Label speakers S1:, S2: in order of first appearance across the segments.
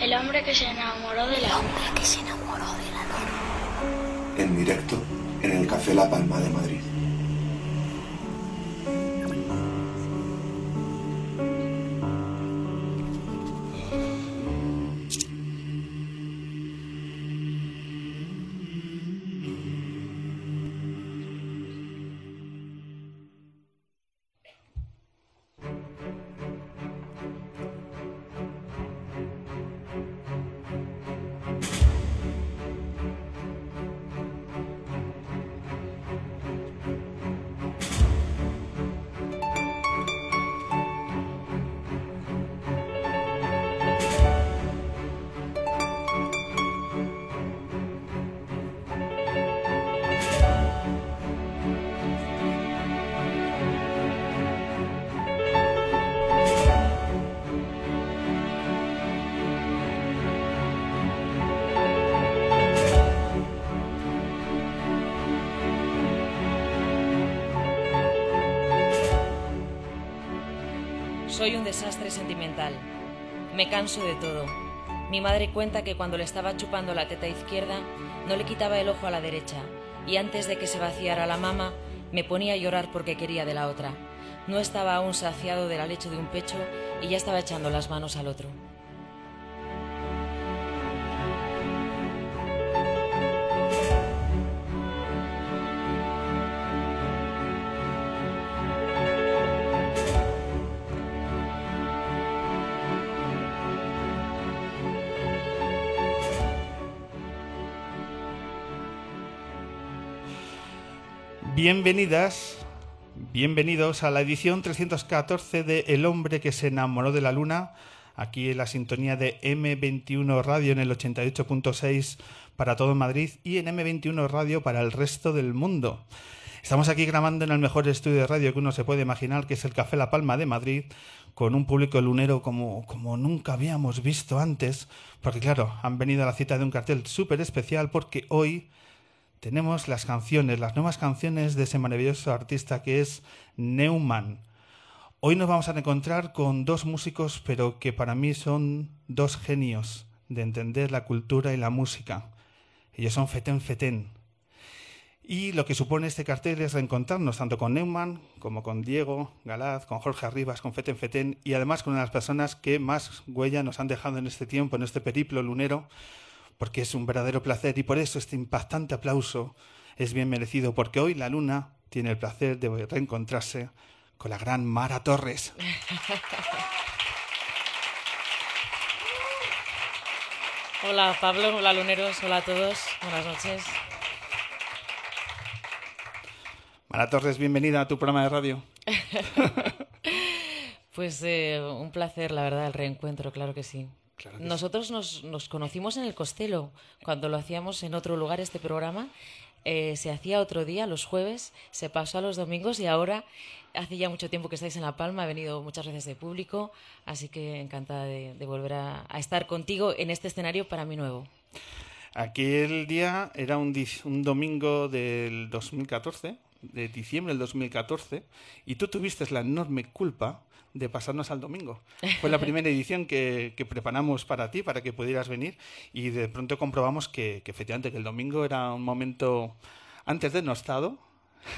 S1: El hombre que se enamoró de la
S2: hombre que se enamoró de la luna.
S3: En directo en el Café La Palma de Madrid.
S4: Canso de todo. Mi madre cuenta que cuando le estaba chupando la teta izquierda, no le quitaba el ojo a la derecha, y antes de que se vaciara la mama, me ponía a llorar porque quería de la otra. No estaba aún saciado de la leche de un pecho y ya estaba echando las manos al otro.
S5: Bienvenidas, bienvenidos a la edición 314 de El hombre que se enamoró de la luna, aquí en la sintonía de M21 Radio en el 88.6 para todo Madrid y en M21 Radio para el resto del mundo. Estamos aquí grabando en el mejor estudio de radio que uno se puede imaginar, que es el Café La Palma de Madrid, con un público lunero como, como nunca habíamos visto antes, porque claro, han venido a la cita de un cartel súper especial porque hoy tenemos las canciones, las nuevas canciones de ese maravilloso artista que es Neumann. Hoy nos vamos a encontrar con dos músicos, pero que para mí son dos genios de entender la cultura y la música. Ellos son Feten Feten. Y lo que supone este cartel es reencontrarnos tanto con Neumann como con Diego Galaz, con Jorge Arribas, con Feten Feten y además con una de las personas que más huella nos han dejado en este tiempo, en este periplo lunero, porque es un verdadero placer y por eso este impactante aplauso es bien merecido, porque hoy la luna tiene el placer de reencontrarse con la gran Mara Torres.
S4: Hola Pablo, hola luneros, hola a todos, buenas noches.
S5: Mara Torres, bienvenida a tu programa de radio.
S4: pues eh, un placer, la verdad, el reencuentro, claro que sí. Nosotros nos, conocimos en el Costello, cuando lo hacíamos en otro lugar este programa. Eh, se hacía otro día, los jueves, se pasó a los domingos y ahora hace ya mucho tiempo que estáis en La Palma, he venido muchas veces de público, así que encantada de, volver a, estar contigo en este escenario para mí nuevo.
S5: Aquel día era un, un domingo del 2014, de diciembre del 2014, y tú tuviste la enorme culpa de pasarnos al domingo. Fue la primera edición que, preparamos para ti, para que pudieras venir, y de pronto comprobamos que, efectivamente que el domingo era un momento antes de no estado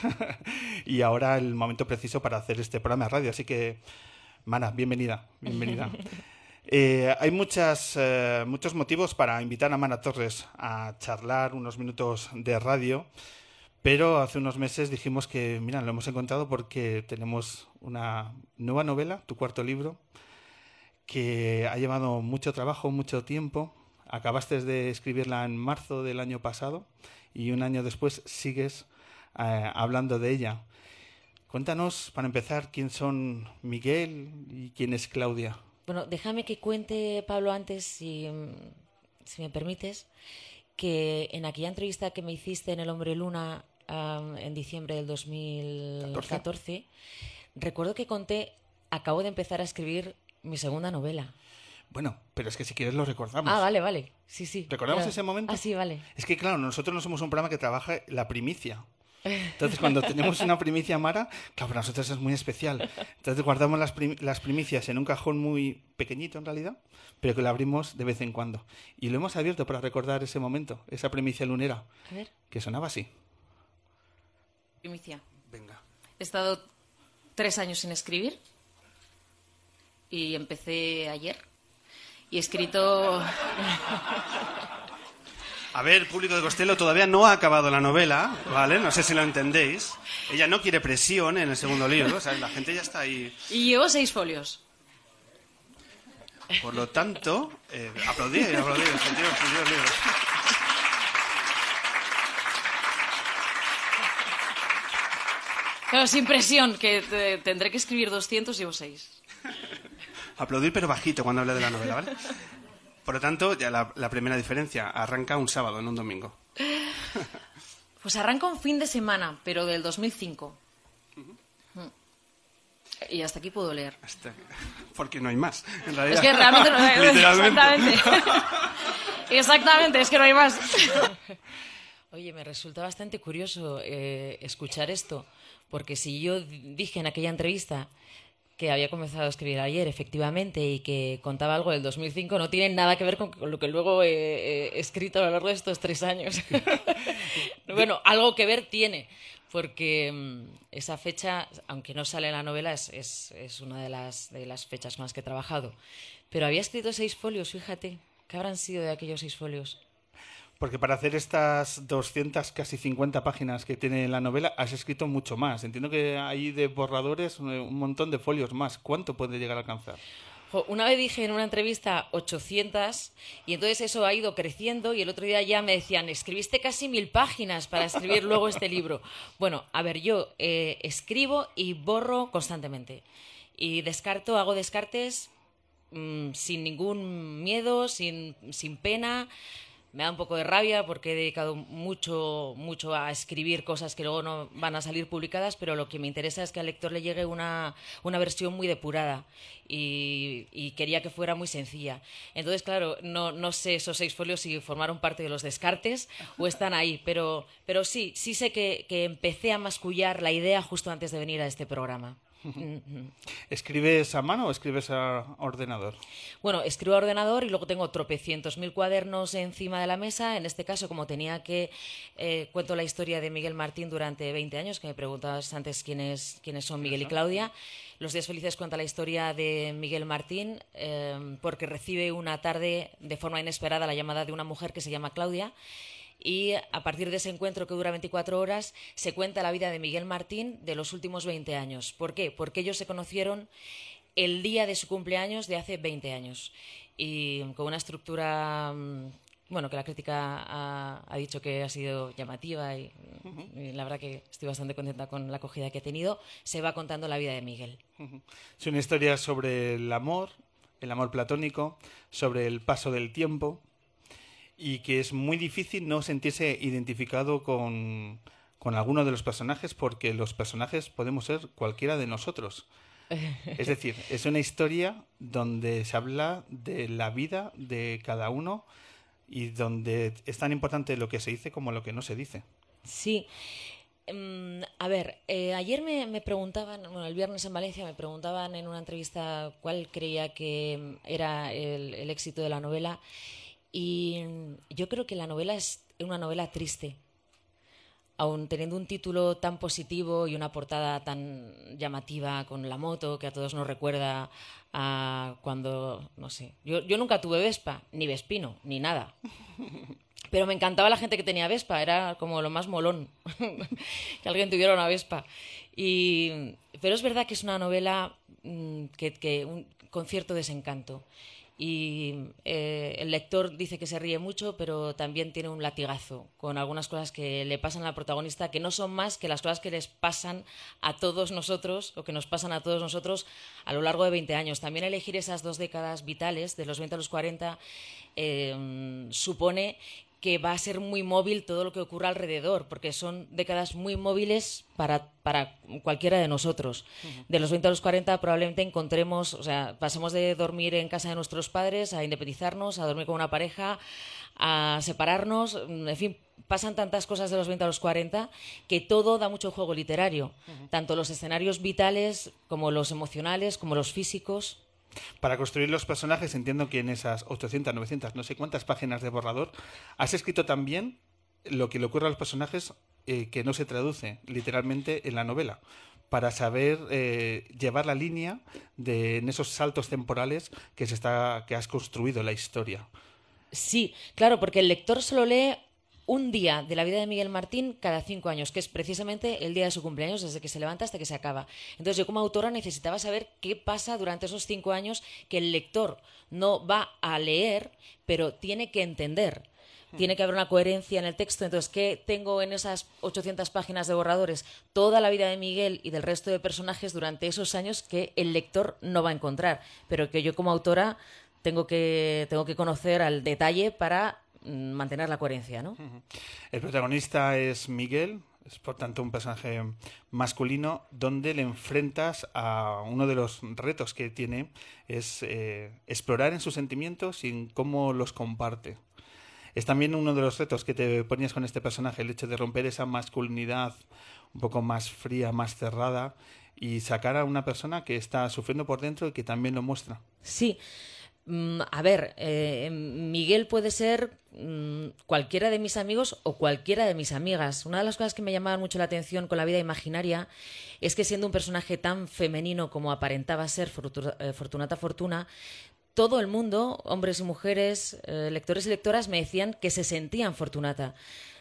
S5: y ahora el momento preciso para hacer este programa de radio. Así que, Mana, bienvenida, bienvenida. Eh, hay muchas, eh, muchos motivos para invitar a Mana Torres a charlar unos minutos de radio. Pero hace unos meses dijimos que, mira, lo hemos encontrado porque tenemos una nueva novela, tu cuarto libro, que ha llevado mucho trabajo, mucho tiempo. Acabaste de escribirla en marzo del año pasado y un año después sigues eh, hablando de ella. Cuéntanos, para empezar, quién son Miguel y quién es Claudia.
S4: Bueno, déjame que cuente, Pablo, antes, si, si me permites, que en aquella entrevista que me hiciste en El Hombre Luna en diciembre del 2014, recuerdo que conté, acabo de empezar a escribir mi segunda novela.
S5: Bueno, pero es que si quieres lo recordamos.
S4: Ah, vale, vale. Sí, sí.
S5: ¿Recordamos ese momento?
S4: Ah, sí, vale.
S5: Es que, claro, nosotros no somos un programa que trabaja la primicia. Entonces, cuando tenemos una primicia Mara, claro, para nosotros es muy especial. Entonces, guardamos las, las primicias en un cajón muy pequeñito, en realidad, pero que lo abrimos de vez en cuando. Y lo hemos abierto para recordar ese momento, esa primicia lunera,
S4: A ver,
S5: que sonaba así.
S4: Primicia.
S5: Venga.
S4: He estado tres años sin escribir y empecé ayer. Y he escrito.
S6: A ver, público de Costello, todavía no ha acabado la novela, ¿vale? No sé si lo entendéis. Ella no quiere presión en el segundo libro, o sea, la gente ya está ahí.
S4: Y llevo seis folios.
S6: Por lo tanto, eh, sentidos, sentidos libros.
S4: Claro, sin presión, que te- tendré que escribir 200 y llevo seis.
S6: Aplaudir, pero bajito cuando hable de la novela, ¿vale? Por lo tanto, ya la, la primera diferencia, arranca un sábado, no un domingo.
S4: Pues arranca un fin de semana, pero del 2005. Mm. Y hasta aquí puedo leer.
S6: Hasta- porque no hay más, en realidad.
S4: Es que realmente no
S6: Literalmente.
S4: Exactamente. Exactamente, es que no hay más. Oye, me resulta bastante curioso eh, escuchar esto, porque si yo di- dije en aquella entrevista que había comenzado a escribir ayer, efectivamente, y que contaba algo del 2005, no tiene nada que ver con, lo que luego he, he escrito a lo largo de estos tres años. bueno, algo que ver tiene, porque mm, esa fecha, aunque no sale en la novela, es, es, es una de las, de las fechas con las que he trabajado. Pero había escrito seis folios, fíjate. ¿Qué habrán sido de aquellos seis folios?
S5: Porque para hacer estas 200, casi 50 páginas que tiene la novela, has escrito mucho más. Entiendo que hay de borradores eh, un montón de folios más. ¿Cuánto puede llegar a alcanzar?
S4: Una vez dije en una entrevista 800 y entonces eso ha ido creciendo y el otro día ya me decían, escribiste casi mil páginas para escribir luego este libro. Bueno, a ver, yo eh, escribo y borro constantemente y descarto, hago descartes mm, sin ningún miedo, sin, sin pena. Me da un poco de rabia porque he dedicado mucho, mucho a escribir cosas que luego no van a salir publicadas, pero lo que me interesa es que al lector le llegue una, una versión muy depurada y, quería que fuera muy sencilla. Entonces, claro, no, no sé esos seis folios si formaron parte de los descartes o están ahí, pero, pero sí, sí sé que, que empecé a mascullar la idea justo antes de venir a este programa.
S5: ¿Escribes a mano o escribes a ordenador?
S4: Bueno, escribo a ordenador y luego tengo tropecientos mil cuadernos encima de la mesa. En este caso, como tenía que... eh, cuento la historia de Miguel Martín durante 20 años, que me preguntabas antes quiénes, quiénes son Miguel y Claudia. Los Días Felices cuenta la historia de Miguel Martín eh, porque recibe una tarde de forma inesperada la llamada de una mujer que se llama Claudia. Y a partir de ese encuentro que dura 24 horas, se cuenta la vida de Miguel Martín de los últimos 20 años. ¿Por qué? Porque ellos se conocieron el día de su cumpleaños de hace 20 años. Y con una estructura, mm, bueno, que la crítica ha, ha dicho que ha sido llamativa y, y la verdad que estoy bastante contenta con la acogida que ha tenido, se va contando la vida de Miguel.
S5: Es una historia sobre el amor, el amor platónico, sobre el paso del tiempo y que es muy difícil no sentirse identificado con, con alguno de los personajes porque los personajes podemos ser cualquiera de nosotros. Es decir, es una historia donde se habla de la vida de cada uno y donde es tan importante lo que se dice como lo que no se dice.
S4: Sí. Mm, a ver, eh, ayer me, me preguntaban, bueno, el viernes en Valencia me preguntaban en una entrevista cuál creía que era el, el éxito de la novela y mm, yo creo que la novela es una novela triste. Aun teniendo un título tan positivo y una portada tan llamativa con la moto que a todos nos recuerda a cuando, no sé, yo, yo nunca tuve Vespa, ni Vespino, ni nada. Pero me encantaba la gente que tenía Vespa, era como lo más molón que alguien tuviera una Vespa. Y, pero es verdad que es una novela mm, que, que un, con cierto desencanto. Y eh, el lector dice que se ríe mucho, pero también tiene un latigazo con algunas cosas que le pasan al protagonista, que no son más que las cosas que les pasan a todos nosotros, o que nos pasan a todos nosotros a lo largo de 20 años. También elegir esas dos décadas vitales, de los 20 a los 40, eh, supone que va a ser muy móvil todo lo que ocurra alrededor, porque son décadas muy móviles para, para cualquiera de nosotros. De los 20 a los 40 probablemente encontremos, o sea, pasemos de dormir en casa de nuestros padres a independizarnos, a dormir con una pareja, a separarnos, en fin, pasan tantas cosas de los 20 a los 40 que todo da mucho juego literario, tanto los escenarios vitales como los emocionales, como los físicos.
S5: Para construir los personajes entiendo que en esas 800, 900, no sé cuántas páginas de borrador, has escrito también lo que le ocurre a los personajes eh, que no se traduce literalmente en la novela, para saber eh, llevar la línea de en esos saltos temporales que se está que has construido la historia.
S4: Sí, claro, porque el lector solo lee un día de la vida de Miguel Martín cada cinco años, que es precisamente el día de su cumpleaños, desde que se levanta hasta que se acaba. Entonces yo como autora necesitaba saber qué pasa durante esos cinco años que el lector no va a leer, pero tiene que entender. Tiene que haber una coherencia en el texto. Entonces, ¿qué tengo en esas 800 páginas de borradores? Toda la vida de Miguel y del resto de personajes durante esos años que el lector no va a encontrar, pero que yo como autora tengo que, tengo que conocer al detalle para mantener la coherencia, ¿no?
S5: El protagonista es Miguel, es por tanto un personaje masculino donde le enfrentas a uno de los retos que tiene es eh, explorar en sus sentimientos y en cómo los comparte. Es también uno de los retos que te ponías con este personaje, el hecho de romper esa masculinidad un poco más fría, más cerrada y sacar a una persona que está sufriendo por dentro y que también lo muestra.
S4: Sí. Mm, a ver, eh, Miguel puede ser mm, cualquiera de mis amigos o cualquiera de mis amigas. Una de las cosas que me llamaban mucho la atención con la vida imaginaria es que siendo un personaje tan femenino como aparentaba ser eh, Fortunata Fortuna, todo el mundo, hombres y mujeres, eh, lectores y lectoras, me decían que se sentían Fortunata.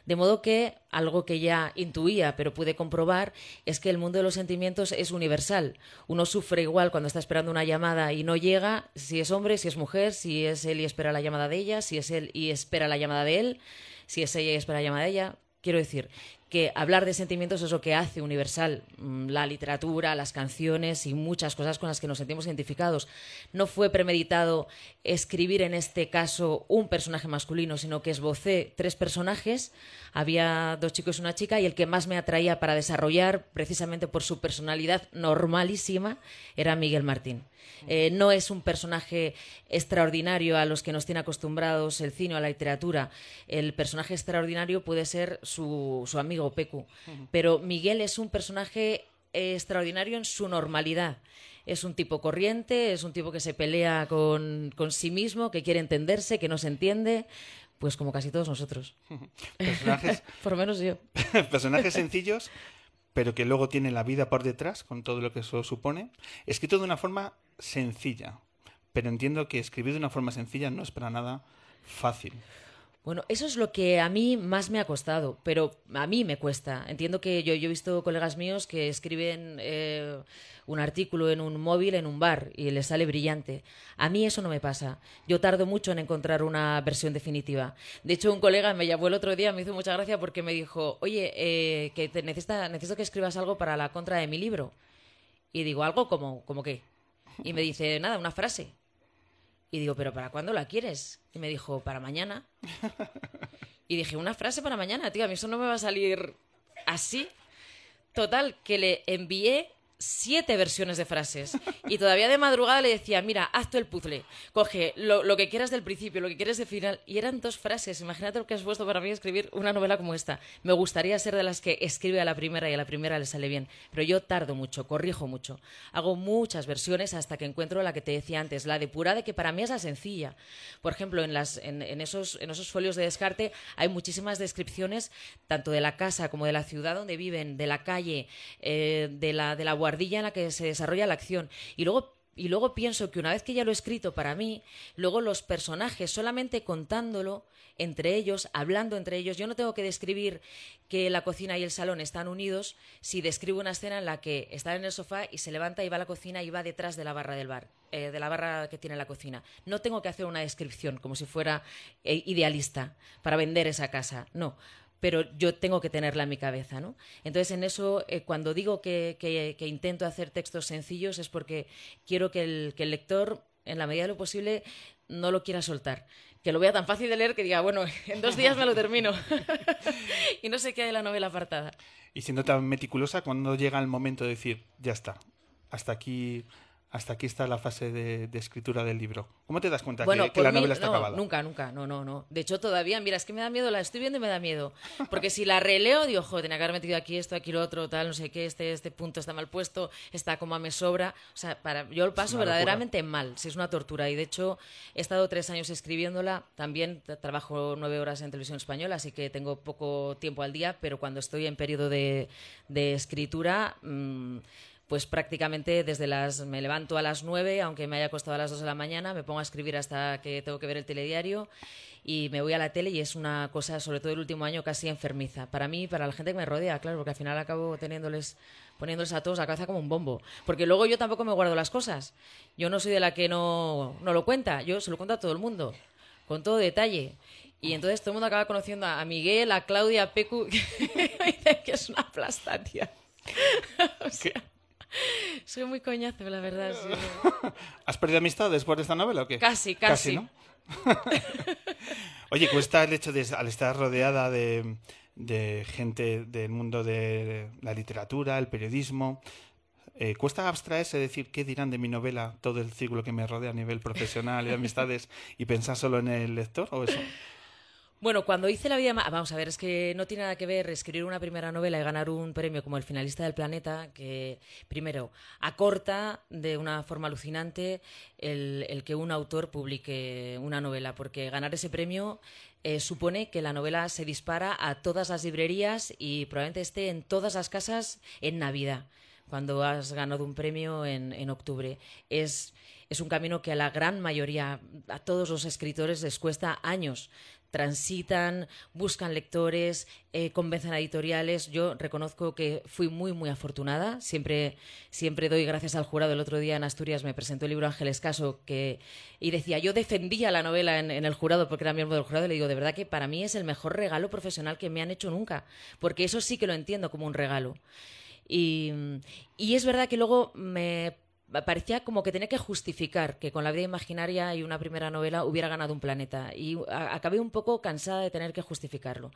S4: De modo que algo que ya intuía, pero pude comprobar, es que el mundo de los sentimientos es universal. Uno sufre igual cuando está esperando una llamada y no llega, si es hombre, si es mujer, si es él y espera la llamada de ella, si es él y espera la llamada de él, si es ella y espera la llamada de ella. Quiero decir que hablar de sentimientos es lo que hace universal mm, la literatura, las canciones y muchas cosas con las que nos sentimos identificados. No fue premeditado escribir en este caso un personaje masculino, sino que esbocé tres personajes. Había dos chicos y una chica y el que más me atraía para desarrollar, precisamente por su personalidad normalísima, era Miguel Martín. Eh, no es un personaje extraordinario a los que nos tiene acostumbrados el cine o la literatura. El personaje extraordinario puede ser su, su amigo Pecu. Pero Miguel es un personaje extraordinario en su normalidad. Es un tipo corriente, es un tipo que se pelea con, con sí mismo, que quiere entenderse, que no se entiende, pues como casi todos nosotros.
S5: Personajes.
S4: por menos yo.
S5: Personajes sencillos, pero que luego tienen la vida por detrás, con todo lo que eso supone. Escrito de una forma sencilla. Pero entiendo que escribir de una forma sencilla no es para nada fácil.
S4: Bueno, eso es lo que a mí más me ha costado, pero a mí me cuesta. Entiendo que yo, he visto colegas míos que escriben eh, un artículo en un móvil, en un bar, y les sale brillante. A mí eso no me pasa. Yo tardo mucho en encontrar una versión definitiva. De hecho, un colega me llamó el otro día, me hizo mucha gracia porque me dijo, oye, eh, que te necesita, necesito que escribas algo para la contra de mi libro. Y digo, ¿algo como, como qué? Y me dice, nada, una frase. Y digo, ¿pero para cuándo la quieres? Y me dijo, para mañana. Y dije, una frase para mañana, tío, a mí eso no me va a salir así. Total, que le envié siete versiones de frases. Y todavía de madrugada le decía, mira, haz tú el puzzle. Coge lo, que quieras del principio, lo que quieres del final. Y eran dos frases. Imagínate lo que has puesto para mí escribir una novela como esta. Me gustaría ser de las que escribe a la primera y a la primera le sale bien. Pero yo tardo mucho, corrijo mucho. Hago muchas versiones hasta que encuentro la que te decía antes, la depurada, que para mí es la sencilla. Por ejemplo, en, las, en, esos, en esos folios de descarte hay muchísimas descripciones, tanto de la casa como de la ciudad donde viven, de la calle, eh, de la, de la guardilla en la que se desarrolla la acción. Y luego y luego pienso que una vez que ya lo he escrito para mí, luego los personajes, solamente contándolo entre ellos, hablando entre ellos, yo no tengo que describir que la cocina y el salón están unidos si describo una escena en la que está en el sofá y se levanta y va a la cocina y va detrás de la barra del bar, eh, de la barra que tiene la cocina. No tengo que hacer una descripción como si fuera eh, idealista para vender esa casa, no pero yo tengo que tenerla en mi cabeza, ¿no? Entonces, en eso, eh, cuando digo que, que, intento hacer textos sencillos es porque quiero que el, lector, en la medida de lo posible, no lo quiera soltar, que lo vea tan fácil de leer que diga, bueno, en dos días me lo termino. y no sé qué hay de la novela apartada.
S5: Y siendo tan meticulosa, cuando llega el momento de decir, ya está, hasta aquí hasta aquí está la fase de, escritura del libro. ¿Cómo te das cuenta que, la novela está acabada?
S4: Nunca, nunca, no, no, no. De hecho, todavía, mira, es que me da miedo, la estoy viendo y me da miedo. Porque si la releo, digo, joder, tenía que haber metido aquí esto, aquí lo otro, tal, no sé qué, este, este punto está mal puesto, está como a me sobra. O sea, para, yo lo paso verdaderamente mal, si es una tortura. Y de hecho, he estado tres años escribiéndola, también trabajo nueve horas en televisión española, así que tengo poco tiempo al día, pero cuando estoy en periodo de, escritura... Mm, pues prácticamente desde las me levanto a las 9, aunque me haya costado a las 2 de la mañana, me pongo a escribir hasta que tengo que ver el telediario y me voy a la tele y es una cosa, sobre todo el último año, casi enfermiza. Para mí y para la gente que me rodea, claro, porque al final acabo teniéndoles poniéndoles a todos la cabeza como un bombo. Porque luego yo tampoco me guardo las cosas. Yo no soy de la que no, no lo cuenta, yo se lo cuento a todo el mundo, con todo detalle. Y entonces todo el mundo acaba conociendo a Miguel, a Claudia, a Pecu, que es una plastatia. o sea, soy muy coñazo, la verdad.
S5: ¿Has perdido amistad después de esta novela o qué?
S4: Casi, casi. ¿no?
S5: Oye, cuesta el hecho de, al estar rodeada de, gente del mundo de la literatura, el periodismo, eh, ¿Cuesta abstraerse, decir qué dirán de mi novela todo el círculo que me rodea a nivel profesional y de amistades y pensar solo en el lector o eso?
S4: Bueno, cuando hice La vida Vamos a ver, es que no tiene nada que ver escribir una primera novela y ganar un premio como el finalista del planeta, que primero acorta de una forma alucinante el, que un autor publique una novela, porque ganar ese premio eh, supone que la novela se dispara a todas las librerías y probablemente esté en todas las casas en Navidad, cuando has ganado un premio en, en octubre. Es un camino que a la gran mayoría, a todos los escritores les cuesta años transitan, buscan lectores, eh, convencen a editoriales. Yo reconozco que fui muy, muy afortunada. Siempre, siempre doy gracias al jurado. El otro día en Asturias me presentó el libro Ángeles Caso que, y decía, yo defendía la novela en, el jurado porque era miembro del jurado. Y le digo, de verdad que para mí es el mejor regalo profesional que me han hecho nunca, porque eso sí que lo entiendo como un regalo. Y es verdad que luego me parecía como que tenía que justificar que con la vida imaginaria y una primera novela hubiera ganado un planeta y acabé un poco cansada de tener que justificarlo.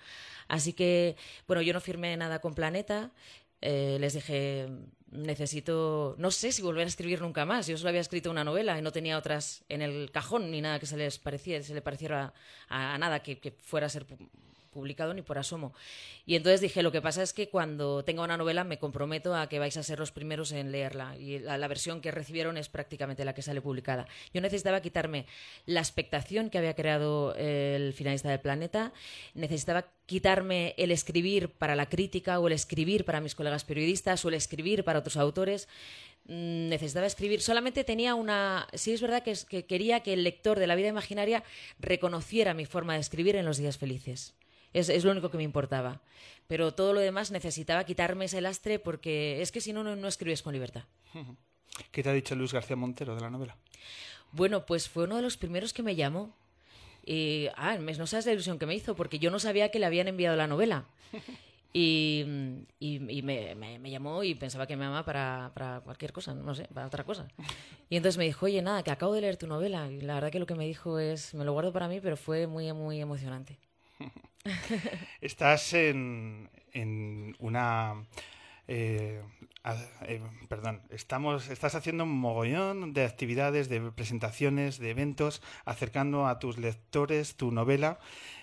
S4: Así que, bueno, yo no firmé nada con Planeta, eh, les dije, necesito, no sé si volver a escribir nunca más. Yo solo había escrito una novela y no tenía otras en el cajón ni nada que se les pareciera, se le pareciera a, nada que, que, fuera a ser publicado ni por asomo. Y entonces dije, lo que pasa es que cuando tenga una novela me comprometo a que vais a ser los primeros en leerla. Y la, versión que recibieron es prácticamente la que sale publicada. Yo necesitaba quitarme la expectación que había creado el finalista del planeta, necesitaba quitarme el escribir para la crítica o el escribir para mis colegas periodistas o el escribir para otros autores mm, necesitaba escribir. Solamente tenía una. Sí, es verdad que, que, quería que el lector de la vida imaginaria reconociera mi forma de escribir en los días felices. Es, lo único que me importaba. Pero todo lo demás necesitaba quitarme ese lastre porque es que si no, no, escribes con libertad.
S5: ¿Qué te ha dicho Luis García Montero de la novela?
S4: Bueno, pues fue uno de los primeros que me llamó. Y, ah, no sabes la ilusión que me hizo, porque yo no sabía que le habían enviado la novela. Y, me, llamó y pensaba que me amaba para, para, cualquier cosa, no sé, para otra cosa. Y entonces me dijo, oye, nada, que acabo de leer tu novela. Y la verdad que lo que me dijo es, me lo guardo para mí, pero fue muy, muy emocionante.
S5: Estás en, una... Eh, eh, perdón, estamos, estás haciendo un mogollón de actividades, de presentaciones, de eventos, acercando a tus lectores tu novela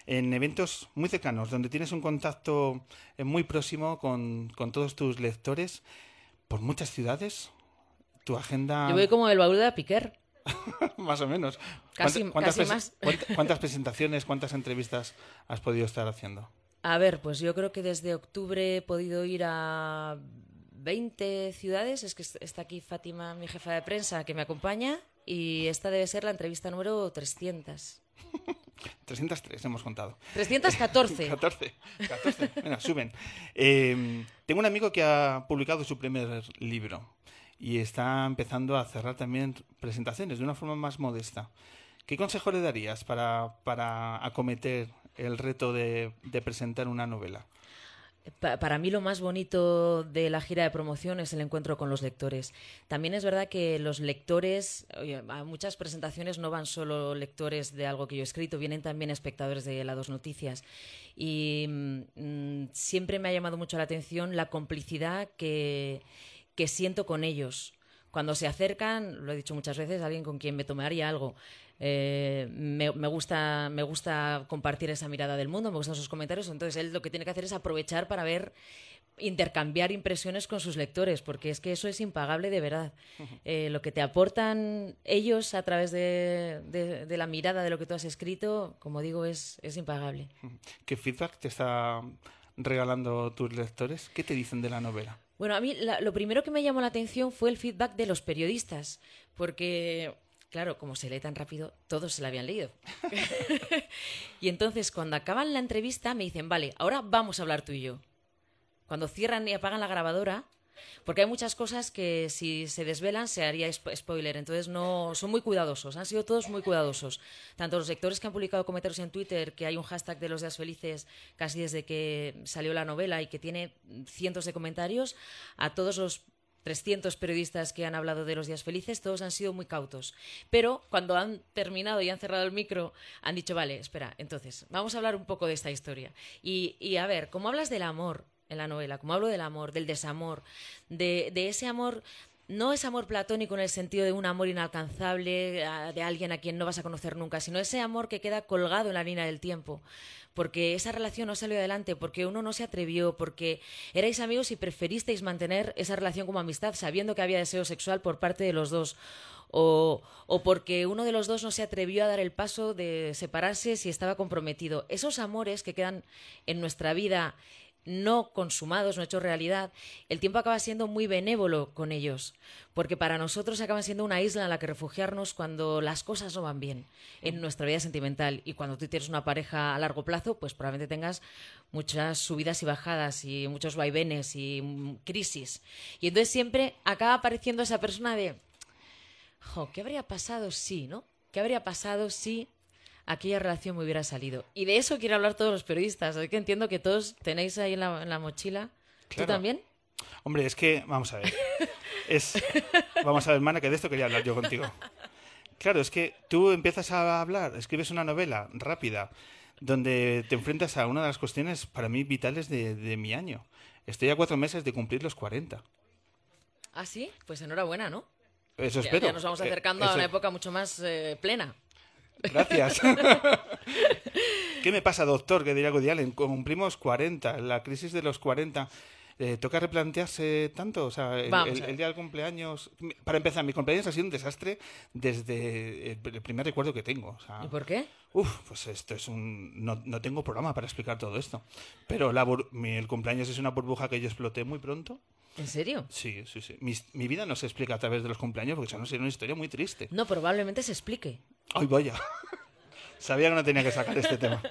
S5: en eventos muy cercanos, donde tienes un contacto eh, muy próximo con, todos tus lectores por muchas ciudades. Tu agenda.
S4: Yo voy como el baúl de Piquer.
S5: más o menos.
S4: Casi,
S5: ¿Cuántas,
S4: más.
S5: ¿Cuántas presentaciones, cuántas entrevistas has podido estar haciendo?
S4: A ver, pues yo creo que desde octubre he podido ir a 20 ciudades. Es que está aquí Fátima, mi jefa de prensa, que me acompaña. Y esta debe ser la entrevista número 300.
S5: 303 hemos contado.
S4: 314.
S5: 14. 14. Bueno, suben. Eh, tengo un amigo que ha publicado su primer libro y está empezando a cerrar también presentaciones de una forma más modesta. ¿Qué consejo le darías para, para acometer el reto de, presentar una novela?
S4: para mí lo más bonito de la gira de promoción es el encuentro con los lectores. También es verdad que los lectores, a muchas presentaciones no van solo lectores de algo que yo he escrito, vienen también espectadores de las dos noticias. Y mm, siempre me ha llamado mucho la atención la complicidad que, que siento con ellos. Cuando se acercan, lo he dicho muchas veces, alguien con quien me tomaría algo. Eh, me, gusta, me gusta compartir esa mirada del mundo, me gustan sus comentarios. Entonces, él lo que tiene que hacer es aprovechar para ver intercambiar impresiones con sus lectores, porque es que eso es impagable de verdad. Eh, lo que te aportan ellos a través de, la mirada de lo que tú has escrito, como digo, es, es impagable.
S5: ¿Qué feedback te está regalando tus lectores? ¿Qué te dicen de la novela?
S4: Bueno, a mí lo primero que me llamó la atención fue el feedback de los periodistas, porque Claro, como se lee tan rápido, todos se la habían leído. y entonces, cuando acaban la entrevista, me dicen, vale, ahora vamos a hablar tú y yo. Cuando cierran y apagan la grabadora, porque hay muchas cosas que si se desvelan se haría spoiler, entonces no son muy cuidadosos, han sido todos muy cuidadosos. Tanto los lectores que han publicado comentarios en Twitter, que hay un hashtag de los días felices casi desde que salió la novela y que tiene cientos de comentarios, a todos los 300 periodistas que han hablado de los días felices, todos han sido muy cautos. Pero cuando han terminado y han cerrado el micro, han dicho, vale, espera, entonces, vamos a hablar un poco de esta historia. Y, y a ver, ¿cómo hablas del amor en la novela? ¿Cómo hablo del amor, del desamor, de, ese amor no es amor platónico en el sentido de un amor inalcanzable de alguien a quien no vas a conocer nunca, sino ese amor que queda colgado en la línea del tiempo, porque esa relación no salió adelante, porque uno no se atrevió, porque erais amigos y preferisteis mantener esa relación como amistad sabiendo que había deseo sexual por parte de los dos. O, porque uno de los dos no se atrevió a dar el paso de separarse si estaba comprometido. Esos amores que quedan en nuestra vida no consumados, no hechos realidad, el tiempo acaba siendo muy benévolo con ellos, porque para nosotros acaban siendo una isla en la que refugiarnos cuando las cosas no van bien en nuestra vida sentimental y cuando tú tienes una pareja a largo plazo, pues probablemente tengas muchas subidas y bajadas y muchos vaivenes y mm, crisis. Y entonces siempre acaba apareciendo esa persona de, jo, ¿qué habría pasado si, no? ¿Qué habría pasado si aquella relación me hubiera salido. Y de eso quiero hablar todos los periodistas. Así que entiendo que todos tenéis ahí en la, mochila. ¿Tú también?
S5: Hombre, es que, vamos a ver. Es, vamos a ver, hermana, que de esto quería hablar yo contigo. Claro, es que tú empiezas a hablar, escribes una novela rápida, donde te enfrentas a una de las cuestiones para mí vitales de, mi año. Estoy a cuatro meses de cumplir los 40.
S4: ¿Ah, sí? Pues enhorabuena, ¿no?
S5: Eso espero.
S4: Ya nos vamos acercando a una época mucho más eh, plena.
S5: Gracias. ¿Qué me pasa, doctor? Que diría Woody Allen. Cumplimos 40, la crisis de los 40. Eh, ¿Toca replantearse tanto? O sea, el, día del cumpleaños... Para empezar, mi cumpleaños ha sido un desastre desde el, primer recuerdo que tengo.
S4: ¿Y por qué?
S5: Uf, pues esto es un... No, no tengo programa para explicar todo esto. Pero mi, el cumpleaños es una burbuja que yo exploté muy pronto.
S4: ¿En serio?
S5: Sí, sí, sí. Mi, vida no se explica a través de los cumpleaños porque no sería una historia muy triste.
S4: No, probablemente se explique.
S5: Ay, vaya. Sabía que no tenía que sacar este tema.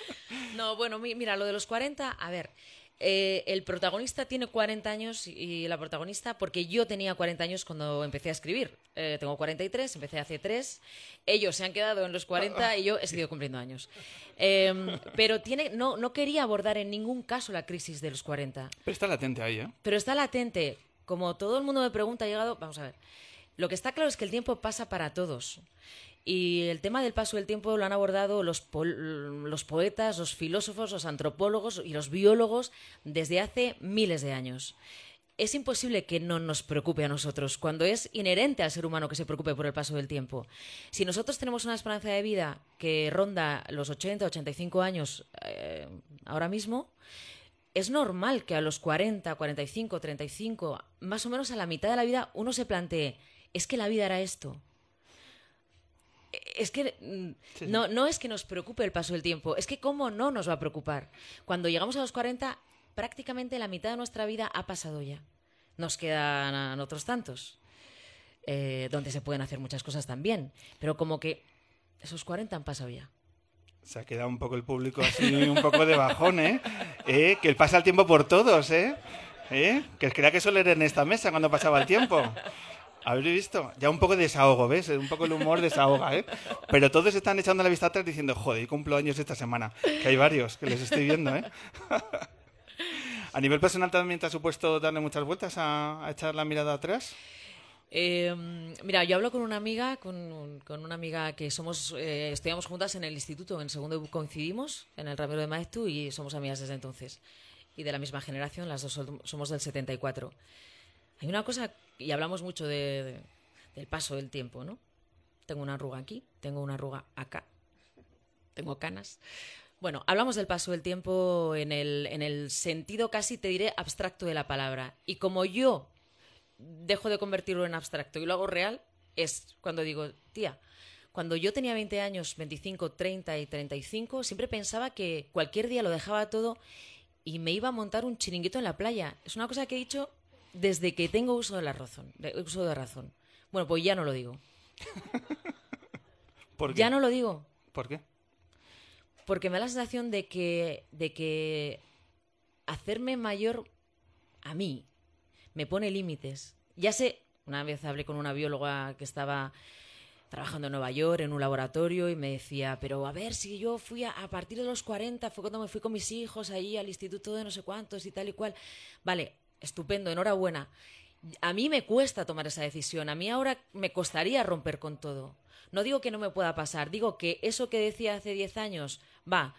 S4: no, bueno, mira, lo de los 40, a ver, eh, el protagonista tiene 40 años y la protagonista, porque yo tenía 40 años cuando empecé a escribir. Eh, tengo 43, empecé hace 3. Ellos se han quedado en los 40 y yo he seguido cumpliendo años. Em, pero tiene, no, no quería abordar en ningún caso la crisis de los 40.
S5: Pero está latente ahí, ¿eh?
S4: Pero está latente. Como todo el mundo me pregunta, ha llegado. Vamos a ver. Lo que está claro es que el tiempo pasa para todos. Y el tema del paso del tiempo lo han abordado los, los poetas, los filósofos, los antropólogos y los biólogos desde hace miles de años es imposible que no nos preocupe a nosotros, cuando es inherente al ser humano que se preocupe por el paso del tiempo. Si nosotros tenemos una esperanza de vida que ronda los 80, 85 años eh, ahora mismo, es normal que a los 40, 45, 35, más o menos a la mitad de la vida, uno se plantee, es que la vida era esto es que mm, no, no es que nos preocupe el paso del tiempo, es que cómo no nos va a preocupar. Cuando llegamos a los 40, prácticamente la mitad de nuestra vida ha pasado ya. Nos quedan otros tantos, eh, donde se pueden hacer muchas cosas también, pero como que esos 40 han pasado ya.
S5: Se ha quedado un poco el público así, un poco de bajón, ¿eh? ¿eh? Que pasa el tiempo por todos, ¿eh? ¿eh? Que creía que solo era en esta mesa cuando pasaba el tiempo. ¿Habéis visto? Ya un poco de desahogo, ¿ves? Un poco el humor desahoga, ¿eh? Pero todos están echando la vista atrás diciendo, joder, cumplo años esta semana. Que hay varios que les estoy viendo, ¿eh? ¿A nivel personal también te ha supuesto darle muchas vueltas a, a echar la mirada atrás?
S4: Eh, mira, yo hablo con una amiga, con, con una amiga que somos, eh, estudiamos juntas en el instituto, en segundo coincidimos, en el Ramiro de Maeztu, y somos amigas desde entonces. Y de la misma generación, las dos somos del 74. Hay una cosa, y hablamos mucho de, de- del paso del tiempo, ¿no? Tengo una arruga aquí, tengo una arruga acá, tengo canas. Bueno, hablamos del paso del tiempo en el, en el sentido casi, te diré, abstracto de la palabra. Y como yo dejo de convertirlo en abstracto y lo hago real, es cuando digo, tía, cuando yo tenía 20 años, 25, 30 y 35, siempre pensaba que cualquier día lo dejaba todo y me iba a montar un chiringuito en la playa. Es una cosa que he dicho desde que tengo uso de la razón. de- uso de razón. Bueno, pues ya no lo digo.
S5: ¿Por qué?
S4: Ya no lo digo.
S5: ¿Por qué?
S4: Porque me da la sensación de que, de que hacerme mayor a mí me pone límites. Ya sé, una vez hablé con una bióloga que estaba trabajando en Nueva York en un laboratorio y me decía, pero a ver, si yo fui a, a partir de los 40, fue cuando me fui con mis hijos ahí al instituto de no sé cuántos y tal y cual. Vale, estupendo, enhorabuena. A mí me cuesta tomar esa decisión, a mí ahora me costaría romper con todo. No digo que no me pueda pasar, digo que eso que decía hace 10 años, va,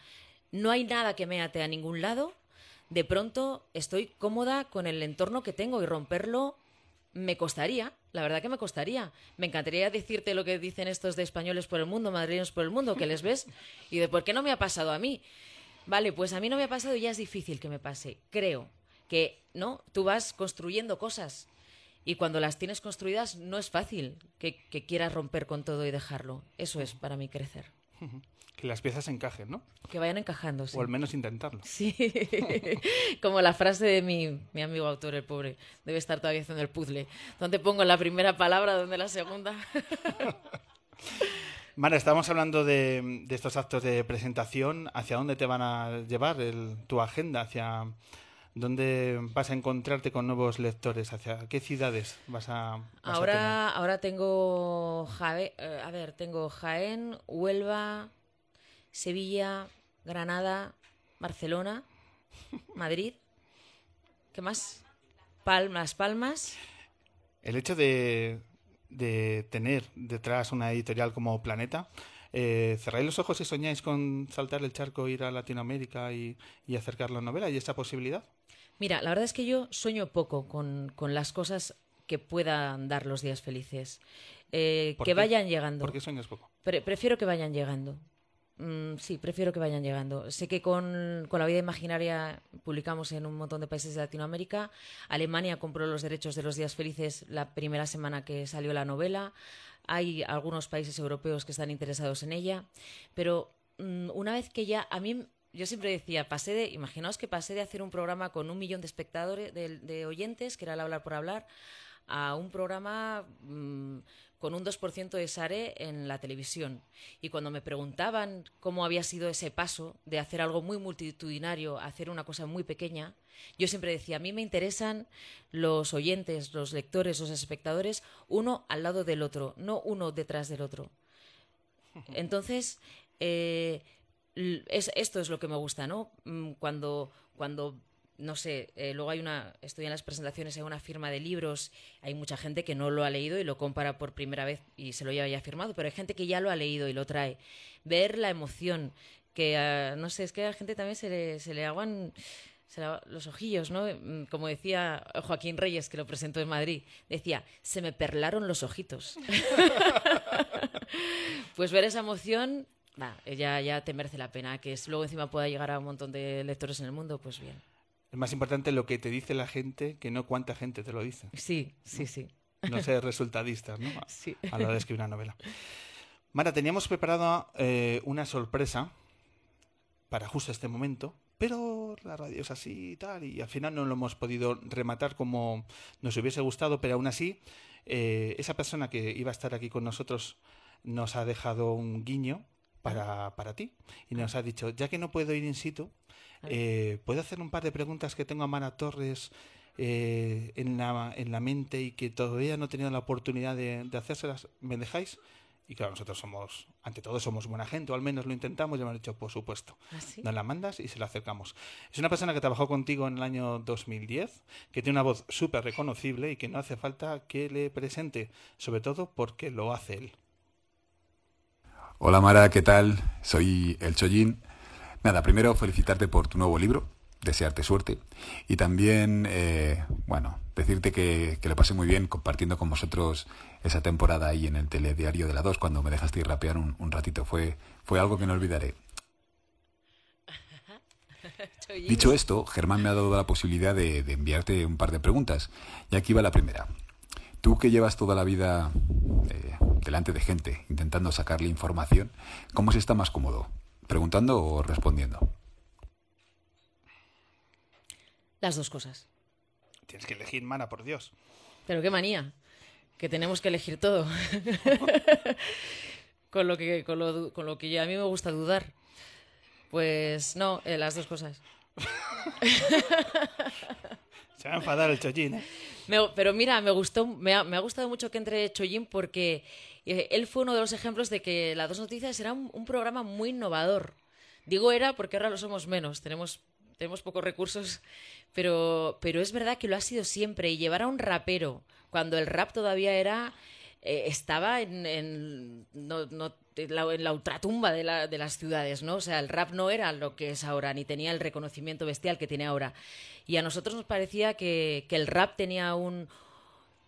S4: no hay nada que me ate a ningún lado, de pronto estoy cómoda con el entorno que tengo y romperlo me costaría, la verdad que me costaría. Me encantaría decirte lo que dicen estos de españoles por el mundo, madrileños por el mundo, que les ves y de por qué no me ha pasado a mí. Vale, pues a mí no me ha pasado y ya es difícil que me pase. Creo que, ¿no? Tú vas construyendo cosas y cuando las tienes construidas no es fácil que, que quieras romper con todo y dejarlo. Eso es para mí crecer.
S5: Que las piezas encajen, ¿no?
S4: Que vayan encajando. sí.
S5: O al menos intentarlo.
S4: Sí, como la frase de mi, mi amigo autor, el pobre, debe estar todavía haciendo el puzzle. ¿Dónde pongo la primera palabra? ¿Dónde la segunda?
S5: Mara, estamos hablando de, de estos actos de presentación. ¿Hacia dónde te van a llevar el- tu agenda? ¿Hacia dónde vas a encontrarte con nuevos lectores? ¿Hacia qué ciudades vas a, vas a tener?
S4: Ahora, ahora tengo, Jave- eh, a ver, tengo Jaén, Huelva, Sevilla, Granada, Barcelona, Madrid. ¿Qué más? Palmas, Palmas.
S5: El hecho de, de tener detrás una editorial como Planeta, eh, ¿cerráis los ojos y soñáis con saltar el charco, ir a Latinoamérica y, y acercar la novela? ¿Y esa posibilidad?
S4: Mira, la verdad es que yo sueño poco con, con las cosas que puedan dar los días felices. Eh,
S5: ¿Por
S4: que
S5: qué?
S4: vayan llegando.
S5: ¿Por qué sueñas poco?
S4: Pre- prefiero que vayan llegando. Mm, sí, prefiero que vayan llegando. Sé que con, con La vida imaginaria publicamos en un montón de países de Latinoamérica. Alemania compró los derechos de los días felices la primera semana que salió la novela. Hay algunos países europeos que están interesados en ella. Pero mm, una vez que ya, a mí, yo siempre decía, pasé de, imaginaos que pasé de hacer un programa con un millón de espectadores, de, de oyentes, que era el hablar por hablar, a un programa mm, con un 2% de Sare en la televisión. Y cuando me preguntaban cómo había sido ese paso de hacer algo muy multitudinario a hacer una cosa muy pequeña, yo siempre decía, a mí me interesan los oyentes, los lectores, los espectadores, uno al lado del otro, no uno detrás del otro. Entonces, eh, es, esto es lo que me gusta, ¿no? Mm, Cuando, cuando no sé, eh, luego hay una, estoy en las presentaciones, hay una firma de libros, hay mucha gente que no lo ha leído y lo compara por primera vez y se lo lleva ya firmado, pero hay gente que ya lo ha leído y lo trae. Ver la emoción, que ah, no sé, es que a la gente también se le, se aguan los ojillos, ¿no? Mm, Como decía Joaquín Reyes, que lo presentó en Madrid, decía, se me perlaron los ojitos. pues ver esa emoción, va, ya, ya te merece la pena. Que es- luego encima pueda llegar a un montón de lectores en el mundo, pues bien.
S5: Es más importante lo que te dice la gente que no cuánta gente te lo dice.
S4: Sí, sí, sí.
S5: No ser resultadistas, ¿no? A-
S4: Sí.
S5: A la hora de escribir una novela. Mara, teníamos preparado eh, una sorpresa para justo este momento, pero la radio es así y tal, y al final no lo hemos podido rematar como nos hubiese gustado, pero aún así, eh, esa persona que iba a estar aquí con nosotros nos ha dejado un guiño para, para ti y nos ha dicho, ya que no puedo ir in situ, eh, ¿puedo hacer un par de preguntas que tengo a Mara Torres eh, en, la, en la mente y que todavía no he tenido la oportunidad de, de hacérselas? ¿Me dejáis? Y claro, nosotros somos, ante todo, somos buena gente, o al menos lo intentamos y hemos dicho, por supuesto.
S4: ¿Ah, sí?
S5: Nos la mandas y se la acercamos. Es una persona que trabajó contigo en el año 2010, que tiene una voz súper reconocible y que no hace falta que le presente, sobre todo porque lo hace él.
S7: Hola Mara, ¿qué tal? Soy El Chollín. Nada, primero felicitarte por tu nuevo libro, desearte suerte y también, eh, bueno, decirte que, que lo pasé muy bien compartiendo con vosotros esa temporada ahí en el telediario de la 2 cuando me dejaste ir rapear un, un ratito. Fue, fue algo que no olvidaré. Dicho esto, Germán me ha dado la posibilidad de, de enviarte un par de preguntas. Y aquí va la primera. Tú que llevas toda la vida eh, delante de gente intentando sacarle información, ¿cómo se está más cómodo? ¿Preguntando o respondiendo?
S4: Las dos cosas.
S5: Tienes que elegir, mana, por Dios.
S4: Pero qué manía, que tenemos que elegir todo. con, lo que, con, lo, con lo que a mí me gusta dudar. Pues no, eh, las dos cosas.
S5: Se va a enfadar el chollín, ¿eh?
S4: Me- pero mira, me gustó, me ha, gustado mucho que entre Chollín porque eh, él fue uno de los ejemplos de que las dos noticias era un, programa muy innovador. Digo era porque ahora lo somos menos, tenemos, tenemos pocos recursos, pero, pero es verdad que lo ha sido siempre. Y llevar a un rapero cuando el rap todavía era eh, estaba en, no- la, en la ultratumba de, la- de las ciudades, ¿no? O sea, el rap no era lo que es ahora, ni tenía el reconocimiento bestial que tiene ahora. Y a nosotros nos parecía que, el rap tenía un,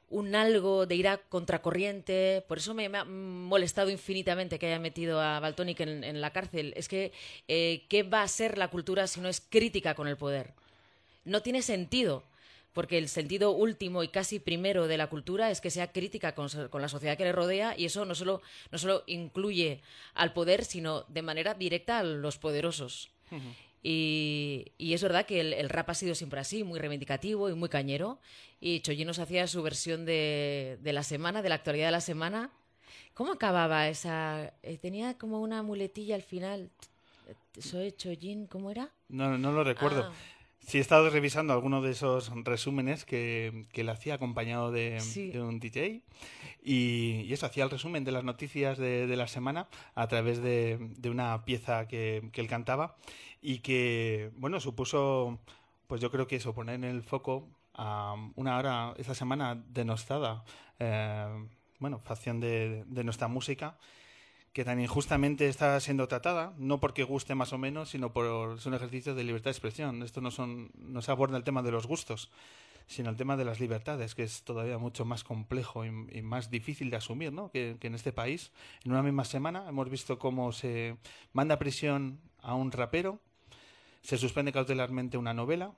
S4: un algo de ir contracorriente. Por eso me, ha molestado infinitamente que haya metido a Baltonic en, en la cárcel. Es que, eh, ¿qué va a ser la cultura si no es crítica con el poder? No tiene sentido, porque el sentido último y casi primero de la cultura es que sea crítica con, la sociedad que le rodea y eso no solo, no solo incluye al poder, sino de manera directa a los poderosos. Y, y es verdad que el, el rap ha sido siempre así, muy reivindicativo y muy cañero. Y Chollín nos hacía su versión de, de la semana, de la actualidad de la semana. ¿Cómo acababa esa? eh, tenía como una muletilla al final. Soy Chollín, ¿cómo era?
S5: No, no lo recuerdo.
S4: Ah.
S5: Sí, he estado revisando alguno de esos resúmenes que, que él hacía acompañado de,
S4: Sí.
S5: de un DJ. Y, y eso, hacía el resumen de las noticias de, de la semana a través de, de una pieza que, que él cantaba y que, bueno, supuso, pues yo creo que eso, poner en el foco a una hora esta semana denostada, eh, bueno, facción de, de nuestra música que tan injustamente está siendo tratada, no porque guste más o menos, sino por es un ejercicio de libertad de expresión. Esto no son no se aborda el tema de los gustos, sino el tema de las libertades, que es todavía mucho más complejo y, más difícil de asumir, ¿no? Que, que en este país, en una misma semana, hemos visto cómo se manda a prisión a un rapero, se suspende cautelarmente una novela.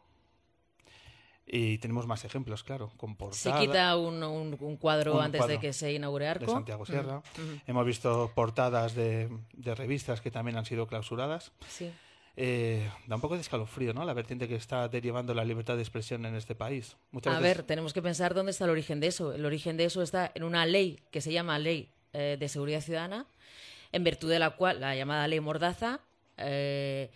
S5: Y tenemos más ejemplos, claro, con
S4: Se
S5: portada
S4: quita un, un- un cuadro
S5: Un
S4: antes
S5: cuadro
S4: de que se inaugure
S5: de
S4: Arco.
S5: Santiago Sierra.
S4: Ujú.
S5: Hemos visto portadas de, de revistas que también han sido clausuradas.
S4: Sí.
S5: Eh, da un poco de escalofrío, ¿no? La vertiente que está derivando la libertad de expresión en este país. Muchas
S4: A
S5: veces-
S4: ver, tenemos que pensar dónde está el origen de eso. El origen de eso está en una ley que se llama Ley eh, de Seguridad Ciudadana, en virtud de la cual, la llamada Ley Mordaza, eh,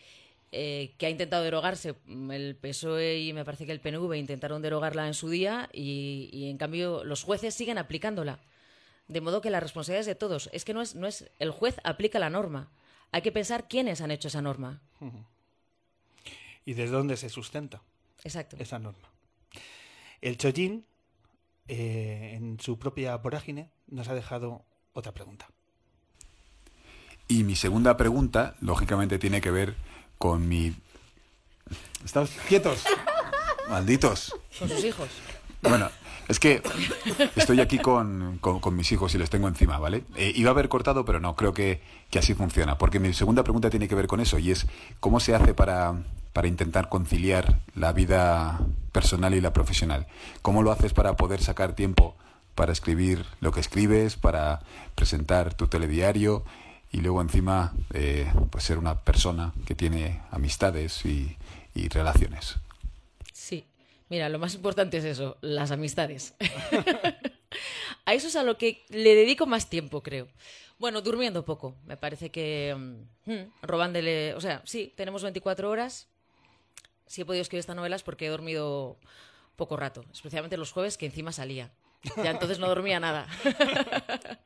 S4: eh, que ha intentado derogarse mm, el PSOE y me parece que el PNV intentaron derogarla en su día y, y, en cambio los jueces siguen aplicándola. De modo que la responsabilidad es de todos. Es que no es, no es el juez aplica la norma. Hay que pensar quiénes han hecho esa norma.
S5: ¿Y desde dónde se sustenta
S4: Exacto.
S5: esa norma? El Chollín, eh, en su propia vorágine, nos ha dejado otra pregunta.
S7: Y mi segunda pregunta, lógicamente, tiene que ver con mi... ¿Estás quietos? Malditos.
S4: Con sus hijos.
S7: Bueno, es que estoy aquí con, con- con mis hijos y les tengo encima, ¿vale? Eh, iba a haber cortado, pero no, creo que, que así funciona. Porque mi segunda pregunta tiene que ver con eso y es cómo se hace para, para intentar conciliar la vida personal y la profesional. ¿Cómo lo haces para poder sacar tiempo para escribir lo que escribes, para presentar tu telediario y luego encima eh, pues ser una persona que tiene amistades y, y relaciones?
S4: Sí. Mira, lo más importante es eso, las amistades. a eso es a lo que le dedico más tiempo, creo. Bueno, durmiendo poco. Me parece que mm, mm, robándole, o sea, sí, tenemos 24 horas. Si he podido escribir esta novela es porque he dormido poco rato, especialmente los jueves que encima salía. Ya entonces no dormía nada.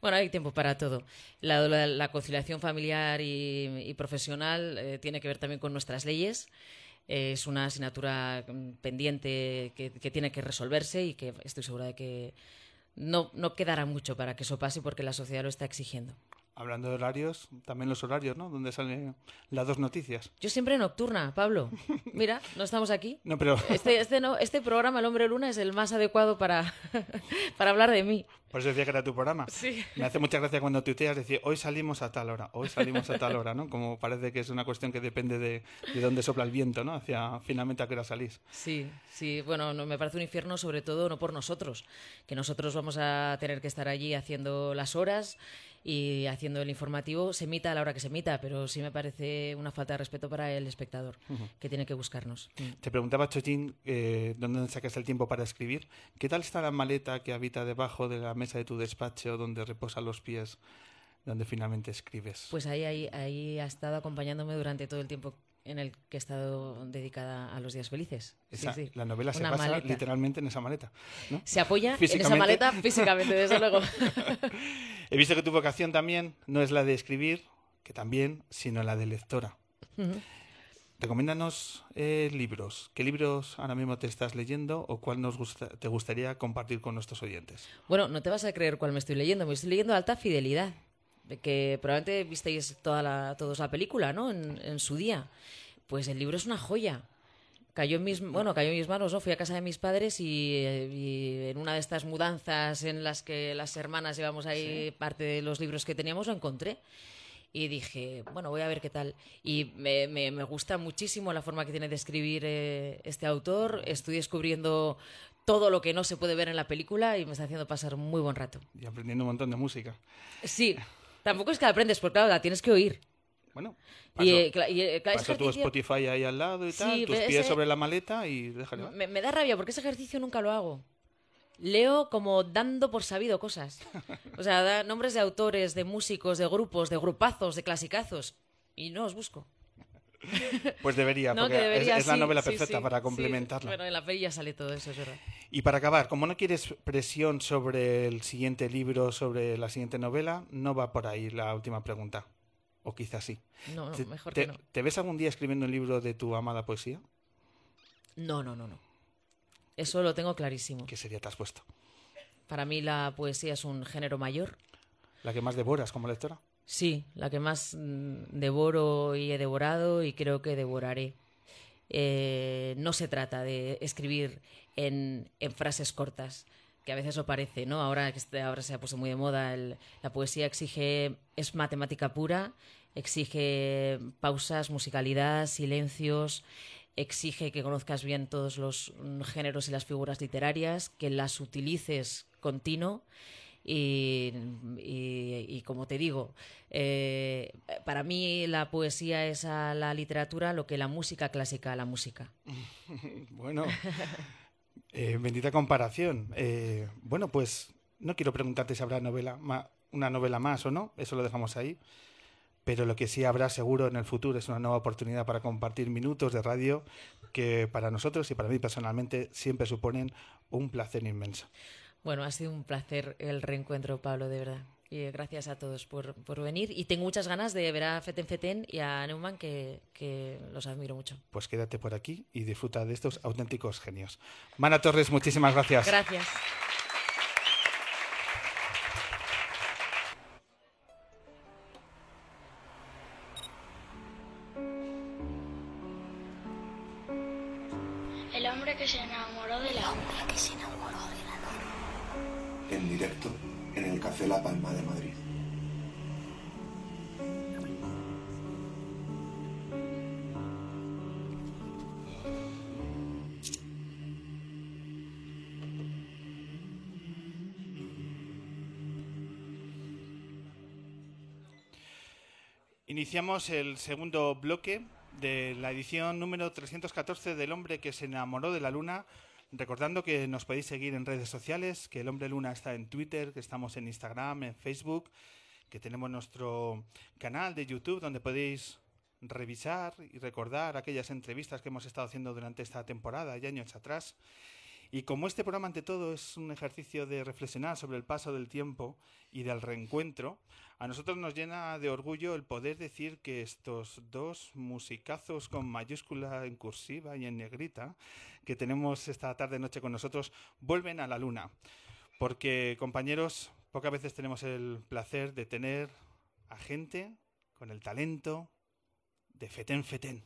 S4: Bueno, hay tiempo para todo. La, conciliación familiar y, y profesional eh, tiene que ver también con nuestras leyes. Eh, es una asignatura mm, pendiente que, que tiene que resolverse y que estoy segura de que no, no quedará mucho para que eso pase porque la sociedad lo está exigiendo.
S5: Hablando de horarios, también los horarios, ¿no? Donde salen las dos noticias.
S4: Yo siempre nocturna, Pablo. Mira, no estamos aquí.
S5: No, pero
S4: Este, este, no, este programa, El Hombre Luna, es el más adecuado para, para hablar de mí.
S5: por eso decía que era tu programa.
S4: Sí.
S5: Me hace mucha gracia cuando tuiteas decir, hoy salimos a tal hora, hoy salimos a tal hora, ¿no? Como parece que es una cuestión que depende de, de dónde sopla el viento, ¿no? Hacia finalmente a qué hora salís.
S4: Sí, sí, bueno, no, me parece un infierno sobre todo no por nosotros, que nosotros vamos a tener que estar allí haciendo las horas y haciendo el informativo, se emita a la hora que se emita, pero sí me parece una falta de respeto para el espectador, que tiene que buscarnos.
S5: Te preguntaba, Chochín, eh, ¿dónde sacas el tiempo para escribir? ¿Qué tal está la maleta que habita debajo de la mesa de tu despacho, donde reposan los pies, donde finalmente escribes?
S4: Pues ahí, ahí, ahí ha estado acompañándome durante todo el tiempo en el que he estado dedicada a los días felices. Sí,
S5: Esa-
S4: sí.
S5: La novela se basa literalmente en esa maleta. ¿no?
S4: Se apoya en esa maleta físicamente, desde luego.
S5: He visto que tu vocación también no es la de escribir, que también, sino la de lectora. Recomiéndanos eh, libros. ¿Qué libros ahora mismo te estás leyendo o cuál nos gusta- te gustaría compartir con nuestros oyentes?
S4: Bueno, no te vas a creer cuál me estoy leyendo. Me estoy leyendo Alta Fidelidad, de que probablemente visteis toda la, todos la película, ¿no? En, en su día. Pues el libro es una joya. Cayó en mis, bueno, cayó en mis manos, ¿no? Fui a casa de mis padres y, y en una de estas mudanzas en las que las hermanas llevamos ahí parte de los libros que teníamos, lo encontré. Y dije, bueno, voy a ver qué tal. Y me, me- me gusta muchísimo la forma que tiene de escribir eh, este autor. Estoy descubriendo todo lo que no se puede ver en la película y me está haciendo pasar muy buen rato.
S5: Y aprendiendo un montón de música.
S4: Sí, tampoco es que la aprendes, porque claro, la tienes que oír.
S5: Bueno,
S4: Y, eh, cla- y, eh, claro, ese
S5: paso tu
S4: ejercicio
S5: Spotify ahí al lado y
S4: Sí,
S5: tal, tus
S4: pero
S5: pies
S4: ese-
S5: sobre la maleta y déjale.
S4: me, me da rabia porque ese ejercicio nunca lo hago. Leo como dando por sabido cosas. O sea, da nombres de autores, de músicos, de grupos, de grupazos, de clasicazos. Y no os busco.
S5: Pues debería,
S4: No,
S5: porque
S4: debería,
S5: es, es la novela perfecta
S4: sí,
S5: para complementarla.
S4: Bueno, en la peli ya sale todo eso, es verdad.
S5: Y para acabar, como no quieres presión sobre el siguiente libro, sobre la siguiente novela, no va por ahí la última pregunta. O quizás sí.
S4: No, no,
S5: ¿Te,
S4: mejor
S5: te-
S4: que no.
S5: ¿Te ves algún día escribiendo un libro de tu amada poesía?
S4: No, no, no, no. Eso lo tengo clarísimo.
S5: ¿Qué sería te has puesto?
S4: Para mí la poesía es un género mayor.
S5: ¿La que más devoras como lectora?
S4: Sí, la que más mm, devoro y he devorado y creo que devoraré. Eh, no se trata de escribir en, en frases cortas, que a veces lo parece, ¿no? Ahora que este- ahora se ha puesto muy de moda, el- la poesía exige, es matemática pura, exige pausas, musicalidad, silencios, exige que conozcas bien todos los mm, géneros y las figuras literarias, que las utilices continuo. Y, como te digo, eh, para mí la poesía es a la literatura lo que la música clásica a la música.
S5: Bueno, eh, bendita comparación. Eh, bueno, pues no quiero preguntarte si habrá novela, una novela más o no, eso lo dejamos ahí. Pero lo que sí habrá seguro en el futuro es una nueva oportunidad para compartir minutos de radio que para nosotros y para mí personalmente siempre suponen un placer inmenso.
S4: Bueno, ha sido un placer el reencuentro, Pablo, de verdad. Y eh, gracias a todos por, por venir. Y tengo muchas ganas de ver a Feten Feten y a Neumann, que, que los admiro mucho.
S5: Pues quédate por aquí y disfruta de estos auténticos genios. Mana Torres, muchísimas gracias.
S4: Gracias.
S1: El
S5: segundo bloque de la edición número 314 del hombre que se enamoró de la luna. Recordando que nos podéis seguir en redes sociales, que el hombre luna está en Twitter, que estamos en Instagram, en Facebook, que tenemos nuestro canal de YouTube donde podéis revisar y recordar aquellas entrevistas que hemos estado haciendo durante esta temporada y años atrás. Y como este programa ante todo es un ejercicio de reflexionar sobre el paso del tiempo y del reencuentro, a nosotros nos llena de orgullo el poder decir que estos dos musicazos con mayúscula en cursiva y en negrita que tenemos esta tarde noche con nosotros vuelven a la luna. Porque compañeros, pocas veces tenemos el placer de tener a gente con el talento de Feten Feten.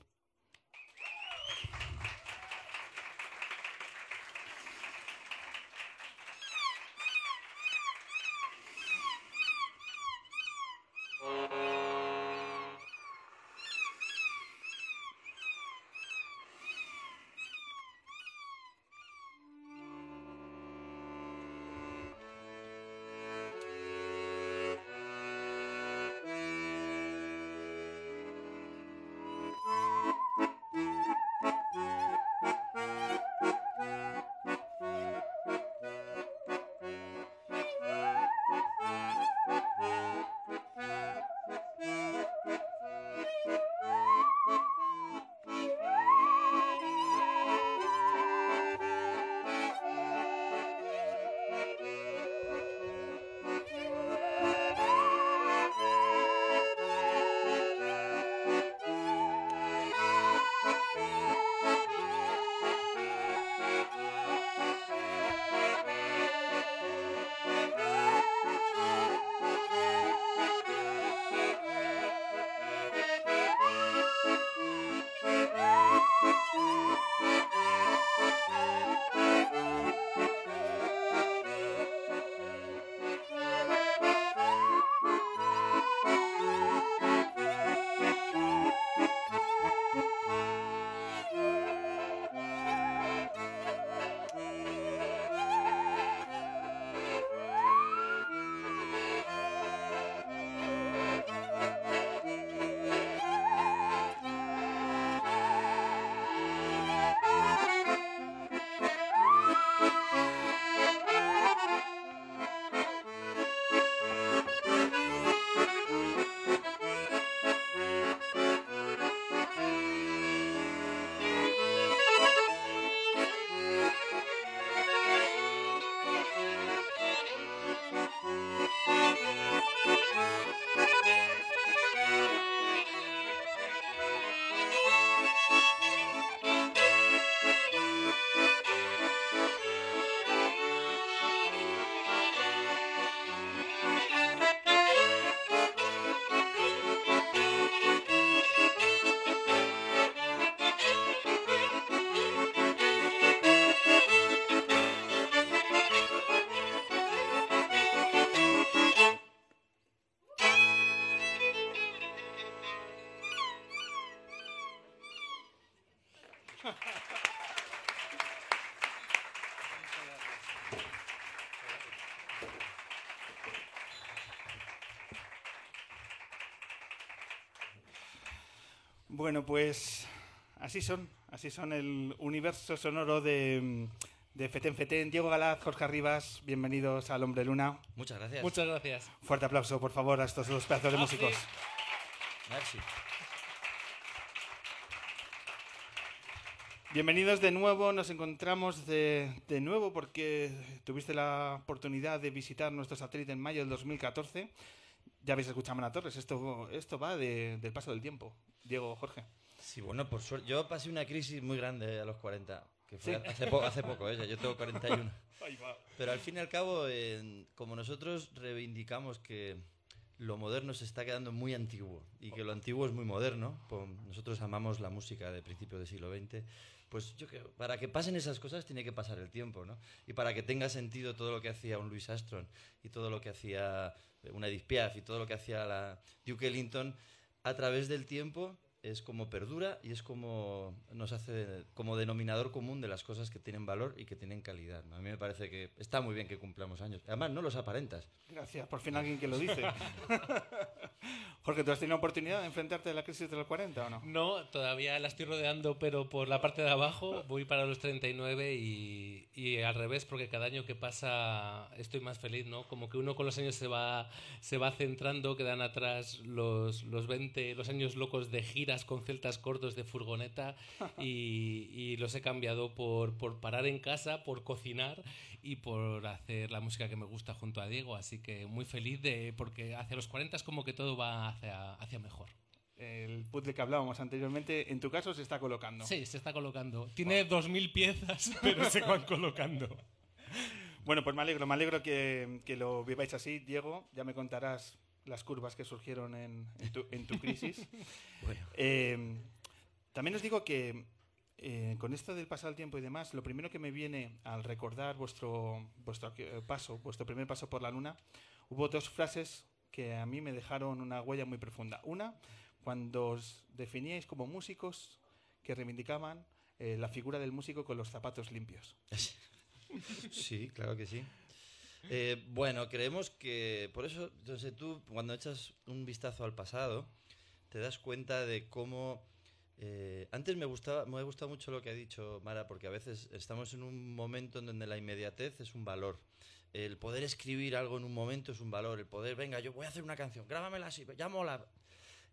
S5: Bueno, pues así son, así son el universo sonoro de, de Feten Feten. Diego Galaz, Jorge Arribas, bienvenidos al Hombre Luna.
S8: Muchas gracias.
S9: Muchas gracias.
S5: Fuerte aplauso, por favor, a estos dos pedazos de músicos.
S8: Merci.
S5: Bienvenidos de nuevo, nos encontramos de, de nuevo porque tuviste la oportunidad de visitar nuestro satélite en mayo del 2014. Ya habéis escuchado a Mana Torres, esto, esto va de- del paso del tiempo. Diego, Jorge.
S8: Sí, bueno, por suerte. Yo pasé una crisis muy grande a los 40, que fue
S5: Sí.
S8: hace, po- hace poco, ¿eh? yo tengo 41.
S5: Ahí va.
S8: Pero al fin y al cabo, eh, como nosotros reivindicamos que lo moderno se está quedando muy antiguo y que lo antiguo es muy moderno, pues nosotros amamos la música de principios del siglo XX, pues yo creo, para que pasen esas cosas tiene que pasar el tiempo, ¿no? Y para que tenga sentido todo lo que hacía un Louis Armstrong y todo lo que hacía una Edith Piaf y todo lo que hacía la Duke Ellington, a través del tiempo es como perdura y es como nos hace como denominador común de las cosas que tienen valor y que tienen calidad. A mí me parece que está muy bien que cumplamos años. Además, no los aparentas.
S5: Gracias, por fin alguien que lo dice. Jorge, ¿tú has tenido oportunidad de enfrentarte a la crisis de los 40 o no?
S9: No, todavía la estoy rodeando, pero por la parte de abajo voy para los 39 y, y al revés, porque cada año que pasa estoy más feliz, ¿no? Como que uno con los años se va, se va centrando, quedan atrás los, los 20, los años locos de gira con celtas cortos de furgoneta y, y los he cambiado por, por parar en casa, por cocinar y por hacer la música que me gusta junto a Diego. Así que muy feliz de porque hacia los 40 es como que todo va hacia, hacia mejor.
S5: El puzzle que hablábamos anteriormente, en tu caso se está colocando.
S9: Sí, se está colocando. Tiene 2.000 piezas, pero se van colocando.
S5: Bueno, pues me alegro, me alegro que, que lo viváis así. Diego, ya me contarás las curvas que surgieron en, en, tu, en tu, crisis.
S8: bueno.
S5: eh, también os digo que eh, con esto del pasar el tiempo y demás, lo primero que me viene al recordar vuestro, vuestro paso, vuestro primer paso por la luna, hubo dos frases que a mí me dejaron una huella muy profunda. Una, cuando os definíais como músicos que reivindicaban eh, la figura del músico con los zapatos limpios.
S8: Sí, claro que sí. Eh, bueno, creemos que por eso, entonces tú cuando echas un vistazo al pasado, te das cuenta de cómo... Eh, antes me gustaba, me ha gustado mucho lo que ha dicho Mara, porque a veces estamos en un momento en donde la inmediatez es un valor. El poder escribir algo en un momento es un valor. El poder, venga, yo voy a hacer una canción, grábamela así, ya mola.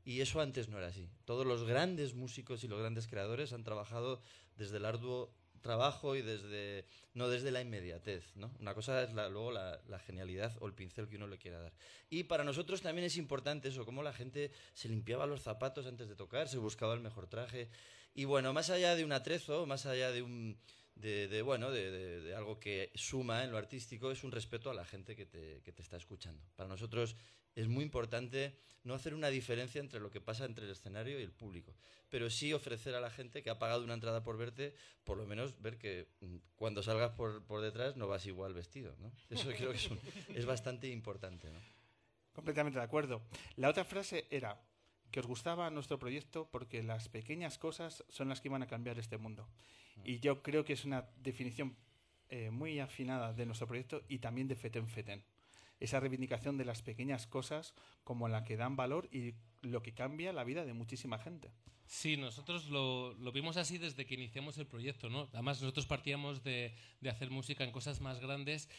S8: Y eso antes no era así. Todos los grandes músicos y los grandes creadores han trabajado desde el arduo trabajo y desde no desde la inmediatez no una cosa es la, luego la, la, genialidad o el pincel que uno le quiera dar. Y para nosotros también es importante eso cómo la gente se limpiaba los zapatos antes de tocar se buscaba el mejor traje. Y bueno más allá de un atrezo más allá de un de, de bueno de, de, de, algo que suma en lo artístico es un respeto a la gente que te, que te está escuchando. Para nosotros es muy importante no hacer una diferencia entre lo que pasa entre el escenario y el público, pero sí ofrecer a la gente que ha pagado una entrada por verte, por lo menos ver que cuando salgas por, por detrás no vas igual vestido. ¿no? Eso creo que es, un, es bastante importante. ¿no?
S5: Completamente de acuerdo. La otra frase era que os gustaba nuestro proyecto porque las pequeñas cosas son las que iban a cambiar este mundo. Y yo creo que es una definición eh, muy afinada de nuestro proyecto y también de Feten Feten esa reivindicación de las pequeñas cosas como la que dan valor y lo que cambia la vida de muchísima gente.
S9: Sí, nosotros lo, vimos así desde que iniciamos el proyecto, ¿no? Además, nosotros partíamos de, de hacer música en cosas más grandes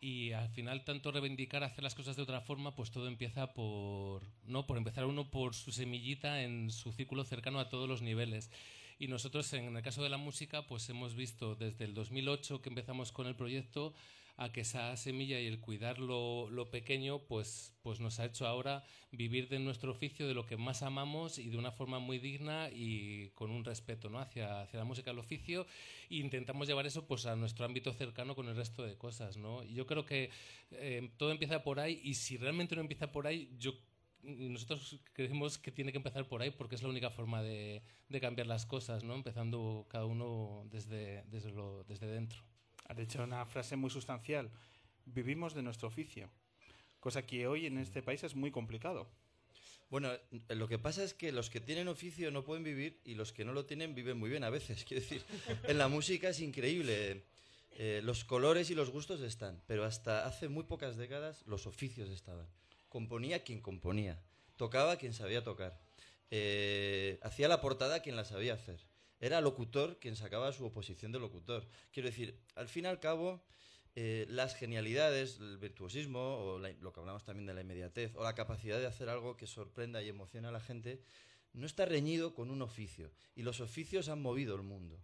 S9: y al final tanto reivindicar hacer las cosas de otra forma pues todo empieza por no por empezar uno por su semillita en su círculo cercano a todos los niveles y nosotros en el caso de la música pues hemos visto desde el 2008 que empezamos con el proyecto a que esa semilla y el cuidar lo, pequeño pues, pues nos ha hecho ahora vivir de nuestro oficio, de lo que más amamos y de una forma muy digna y con un respeto ¿no? hacia, hacia la música, el oficio e intentamos llevar eso pues a nuestro ámbito cercano con el resto de cosas. ¿no? Y yo creo que eh, todo empieza por ahí y si realmente no empieza por ahí, yo nosotros creemos que tiene que empezar por ahí porque es la única forma de, de cambiar las cosas, ¿no? empezando cada uno desde, desde, lo, desde dentro.
S5: Has dicho una frase muy sustancial. Vivimos de nuestro oficio. Cosa que hoy en este país es muy complicado.
S8: Bueno, lo que pasa es que los que tienen oficio no pueden vivir y los que no lo tienen viven muy bien a veces. Quiero decir, en la música es increíble. Eh, los colores y los gustos están, pero hasta hace muy pocas décadas los oficios estaban. Componía quien componía, tocaba quien sabía tocar, eh, hacía la portada quien la sabía hacer era locutor quien sacaba su oposición de locutor. Quiero decir, al fin y al cabo, eh, las genialidades, el virtuosismo, o lo que hablamos también de la inmediatez, o la capacidad de hacer algo que sorprenda y emociona a la gente, no está reñido con un oficio. Y los oficios han movido el mundo.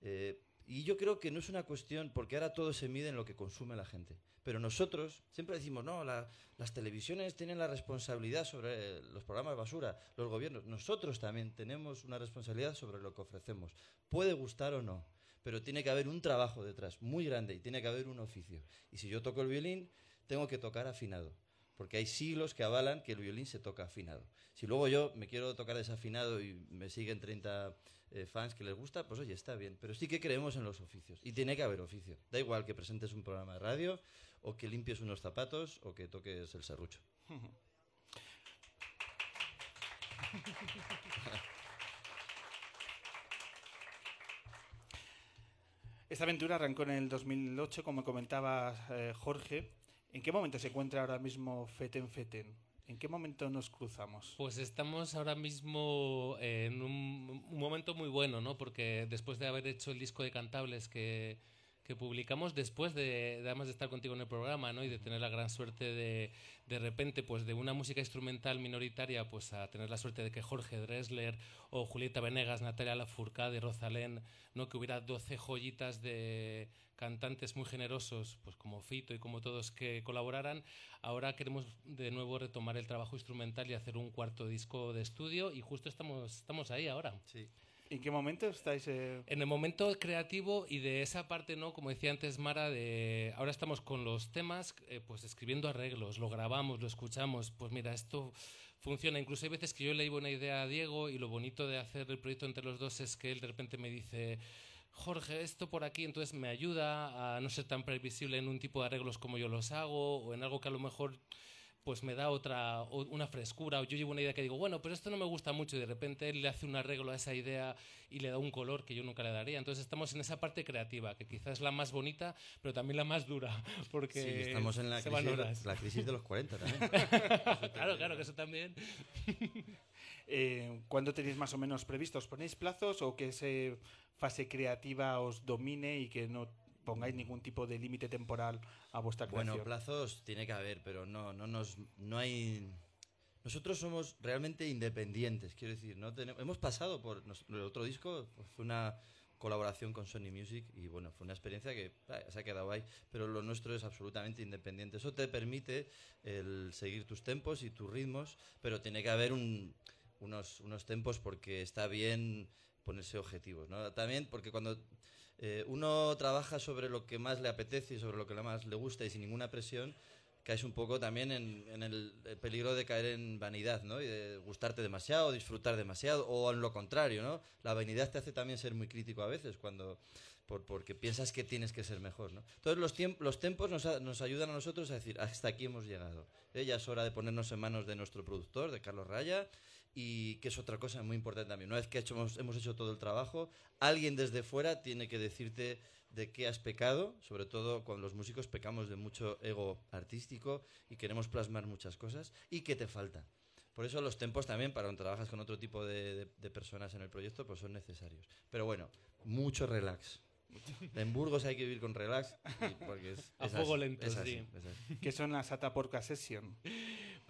S8: Eh, y yo creo que no es una cuestión, porque ahora todo se mide en lo que consume la gente. Pero nosotros siempre decimos, no, la, las televisiones tienen la responsabilidad sobre los programas basura, los gobiernos. Nosotros también tenemos una responsabilidad sobre lo que ofrecemos. Puede gustar o no, pero tiene que haber un trabajo detrás muy grande y tiene que haber un oficio. Y si yo toco el violín, tengo que tocar afinado. Porque hay siglos que avalan que el violín se toca afinado. Si luego yo me quiero tocar desafinado y me siguen 30 eh, fans que les gusta, pues oye, está bien. Pero sí que creemos en los oficios. Y tiene que haber oficio. Da igual que presentes un programa de radio, o que limpies unos zapatos, o que toques el serrucho.
S5: Esta aventura arrancó en el 2008, como comentaba eh, Jorge. ¿En qué momento se encuentra ahora mismo Feten Feten? ¿En qué momento nos cruzamos?
S9: Pues estamos ahora mismo en un, un, momento muy bueno, ¿no? Porque después de haber hecho el disco de cantables que, que publicamos después de, de, además de estar contigo en el programa, ¿no? Y de tener la gran suerte de, de repente, pues de una música instrumental minoritaria, pues a tener la suerte de que Jorge Dressler o Julieta Venegas, Natalia Lafourcade, Rosalén, ¿no? Que hubiera 12 joyitas de cantantes muy generosos, pues como Fito y como todos que colaboraran. Ahora queremos de nuevo retomar el trabajo instrumental y hacer un cuarto disco de estudio y justo estamos, estamos ahí ahora.
S8: Sí.
S5: ¿En qué momento estáis? Eh...
S9: En el momento creativo y de esa parte, ¿no? Como decía antes Mara, ahora estamos con los temas, eh, pues escribiendo arreglos, lo grabamos, lo escuchamos, pues mira, esto funciona. Incluso hay veces que yo le una idea a Diego y lo bonito de hacer el proyecto entre los dos es que él de repente me dice, Jorge, esto por aquí, entonces me ayuda a no ser tan previsible en un tipo de arreglos como yo los hago o en algo que a lo mejor pues me da otra, una frescura, o yo llevo una idea que digo, bueno, pero esto no me gusta mucho, y de repente él le hace un arreglo a esa idea y le da un color que yo nunca le daría. Entonces estamos en esa parte creativa, que quizás es la más bonita, pero también la más dura, porque
S8: sí, estamos en la, crisis, la crisis, de los 40 también.
S9: claro, claro, que eso también.
S5: eh, ¿Cuándo tenéis más o menos previstos? ¿Ponéis plazos o que esa fase creativa os domine y que no pongáis ningún tipo de límite temporal a vuestra creación.
S8: Bueno, plazos tiene que haber, pero no, no, nos, no hay... Nosotros somos realmente independientes, quiero decir, no tenemos, hemos pasado por el otro disco, fue una colaboración con Sony Music y bueno, fue una experiencia que se ha quedado ahí, pero lo nuestro es absolutamente independiente. Eso te permite el seguir tus tempos y tus ritmos, pero tiene que haber un, unos, unos tempos porque está bien ponerse objetivos, ¿no? También porque cuando eh, uno trabaja sobre lo que más le apetece y sobre lo que más le gusta y sin ninguna presión, caes un poco también en, el peligro de caer en vanidad, ¿no? Y de gustarte demasiado, disfrutar demasiado, o en lo contrario, ¿no? La vanidad te hace también ser muy crítico a veces cuando por, porque piensas que tienes que ser mejor, ¿no? Entonces los, tiempos, los tempos nos, nos, ayudan a nosotros a decir, hasta aquí hemos llegado. ¿eh? Ya es hora de ponernos en manos de nuestro productor, de Carlos Raya, y que es otra cosa muy importante también. Una vez que hemos, hemos hecho todo el trabajo, alguien desde fuera tiene que decirte de qué has pecado, sobre todo cuando los músicos pecamos de mucho ego artístico y queremos plasmar muchas cosas, y qué te falta. Por eso los tempos también, para cuando trabajas con otro tipo de, de, de personas en el proyecto, pues son necesarios. Pero bueno, mucho relax. En Burgos hay que vivir con relax. Porque es,
S9: a
S8: es
S9: fuego
S8: así,
S9: lento,
S8: es así,
S9: sí.
S8: es así.
S5: ¿Qué son las Ataporca Session?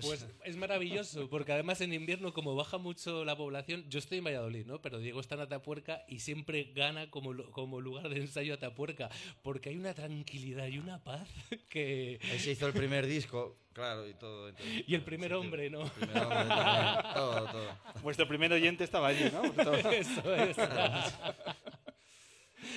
S9: Pues es maravilloso, porque además en invierno, como baja mucho la población, yo estoy en Valladolid, ¿no? Pero Diego está en Atapuerca y siempre gana como, como lugar de ensayo Atapuerca, porque hay una tranquilidad y una paz que...
S8: Ahí se hizo el primer disco, claro, y todo. Entonces,
S9: Y el primer hombre, ¿no?
S8: El primer hombre también, todo, todo.
S5: Vuestro primer oyente estaba allí, ¿no? Todo.
S9: Eso es.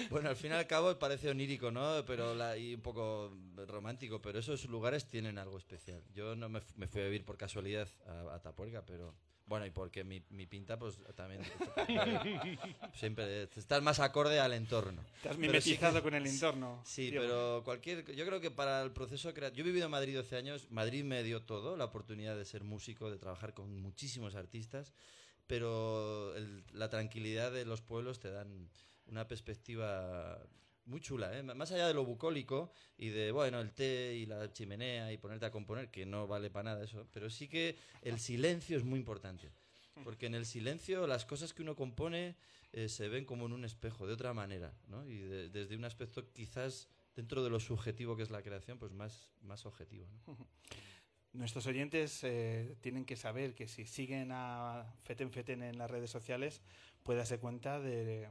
S8: Bueno, al fin y al cabo parece onírico, ¿no? Pero la, y un poco romántico, pero esos lugares tienen algo especial. Yo no me, me fui a vivir por casualidad a, a Tapuerca, pero bueno, y porque mi, mi pinta, pues también siempre estás más acorde al entorno. Pero
S5: mimetizado
S8: sí
S5: con el entorno.
S8: Sí, pero cualquier. Yo creo que para el proceso creativo. Yo he vivido en Madrid 12 años. Madrid me dio todo: la oportunidad de ser músico, de trabajar con muchísimos artistas. Pero el- la tranquilidad de los pueblos te dan una perspectiva muy chula, ¿eh? Más allá de lo bucólico y de, bueno, el té y la chimenea y ponerte a componer, que no vale para nada eso, pero sí que el silencio es muy importante. Porque en el silencio las cosas que uno compone eh, se ven como en un espejo, de otra manera, ¿no? Y de- desde un aspecto quizás dentro de lo subjetivo que es la creación, pues más, más objetivo.
S5: Nuestros oyentes eh, tienen que saber que si siguen a Feten Feten en las redes sociales, puede darse cuenta de,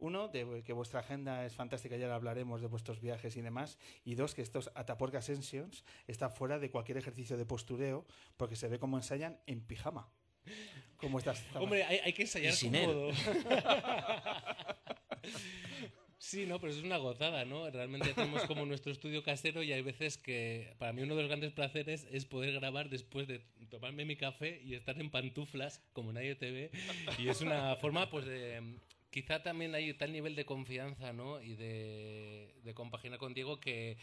S5: uno, de que vuestra agenda es fantástica, ya hablaremos de vuestros viajes y demás, y dos, que estos Atapuerca Sessions está fuera de cualquier ejercicio de postureo, porque se ve como ensayan en pijama. ¿Cómo estás?
S9: Hombre, hay, hay que ensayar
S8: sin
S9: cómodo. Sí, no, pero es una gozada, ¿no? Realmente tenemos como nuestro estudio casero y hay veces que para mí uno de los grandes placeres es poder grabar después de tomarme mi café y estar en pantuflas como nadie te ve y es una forma pues de quizá también hay tal nivel de confianza, ¿no? Y de, de compaginar con Diego que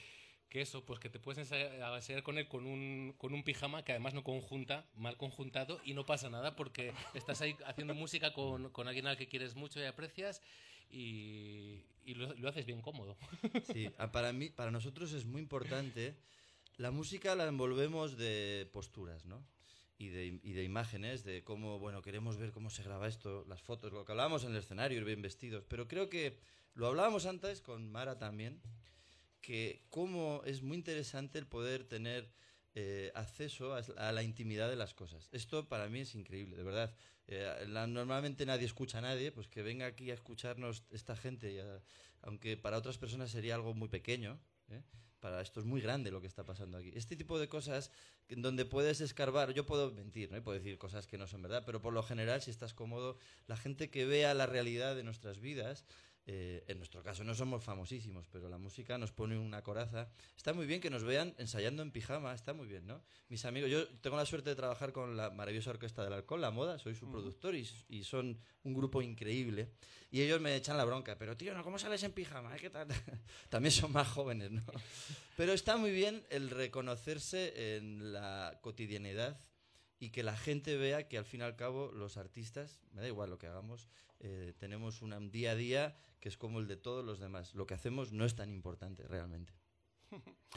S9: eso, pues que te puedes ensayar, con él con un, con un pijama que además no conjunta, mal conjuntado, y no pasa nada porque estás ahí haciendo música con, con alguien al que quieres mucho y aprecias y, lo, haces bien cómodo.
S8: Sí, para mí, para nosotros es muy importante. La música la envolvemos de posturas, ¿no? Y de, y de imágenes, de cómo, bueno, queremos ver cómo se graba esto, las fotos, lo que hablábamos en el escenario, ir bien vestidos. Pero creo que lo hablábamos antes con Mara también, que cómo es muy interesante el poder tener eh, acceso a, a la intimidad de las cosas. Esto para mí es increíble, de verdad. Eh, la- normalmente nadie escucha a nadie, pues que venga aquí a escucharnos esta gente, a- aunque para otras personas sería algo muy pequeño, ¿eh? Para esto es muy grande lo que está pasando aquí. Este tipo de cosas donde puedes escarbar, yo puedo mentir, ¿no? Y puedo decir cosas que no son verdad, pero por lo general, si estás cómodo, la gente que vea la realidad de nuestras vidas, eh, en nuestro caso no somos famosísimos, pero la música nos pone una coraza. Está muy bien que nos vean ensayando en pijama, está muy bien, ¿no? Mis amigos, yo tengo la suerte de trabajar con la maravillosa Orquesta del Alcohol, La Moda, soy su productor y, y son un grupo increíble. Y ellos me echan la bronca, pero tío, ¿no? ¿cómo sales en pijama? eh? ¿Qué tal? También son más jóvenes, ¿no? Pero está muy bien el reconocerse en la cotidianidad y que la gente vea que al fin y al cabo los artistas, me da igual lo que hagamos, eh, tenemos un día a día que es como el de todos los demás. Lo que hacemos no es tan importante realmente.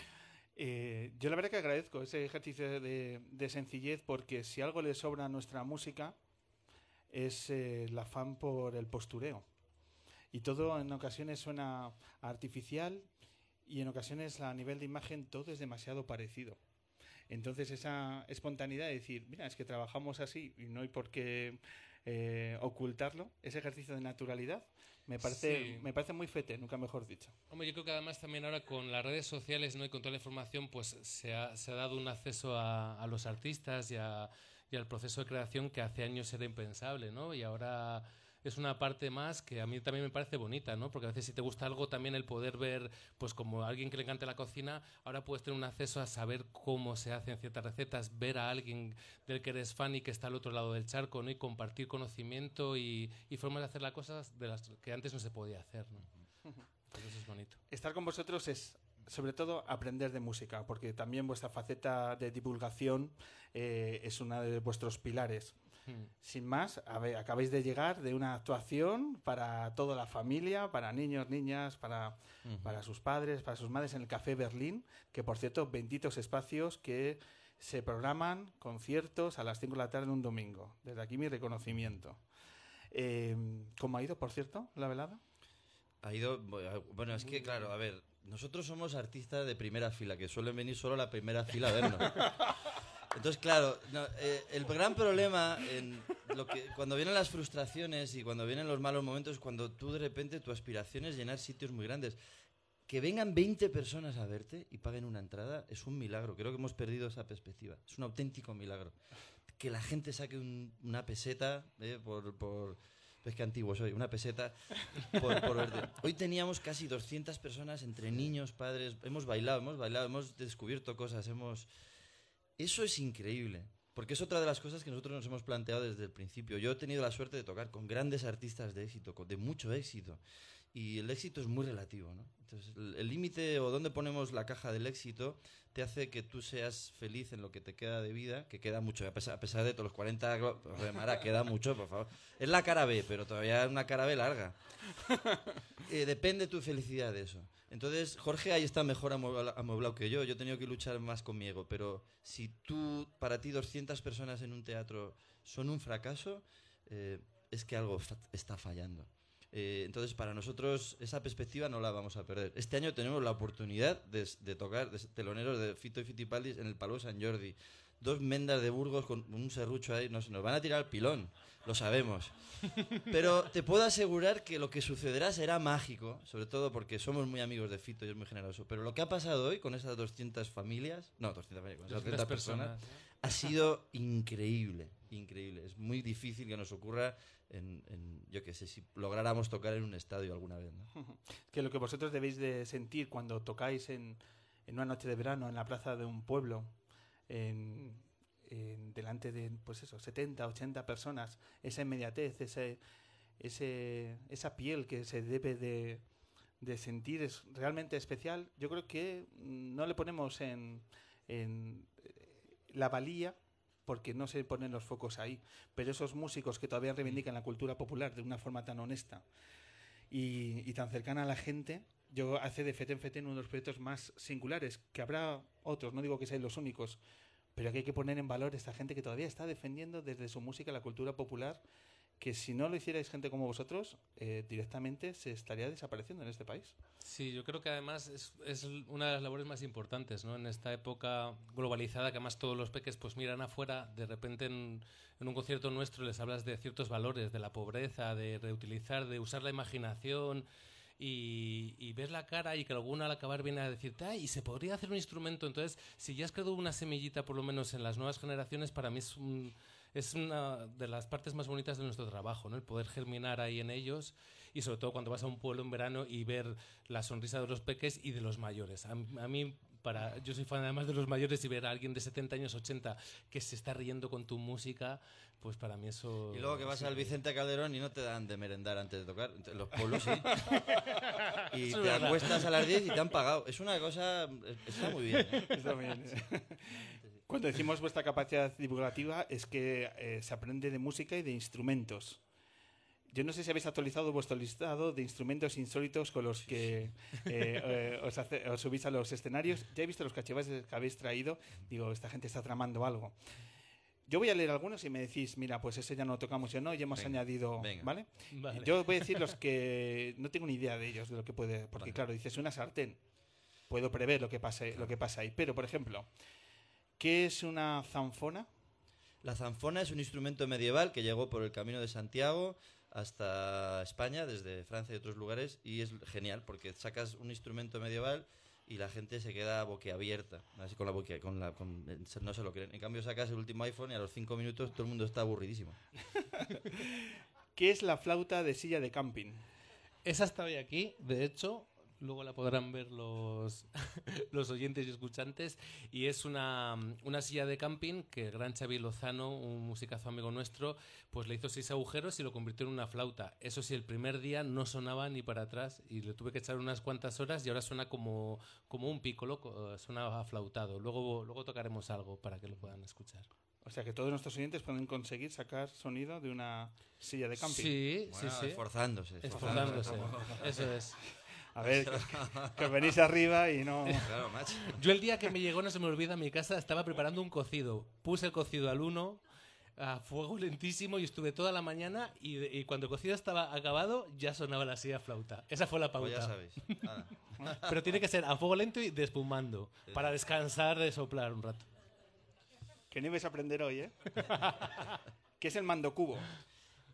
S5: Eh, yo la verdad que agradezco ese ejercicio de, de sencillez porque si algo le sobra a nuestra música es eh, el afán por el postureo. Y todo en ocasiones suena artificial y en ocasiones a nivel de imagen todo es demasiado parecido. Entonces esa espontaneidad de decir, mira, es que trabajamos así y no hay por qué eh, ocultarlo, ese ejercicio de naturalidad, me parece,
S9: Sí.
S5: me parece muy fete, nunca mejor dicho.
S9: Hombre, yo creo que además también ahora con las redes sociales ¿no? y con toda la información, pues se ha, se ha dado un acceso a, a los artistas y, a- y al proceso de creación que hace años era impensable, ¿no? Y ahora es una parte más que a mí también me parece bonita, ¿no? Porque a veces si te gusta algo también el poder ver, pues como a alguien que le encanta la cocina, ahora puedes tener un acceso a saber cómo se hacen ciertas recetas, ver a alguien del que eres fan y que está al otro lado del charco, ¿no? Y compartir conocimiento y, y formas de hacer las cosas de las que antes no se podía hacer, ¿no? Pues eso es bonito.
S5: Estar con vosotros es, sobre todo, aprender de música, porque también vuestra faceta de divulgación eh, es una de vuestros pilares.
S9: Hmm.
S5: Sin más, a ver, acabáis de llegar de una actuación para toda la familia, para niños, niñas, para, para sus padres, para sus madres en el Café Berlín, que por cierto, benditos espacios que se programan conciertos a las 5 de la tarde un domingo. Desde aquí mi reconocimiento. Eh, ¿Cómo ha ido, por cierto, la velada?
S8: Ha ido, bueno, es que claro, a ver, nosotros somos artistas de primera fila, que suelen venir solo a la primera fila a vernos. Entonces, claro, no, eh, el gran problema en lo que, cuando vienen las frustraciones y cuando vienen los malos momentos es cuando tú de repente tu aspiración es llenar sitios muy grandes. Que vengan 20 personas a verte y paguen una entrada es un milagro. Creo que hemos perdido esa perspectiva. Es un auténtico milagro. Que la gente saque un- una peseta eh, por, por... Es que antiguo soy, una peseta por, por verte. Hoy teníamos casi 200 personas entre niños, padres. Hemos bailado, hemos bailado, hemos descubierto cosas, hemos... Eso es increíble, porque es otra de las cosas que nosotros nos hemos planteado desde el principio. Yo he tenido la suerte de tocar con grandes artistas de éxito, de mucho éxito, y el éxito es muy relativo, ¿no? Entonces, el límite o dónde ponemos la caja del éxito te hace que tú seas feliz en lo que te queda de vida, que queda mucho, a pesar, a pesar de todos los 40... glo- Joder, Mara, queda mucho, por favor. Es la cara B, pero todavía es una cara B larga. Eh, depende tu felicidad de eso. Entonces, Jorge ahí está mejor amuebla- amueblado que yo. Yo he tenido que luchar más con mi ego. Pero si tú, para ti, 200 personas en un teatro son un fracaso, eh, es que algo fa- está fallando. Eh, entonces, para nosotros, esa perspectiva no la vamos a perder. Este año tenemos la oportunidad de, de tocar de teloneros de Fito y Fitipaldis en el Palau San Jordi. Dos mendas de Burgos con un serrucho ahí. Nos, nos van a tirar al pilón. Lo sabemos. Pero te puedo asegurar que lo que sucederá será mágico, sobre todo porque somos muy amigos de Fito y es muy generoso. Pero lo que ha pasado hoy con esas 200 familias, no, 200 familias, con esas 200
S9: 200
S8: personas,
S9: personas,
S8: ha sido increíble, increíble. Es muy difícil que nos ocurra en, yo qué sé, si lográramos tocar en un estadio alguna vez,
S5: que lo que vosotros debéis de sentir cuando tocáis en, en una noche de verano en la plaza de un pueblo, en, delante de, pues eso, 70, 80 personas, esa inmediatez, ese, ese, esa piel que se debe de, de sentir es realmente especial. Yo creo que no le ponemos en, en eh, la valía porque no se ponen los focos ahí. Pero esos músicos que todavía reivindican la cultura popular de una forma tan honesta y, tan cercana a la gente, yo hace de Fete en Fete uno de los proyectos más singulares, que habrá otros, no digo que sean los únicos, pero que hay que poner en valor esta gente que todavía está defendiendo desde su música la cultura popular, que si no lo hicierais gente como vosotros, eh, directamente se estaría desapareciendo en este país.
S9: Sí, yo creo que además es, es una de las labores más importantes, ¿no? En esta época globalizada, que además todos los peques pues miran afuera, de repente en, en un concierto nuestro les hablas de ciertos valores, de la pobreza, de reutilizar, de usar la imaginación, y, y, ves la cara y que alguna al acabar viene a decirte, ay, se podría hacer un instrumento. Entonces, si ya has creado una semillita, por lo menos en las nuevas generaciones, para mí es, un, es una de las partes más bonitas de nuestro trabajo, ¿no? El poder germinar ahí en ellos y sobre todo cuando vas a un pueblo en verano y ver la sonrisa de los peques y de los mayores. A, a mí para yo soy fan además de los mayores y ver a alguien de 70 años 80 que se está riendo con tu música pues para mí eso
S8: y luego que vas al Vicente Calderón y no te dan de merendar antes de tocar los pueblos sí y te acuestas a las 10 y te han pagado es una cosa está muy bien ¿eh?
S5: está muy bien cuando decimos vuestra capacidad divulgativa es que eh, se aprende de música y de instrumentos yo no sé si habéis actualizado vuestro listado de instrumentos insólitos con los que eh, eh, os, hace, os, subís a los escenarios. Ya he visto los cachivaches que habéis traído. Digo, esta gente está tramando algo. Yo voy a leer algunos y me decís, mira, pues ese ya no lo tocamos ya no, ya hemos venga, añadido, venga. ¿vale? ¿vale? Yo voy a decir los que no tengo ni idea de ellos, de lo que puede, porque vale. claro, dices una sartén, puedo prever lo que pase, lo que pasa ahí. Pero, por ejemplo, ¿qué es una zanfona?
S8: La zanfona es un instrumento medieval que llegó por el camino de Santiago hasta España, desde Francia y otros lugares, y es genial porque sacas un instrumento medieval y la gente se queda boquiabierta, así con la boquia, con la, con, no se lo creen. En cambio sacas el último iPhone y a los cinco minutos todo el mundo está aburridísimo.
S5: ¿Qué es la flauta de silla de camping?
S9: Esa está hoy aquí, de hecho, luego la podrán ver los, los oyentes y escuchantes. Y es una, una, silla de camping que el gran Xavi Lozano, un musicazo amigo nuestro, pues le hizo seis agujeros y lo convirtió en una flauta. Eso sí, el primer día no sonaba ni para atrás y le tuve que echar unas cuantas horas y ahora suena como, como un pícolo, suena aflautado. Luego, luego tocaremos algo para que lo puedan escuchar.
S5: O sea que todos nuestros oyentes pueden conseguir sacar sonido de una silla de camping.
S9: Sí,
S8: bueno,
S9: sí, sí.
S8: Esforzándose.
S9: Esforzándose. Eso es.
S5: A ver, que, que, venís arriba y no...
S8: Claro, macho.
S9: Yo el día que me llegó, no se me olvida, a mi casa estaba preparando un cocido. Puse el cocido al uno, a fuego lentísimo, y estuve toda la mañana, y, y, cuando el cocido estaba acabado, ya sonaba la silla flauta. Esa fue la pauta.
S8: Pues ya sabéis.
S9: Pero tiene que ser a fuego lento y despumando, para descansar de soplar un rato.
S5: Que no ibas a aprender hoy, ¿eh? ¿Qué es el mando cubo?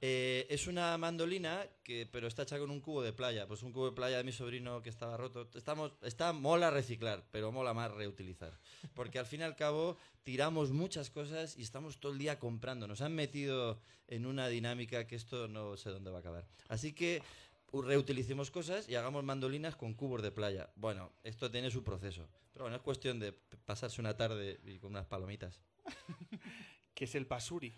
S8: Eh, es una mandolina que pero está hecha con un cubo de playa. Pues un cubo de playa de mi sobrino que estaba roto. Estamos está mola reciclar pero mola más reutilizar. Porque al fin y al cabo tiramos muchas cosas y estamos todo el día comprando. Nos han metido en una dinámica que esto no sé dónde va a acabar. Así que reutilicemos cosas y hagamos mandolinas con cubos de playa. Bueno esto tiene su proceso. Pero bueno es cuestión de pasarse una tarde y con unas palomitas.
S5: ¿Qué es el basuri?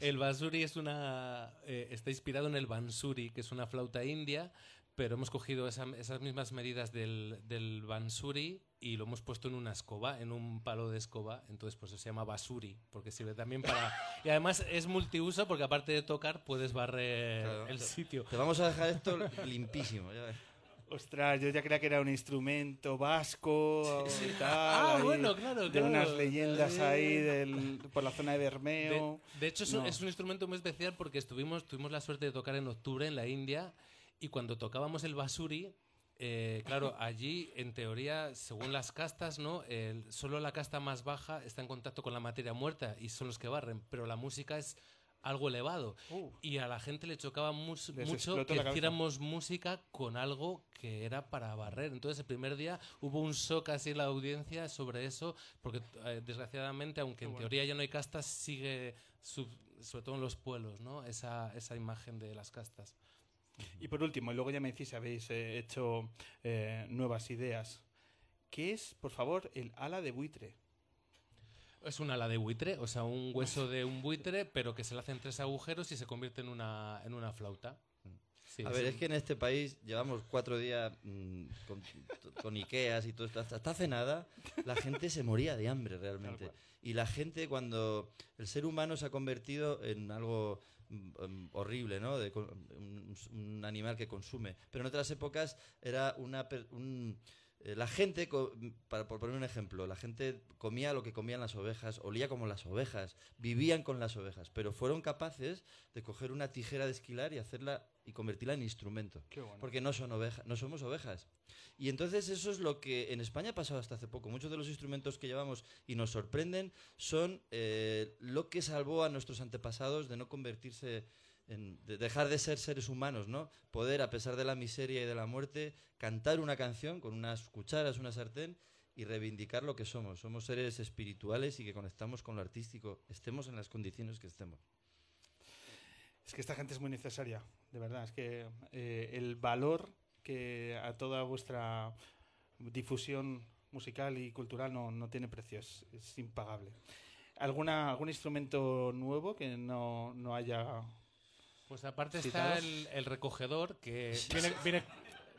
S9: El basuri es una eh, está inspirado en el bansuri, que es una flauta india, pero hemos cogido esa, esas mismas medidas del, del bansuri y lo hemos puesto en una escoba, en un palo de escoba, entonces pues se llama basuri, porque sirve también para... Y además es multiuso porque aparte de tocar puedes barrer claro, el sitio.
S8: Te vamos a dejar esto limpísimo. Ya ves.
S5: Ostras, yo ya creía que era un instrumento vasco
S9: Sí, sí.
S5: tal.
S9: Ah,
S5: ahí,
S9: bueno, claro,
S5: De
S9: claro.
S5: unas leyendas ahí del, por la zona de Bermeo.
S9: De, de hecho, es, un,
S5: No.
S9: es un instrumento muy especial porque estuvimos, tuvimos la suerte de tocar en octubre en la India y cuando tocábamos el basuri, eh, claro, allí en teoría, según las castas, ¿no? El- solo la casta más baja está en contacto con la materia muerta y son los que barren, pero la música es algo elevado
S5: Uh.
S9: y a la gente le chocaba
S5: Les
S9: mucho que hiciéramos música con algo que era para barrer. Entonces el primer día hubo un shock así en la audiencia sobre eso, porque eh, desgraciadamente, aunque en teoría ya no hay castas, sigue, sub- sobre todo en los pueblos, ¿no? esa, esa imagen de las castas.
S5: Y por último, y luego ya me decís si habéis eh, hecho eh, nuevas ideas. ¿Qué es, por favor, el ala de buitre?
S9: Es un ala de buitre, o sea, un hueso de un buitre, pero que se le hacen tres agujeros y se convierte en una, en una flauta. Sí,
S8: a ver, es que en este país llevamos cuatro días mm, con, con Ikeas y todo esto. Hasta, hasta hace nada la gente se moría de hambre realmente. Y la gente cuando el ser humano se ha convertido en algo mm, mm, horrible, ¿no? De un, un animal que consume. Pero en otras épocas era una, per- un, la gente, para, por poner un ejemplo, la gente comía lo que comían las ovejas, olía como las ovejas, vivían con las ovejas, pero fueron capaces de coger una tijera de esquilar y hacerla y convertirla en instrumento.
S5: Bueno.
S8: Porque no son ovejas, no somos ovejas. Y entonces eso es lo que en España ha pasado hasta hace poco. Muchos de los instrumentos que llevamos y nos sorprenden son eh, lo que salvó a nuestros antepasados de no convertirse dejar de ser seres humanos, ¿no? Poder, a pesar de la miseria y de la muerte, cantar una canción con unas cucharas, una sartén y reivindicar lo que somos. Somos seres espirituales y que conectamos con lo artístico, estemos en las condiciones que estemos.
S5: Es que esta gente es muy necesaria, de verdad. Es que eh, el valor que a toda vuestra difusión musical y cultural no, no tiene precio, es, es impagable. ¿Alguna, ¿Algún instrumento nuevo que no, no haya
S9: Pues aparte está el, el recogedor, que viene, viene,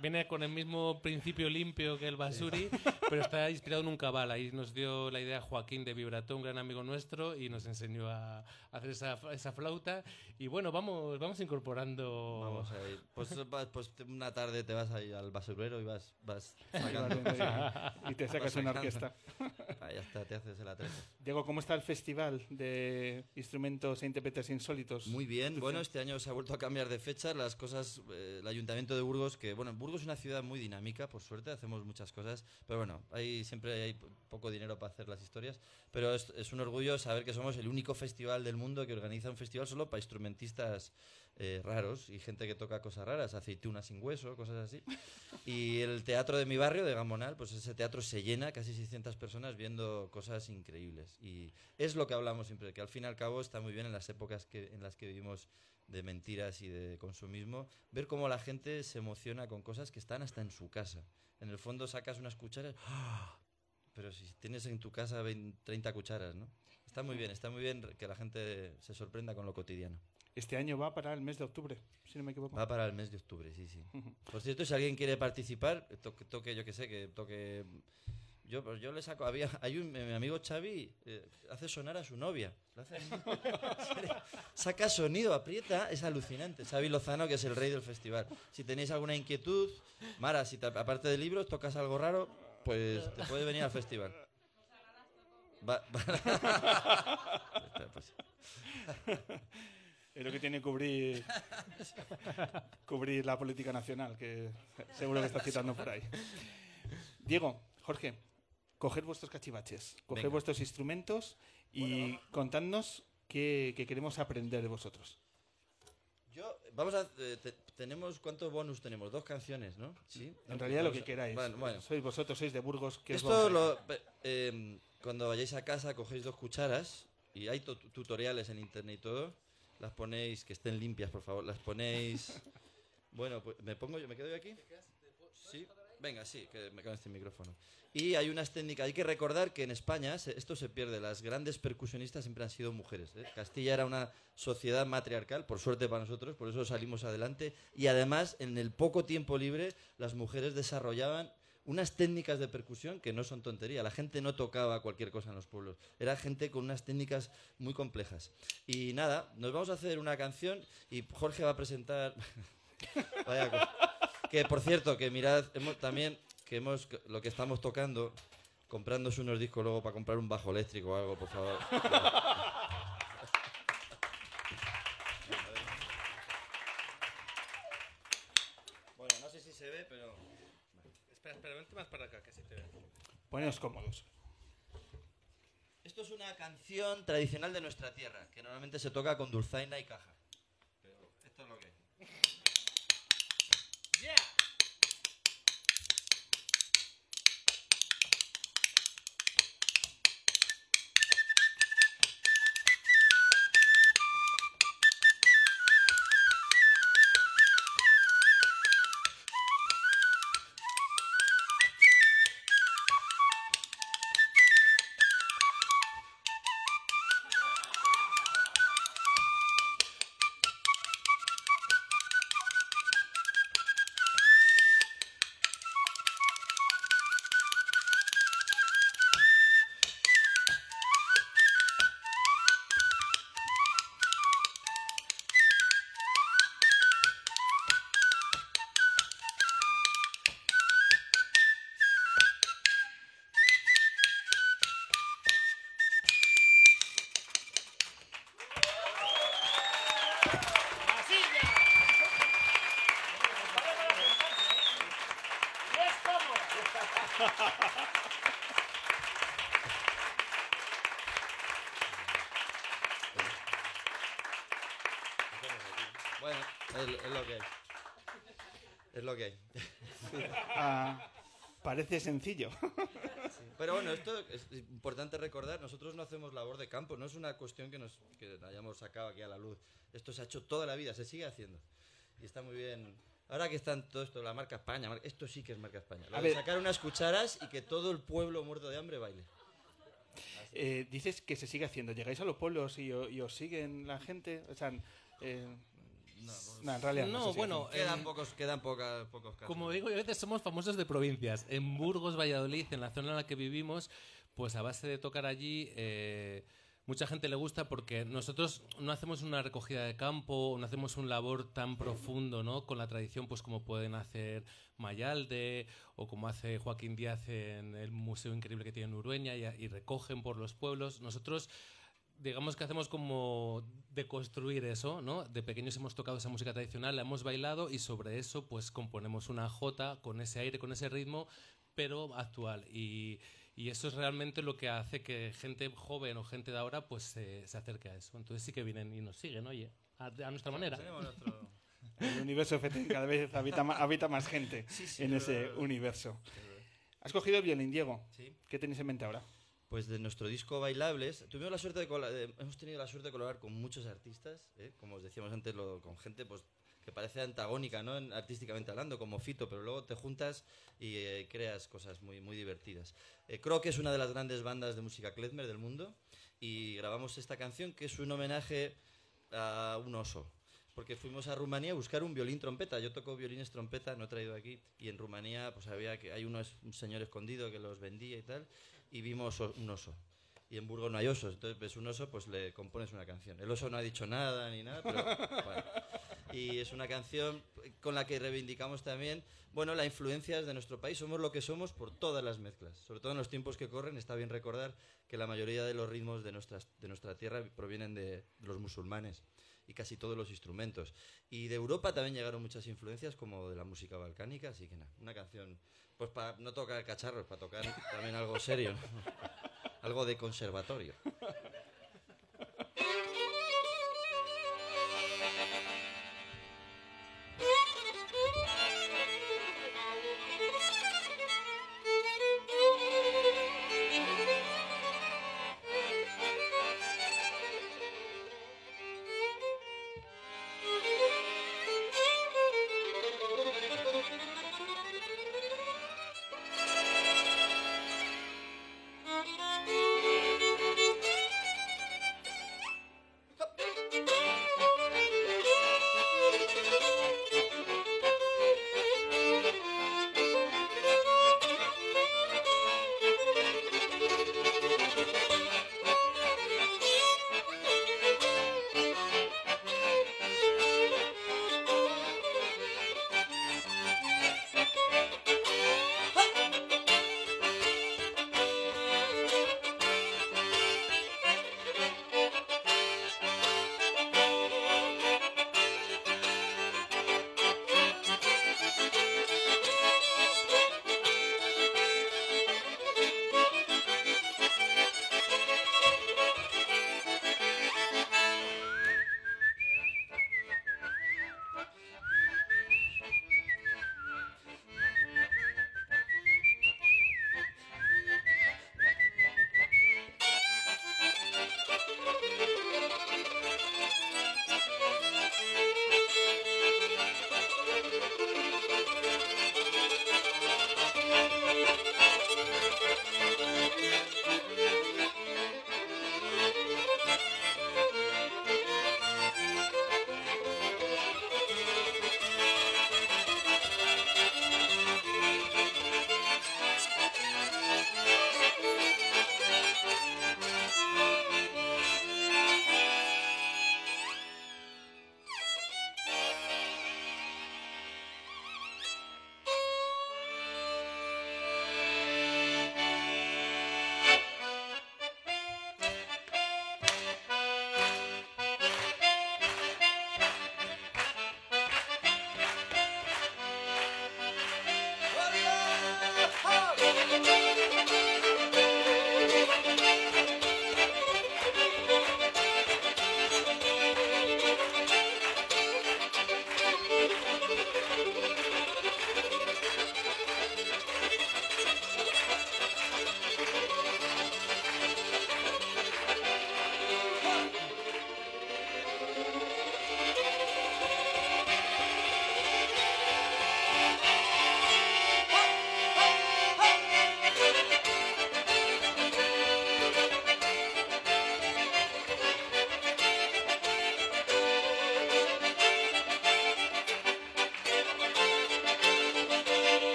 S9: viene con el mismo principio limpio que el basuri, pero está inspirado en un cabal. Ahí nos dio la idea Joaquín de Vibrato, un gran amigo nuestro, y nos enseñó a hacer esa, esa flauta. Y bueno, vamos, vamos incorporando...
S8: Vamos a ir. Pues, pues una tarde te vas ahí al basurero y vas, vas sacando.
S5: y te sacas una orquesta?
S8: Ahí ya está, te haces el atrezo.
S5: Diego, ¿cómo está el festival de instrumentos e intérpretes insólitos?
S8: Muy bien, bueno, este año se ha vuelto a cambiar de fecha, las cosas, eh, el Ayuntamiento de Burgos, que bueno, Burgos es una ciudad muy dinámica, por suerte, hacemos muchas cosas, pero bueno, hay, siempre hay poco dinero para hacer las historias, pero es, es un orgullo saber que somos el único festival del mundo que organiza un festival solo para instrumentistas eh, raros y gente que toca cosas raras, aceitunas sin hueso, cosas así. Y el teatro de mi barrio, de Gamonal, pues ese teatro se llena, casi 600 personas viendo cosas increíbles. Y es lo que hablamos siempre, que al fin y al cabo está muy bien en las épocas que, en las que vivimos de mentiras y de consumismo, ver cómo la gente se emociona con cosas que están hasta en su casa. En el fondo sacas unas cucharas, ¡ah! pero si tienes en tu casa 20, 30 cucharas, ¿no? Está muy bien, está muy bien que la gente se sorprenda con lo cotidiano.
S5: Este año va para el mes de octubre, si no me equivoco.
S8: Va para el mes de octubre, sí, sí. Por cierto, si alguien quiere participar, toque, toque yo que sé, que toque... Yo, pues yo le saco... Había, hay un, mi amigo Xavi eh, hace sonar a su novia. Saca sonido, aprieta, es alucinante. Xavi Lozano, que es el rey del festival. Si tenéis alguna inquietud, Mara, si te- aparte de libros tocas algo raro, pues te puedes venir al festival. Va- va- Pues-
S5: Es lo que tiene cubrir, cubrir la política nacional, que seguro que está citando por ahí. Diego, Jorge, coged vuestros cachivaches, coged
S8: Venga.
S5: vuestros instrumentos y contadnos qué, qué queremos aprender de vosotros.
S8: Yo, vamos a. eh, te- tenemos. ¿Cuántos bonus tenemos? Dos canciones, ¿no? Sí.
S5: En realidad lo que queráis.
S8: Bueno, bueno.
S5: Sois vosotros, sois de Burgos. ¿qué
S8: Esto lo, eh, cuando vayáis a casa cogéis dos cucharas y hay tu- tutoriales en internet y todo. Las ponéis, que estén limpias, por favor. Las ponéis. Bueno, pues me pongo yo, me quedo yo aquí. Sí. Venga, sí, que me en este micrófono. Y hay unas técnicas. Hay que recordar que en España esto se pierde. Las grandes percusionistas siempre han sido mujeres. ¿eh? Castilla era una sociedad matriarcal, por suerte para nosotros, por eso salimos adelante. Y además, en el poco tiempo libre, las mujeres desarrollaban unas técnicas de percusión que no son tontería. La gente no tocaba cualquier cosa en los pueblos. Era gente con unas técnicas muy complejas. Y nada, nos vamos a hacer una canción y Jorge va a presentar. Vaya que por cierto, que mirad, hemos, también que hemos lo que estamos tocando, comprándose unos discos luego para comprar un bajo eléctrico o algo, por favor. Bueno, no sé si se ve, pero
S9: Espera, espera, vente más para acá, que sí te veo.
S5: Poneos cómodos.
S8: Esto es una canción tradicional de nuestra tierra, que normalmente se toca con dulzaina y caja. Es, lo que hay. Es lo que hay.
S5: Ah, parece sencillo.
S8: Pero bueno, esto es importante recordar, nosotros no hacemos labor de campo, no es una cuestión que nos que hayamos sacado aquí a la luz. Esto se ha hecho toda la vida, se sigue haciendo. Y está muy bien. Ahora que están todo esto, la marca España, esto sí que es marca España. Lo
S5: A
S8: de
S5: ver.
S8: sacar unas cucharas y que todo el pueblo muerto de hambre baile.
S5: Eh, dices que se sigue haciendo. ¿Llegáis a los pueblos y, o- y os siguen la gente? O sea, eh, no, en realidad no.
S9: No, bueno.
S8: Quedan
S9: eh,
S8: pocos, quedan poca- pocos casos.
S9: Como digo, yo a veces somos famosos de provincias. En Burgos, Valladolid, en la zona en la que vivimos, pues a base de tocar allí, eh, mucha gente le gusta porque nosotros no hacemos una recogida de campo, no hacemos un labor tan profundo, ¿no? Con la tradición, pues como pueden hacer Mayalde o como hace Joaquín Díaz en el museo increíble que tiene en Urueña y, y recogen por los pueblos. Nosotros digamos que hacemos como deconstruir eso, ¿no? De pequeños hemos tocado esa música tradicional, la hemos bailado y sobre eso pues componemos una jota con ese aire, con ese ritmo, pero actual. Y, y eso es realmente lo que hace que gente joven o gente de ahora pues se, se acerque a eso. Entonces sí que vienen y nos siguen, oye, a, a nuestra manera.
S8: Nuestro-
S5: El universo FT cada vez habita, ma- habita más gente
S8: sí,
S5: en
S8: es
S5: ese universo. ¿Has cogido el violín, Diego?
S8: Sí.
S5: ¿Qué tenéis en mente ahora?
S8: Pues de nuestro disco Bailables, tuvimos la suerte de, hemos tenido la suerte de colaborar con muchos artistas, ¿eh? como os decíamos antes, con gente pues que parece antagónica, ¿no? En- artísticamente hablando, como Fito, pero luego te juntas y eh, creas cosas muy, muy divertidas. Eh, creo que es una de las grandes bandas de música klezmer del mundo y grabamos esta canción que es un homenaje a un oso. Porque fuimos a Rumanía a buscar un violín trompeta. Yo toco violines trompeta, no he traído aquí. Y en Rumanía, pues había que hay unos, un señor escondido que los vendía y tal. Y vimos un oso. Y en Burgos no hay osos. Entonces ves un oso, pues le compones una canción. El oso no ha dicho nada ni nada, pero bueno. Y es una canción con la que reivindicamos también, bueno, las influencias de nuestro país. Somos lo que somos por todas las mezclas. Sobre todo en los tiempos que corren, está bien recordar que la mayoría de los ritmos de, nuestras, de nuestra tierra provienen de los musulmanes y casi todos los instrumentos. Y de Europa también llegaron muchas influencias como de la música balcánica, así que nada, una canción, pues para no tocar cacharros, para tocar también algo serio, algo de conservatorio.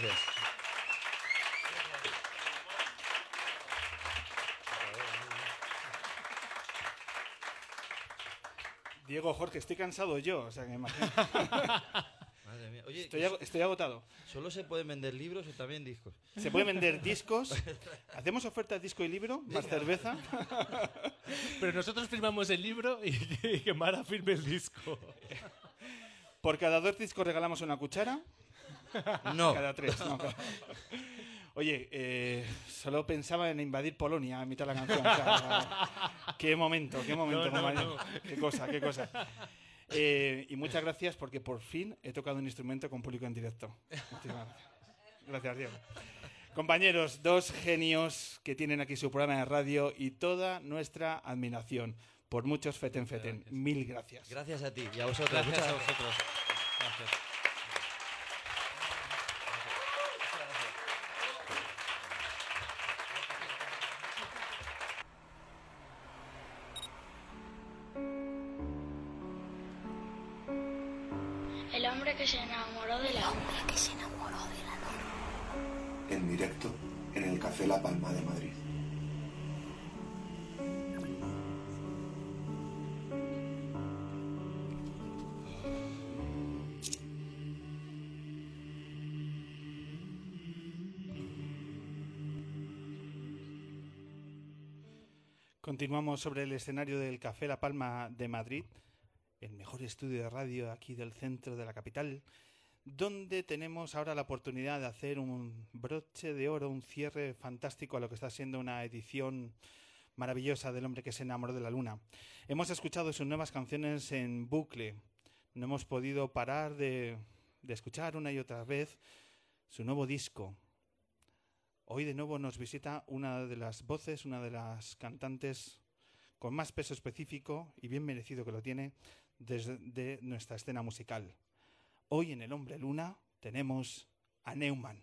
S8: Gracias.
S5: Diego, Jorge, estoy cansado yo, o sea que me imagino.
S8: Madre mía. Oye,
S5: Estoy, ag- estoy agotado.
S8: ¿solo se pueden vender libros o también discos?
S5: Se pueden vender discos. Hacemos ofertas disco y libro, más cerveza.
S9: Pero nosotros firmamos el libro y, y que Mara firme el disco.
S5: Por cada dos discos regalamos una cuchara.
S8: No.
S5: Cada tres, no. Oye, eh, solo pensaba en invadir Polonia a mitad de la canción. o sea, qué momento, qué momento,
S9: No, no,
S5: compañero.
S9: no.
S5: Qué cosa, qué cosa. Eh, y muchas gracias porque por fin he tocado un instrumento con público en directo. Muchísimas gracias. Gracias, Diego. Compañeros, dos genios que tienen aquí su programa de radio y toda nuestra admiración. Por muchos feten feten. Mil gracias.
S8: Gracias a ti y a vosotros.
S9: Gracias
S8: Muchas
S9: a vosotros. Gracias.
S5: Continuamos sobre el escenario del Café La Palma de Madrid, el mejor estudio de radio aquí del centro de la capital, donde tenemos ahora la oportunidad de hacer un broche de oro, un cierre fantástico a lo que está siendo una edición maravillosa del hombre que se enamoró de la luna. Hemos escuchado sus nuevas canciones en bucle, no hemos podido parar de, de escuchar una y otra vez su nuevo disco, Hoy de nuevo nos visita una de las voces, una de las cantantes con más peso específico y bien merecido que lo tiene desde de nuestra escena musical. Hoy en El Hombre Luna tenemos a Neumann.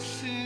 S10: Kiss in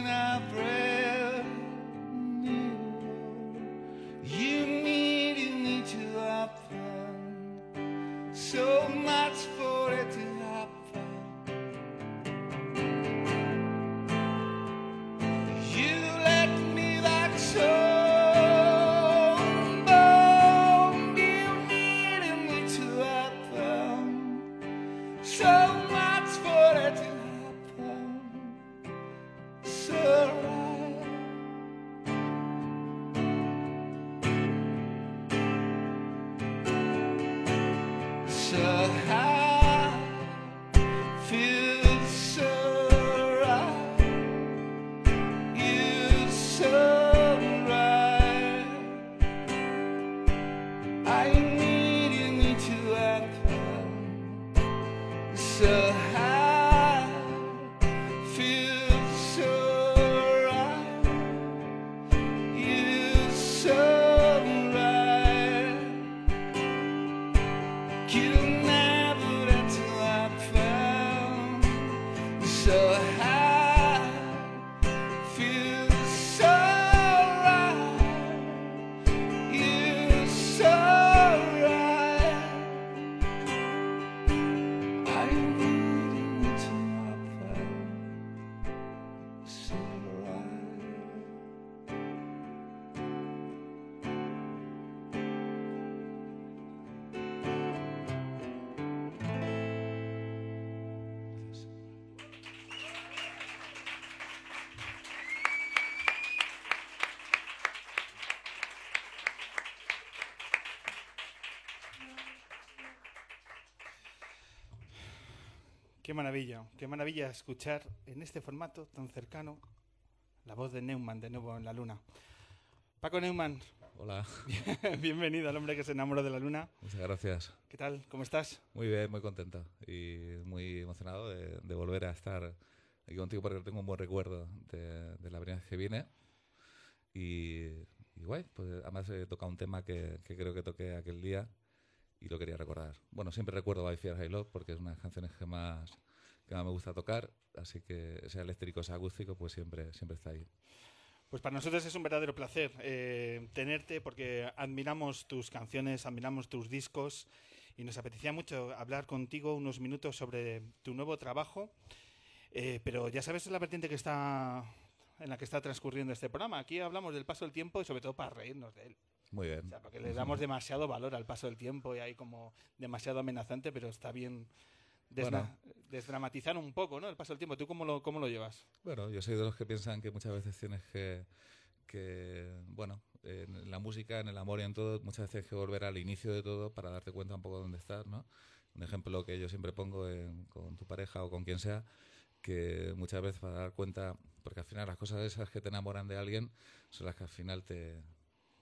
S5: Qué maravilla, qué maravilla escuchar en este formato tan cercano la voz de Neumann de nuevo en la luna. Paco Neumann.
S11: Hola.
S5: Bienvenido al hombre que se enamoró de la luna.
S11: Muchas gracias.
S5: ¿Qué tal? ¿Cómo estás?
S11: Muy bien, muy contento y muy emocionado de, de volver a estar aquí contigo porque tengo un buen recuerdo de, de la primera vez que vine. Y, y guay, pues además he tocado un tema que, que creo que toqué aquel día y lo quería recordar. Bueno, siempre recuerdo By Fear High Love porque es una de las canciones que más, que más me gusta tocar, así que sea eléctrico sea acústico, pues siempre, siempre está ahí.
S5: Pues para nosotros es un verdadero placer eh, tenerte porque admiramos tus canciones, admiramos tus discos y nos apetecía mucho hablar contigo unos minutos sobre tu nuevo trabajo. Eh, pero ya sabes la vertiente que está en la que está transcurriendo este programa. Aquí hablamos del paso del tiempo y sobre todo para reírnos de él.
S11: Muy bien.
S5: O sea, porque le damos demasiado valor al paso del tiempo y hay como demasiado amenazante, pero está bien desna- desdramatizar un poco, ¿no? El paso del tiempo. ¿Tú cómo lo, cómo lo llevas?
S11: Bueno, yo soy de los que piensan que muchas veces tienes que, que bueno, en la música, en el amor y en todo, muchas veces tienes que volver al inicio de todo para darte cuenta un poco de dónde estás, ¿no? Un ejemplo que yo siempre pongo en- con tu pareja o con quien sea, que muchas veces para dar cuenta, porque al final las cosas esas que te enamoran de alguien son las que al final te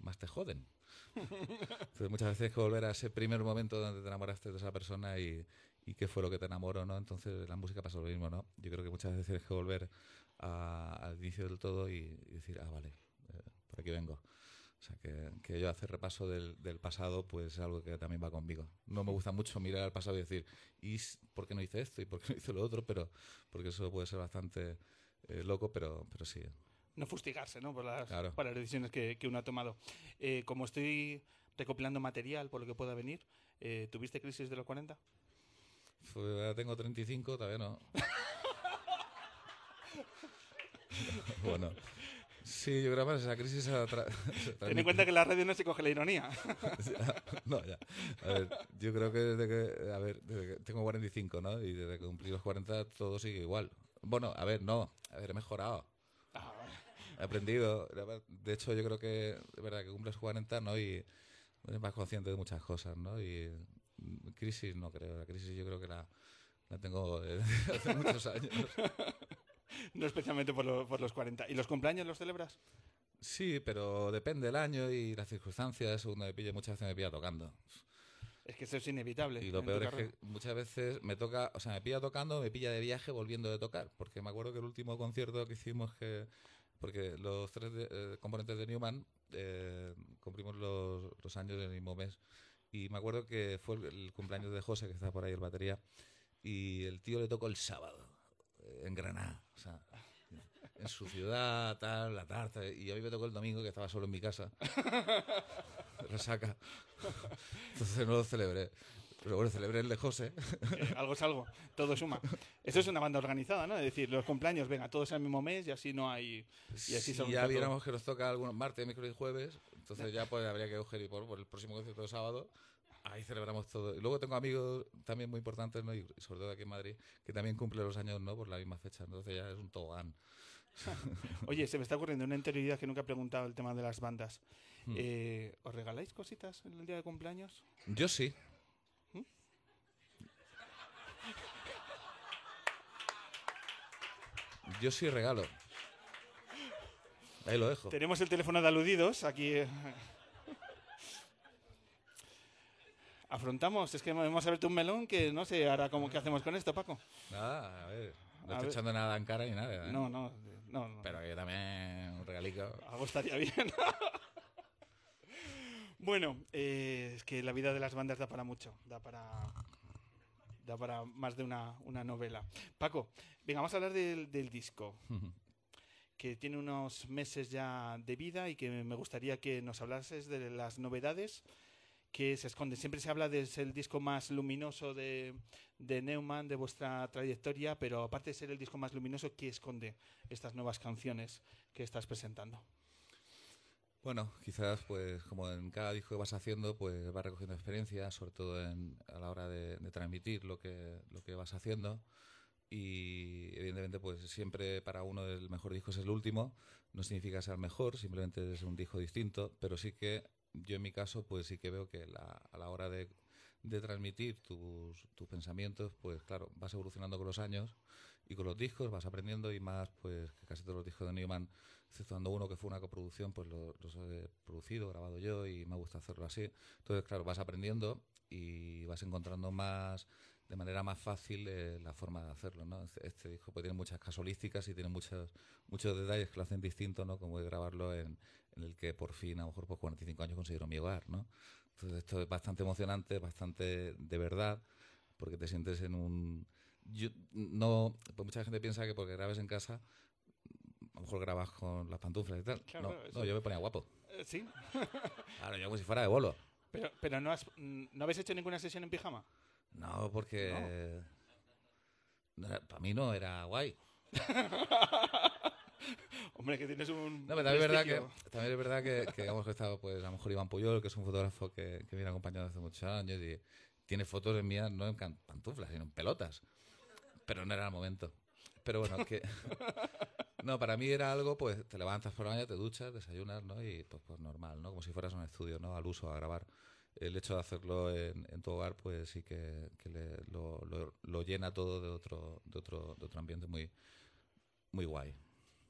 S11: más te joden. Entonces muchas veces tienes que volver a ese primer momento donde te enamoraste de esa persona y, y qué fue lo que te enamoró, ¿no? Entonces la música pasa lo mismo, ¿no? Yo creo que muchas veces tienes que volver a- al inicio del todo y, decir, ah, vale, eh, por aquí vengo. O sea, que, que yo hacer repaso del, del pasado, pues es algo que también va conmigo. No me gusta mucho mirar al pasado y decir, ¿y por qué no hice esto? ¿Y por qué no hice lo otro? Pero, porque eso puede ser bastante eh, loco, pero, pero sí.
S5: No fustigarse, ¿no? Por las,
S11: Claro.
S5: por las decisiones que, que uno ha tomado. Eh, como estoy recopilando material por lo que pueda venir, eh, ¿tuviste crisis de los 40?
S11: Fue- ahora tengo 35, todavía no. bueno. Sí, yo creo que esa crisis...
S5: Ten en cuenta que la radio no se coge la ironía.
S11: Ya, no, ya. A ver, yo creo que desde que, a ver, desde que tengo 45, ¿no? Y desde que cumplí los 40 todo sigue igual. Bueno, a ver, no, a ver, he mejorado. He aprendido. De hecho, yo creo que es verdad que cumples 40, ¿no? Y eres más consciente de muchas cosas, ¿no? Y mm, crisis no creo. La crisis yo creo que la, la tengo desde hace muchos años.
S5: no especialmente por, lo- por los 40. ¿Y los cumpleaños los celebras?
S11: Sí, pero depende del año y las circunstancias. Según me pille, muchas veces me pilla tocando.
S5: Es que eso es inevitable.
S11: Y lo peor es que muchas veces me toca, o sea, me pilla tocando, me pilla de viaje volviendo de tocar. Porque me acuerdo que el último concierto que hicimos, que porque los tres de- eh, componentes de Newman eh, cumplimos los, años del mismo mes. Y me acuerdo que fue el, el cumpleaños de José, que está por ahí el batería, y el tío le tocó el sábado, eh, en Granada. O sea, en su ciudad, tal, la tarta. Y a mí me tocó el domingo, que estaba solo en mi casa. Resaca. Entonces no lo celebré. Pero bueno, celebré el de José.
S5: Eh, algo es algo, todo suma. Eso es una banda organizada, ¿no? Es decir, los cumpleaños, venga, todos al mismo mes y así no hay... Y así
S11: si ya viéramos que nos toca algunos martes, miércoles y jueves, entonces ya pues habría que coger y por, por el próximo concierto de sábado, ahí celebramos todo. Y luego tengo amigos también muy importantes, ¿no? y sobre todo aquí en Madrid, que también cumplen los años, ¿no? Por la misma fecha, entonces ya es un tobogán.
S5: Oye, se me está ocurriendo una interioridad que nunca he preguntado el tema de las bandas.
S11: Hmm.
S5: Eh, ¿Os regaláis cositas en el día de cumpleaños?
S11: Yo sí. Yo sí regalo. Ahí lo dejo.
S5: Tenemos el teléfono de aludidos aquí. eh. Afrontamos, es que hemos abierto un melón que no sé ahora cómo qué hacemos con esto, Paco.
S11: Nada, a ver. No
S5: A
S11: estoy
S5: ver.
S11: echando nada en cara ni nada. ¿eh?
S5: No, no, no, no.
S11: Pero que también un regalico.
S5: Algo estaría bien. bueno, eh, es que la vida de las bandas da para mucho, da para da para más de una, una novela. Paco, venga, vamos a hablar del, del disco, que tiene unos meses ya de vida y que me gustaría que nos hablases de las novedades que se esconden. Siempre se habla de ser el disco más luminoso de, de Neumann, de vuestra trayectoria, pero aparte de ser el disco más luminoso, ¿qué esconde estas nuevas canciones que estás presentando?
S11: Bueno, quizás pues como en cada disco que vas haciendo, pues vas recogiendo experiencia, sobre todo a la hora de, transmitir lo que, lo que vas haciendo. Y evidentemente pues siempre para uno el mejor disco es el último. No significa ser mejor, simplemente es un disco distinto, pero sí que yo en mi caso pues sí que veo que a la hora de, de transmitir tus, tus pensamientos, pues claro, vas evolucionando con los años y con los discos vas aprendiendo y más, pues que casi todos los discos de Newman, exceptuando uno que fue una coproducción, pues lo- los he producido, grabado yo y me gusta hacerlo así. Entonces, claro, vas aprendiendo y vas encontrando más de manera más fácil eh, la forma de hacerlo, ¿no? Este, este disco pues, tiene muchas casualísticas y tiene muchos muchos detalles que lo hacen distinto, ¿no? Como de grabarlo en, en el que por fin, a lo mejor por 45 años considero mi hogar, ¿no? Entonces esto es bastante emocionante, bastante de verdad, porque te sientes en un... Yo, no, pues mucha gente piensa que porque grabes en casa, a lo mejor grabas con las pantuflas y tal.
S5: Claro,
S11: no, no, yo me ponía guapo.
S5: Eh, ¿Sí?
S11: Claro, yo como si fuera de bolo.
S5: pero pero no, has, ¿no habéis hecho ninguna sesión en pijama?
S11: No, porque... para mí no era guay.
S5: Hombre, que tienes un.
S11: No, pero también es verdad que, también es verdad que, que que estaba pues a lo mejor Iván Puyol, que es un fotógrafo que, que viene acompañado hace muchos años y tiene fotos en mías no en pantuflas, sino en pelotas. Pero no era el momento. Pero bueno, que no, para mí era algo, pues te levantas por la mañana, te duchas, desayunas, ¿no? Y pues, pues normal, ¿no? Como si fueras a un estudio, ¿no? Al uso, a grabar. El hecho de hacerlo en, en tu hogar, pues sí que, que le- lo, lo- lo llena todo de otro, de otro, de otro ambiente muy, muy guay.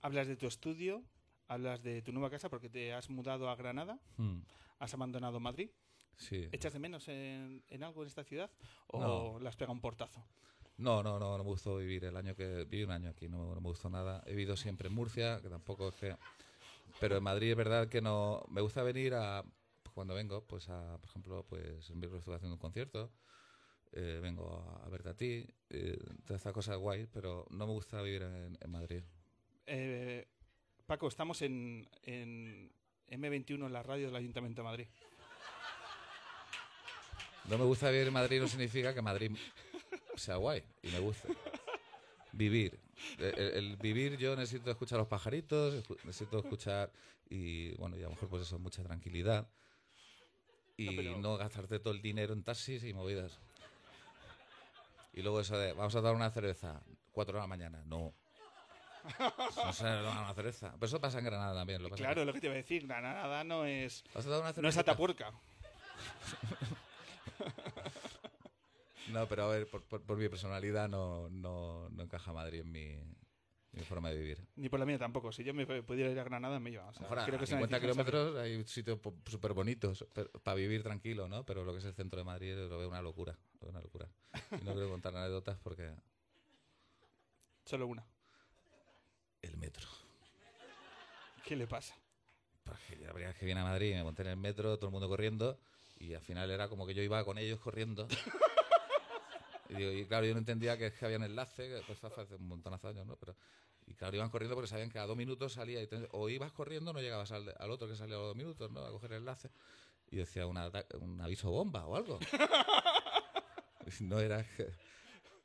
S5: Hablas de tu estudio, hablas de tu nueva casa porque te has mudado a Granada,
S11: Hmm.
S5: has abandonado Madrid.
S11: Sí.
S5: ¿Echas de menos en, en algo en esta ciudad o
S11: No.
S5: le has pegado un portazo?
S11: No, no, no, no me gustó vivir el año que viví un año aquí, no, no me gustó nada. He vivido siempre en Murcia, que tampoco es que... Pero en Madrid es verdad que no... Me gusta venir a... Cuando vengo, pues a, por ejemplo, pues en Bilbao estuve haciendo un concierto, eh, vengo a, a verte a ti, eh, todas estas cosas guay, pero no me gusta vivir en, en Madrid.
S5: Eh, Paco, estamos en, en M21, en la radio del Ayuntamiento de Madrid.
S11: No me gusta vivir en Madrid no significa que Madrid sea guay y me guste. Vivir. El, el- vivir yo necesito escuchar los pajaritos, necesito escuchar y bueno, y a lo mejor pues eso, mucha tranquilidad y no, gastarte todo el dinero en taxis y movidas. Y luego eso de, vamos a dar una cerveza, cuatro de la mañana, no. No se da una cerveza. Pero eso pasa en Granada también. Lo pasa
S5: Claro, lo que te iba a decir, Granada no es,
S11: ¿Vas a dar una
S5: no es
S11: cervecita? No, pero a ver, por, por- por mi personalidad no, no, no encaja Madrid en mi, forma de vivir.
S5: Ni por la mía tampoco. Si yo me pudiera ir a Granada, me iba. O sea,
S11: mejor a
S5: creo que es una
S11: 50
S5: decisión
S11: kilómetros hay sitios súper bonitos para vivir tranquilo, ¿no? Pero lo que es el centro de Madrid lo veo una locura. Lo veo una locura. Y no quiero contar anécdotas porque
S5: Solo una.
S11: el metro.
S5: ¿Qué le pasa?
S11: Porque la primera vez que vine a Madrid me monté en el metro, todo el mundo corriendo, y al final era como que yo iba con ellos corriendo. Y, digo, y claro, yo no entendía que, había un enlace, que pues, hace un montonazo de años, ¿no? Pero, y claro, iban corriendo porque sabían que a dos minutos salía, y te- o ibas corriendo no llegabas al, al otro que salía a los dos minutos, ¿no? A coger el enlace. Y decía, "Una un aviso bomba o algo. Y no era.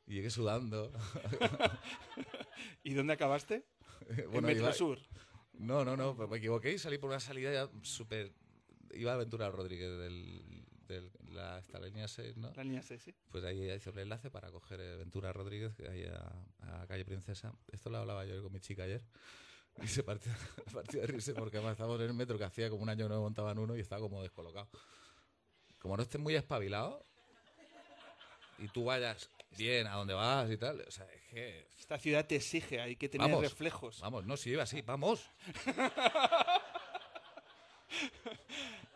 S11: Y llegué sudando.
S5: ¿Y dónde acabaste? en
S11: Bueno,
S5: Metro
S11: iba-
S5: Sur.
S11: No, no, no, pues me equivoqué y salí por una salida ya súper... Iba a Aventura Rodríguez del, del- la, esta línea 6, ¿no?
S5: La línea 6, sí.
S11: Pues ahí hice el enlace para coger eh, Ventura Rodríguez, que ahí a, a Calle Princesa. Esto lo hablaba yo con mi chica ayer. Y se partió, partió de risa porque además estábamos en el metro que hacía como un año no montaban uno y estaba como descolocado. Como no estés muy espabilado y tú vayas bien a donde vas y tal, o sea, es que...
S5: Esta ciudad te exige, hay que tener
S11: Vamos,
S5: reflejos.
S11: Vamos, no, si iba así, vamos.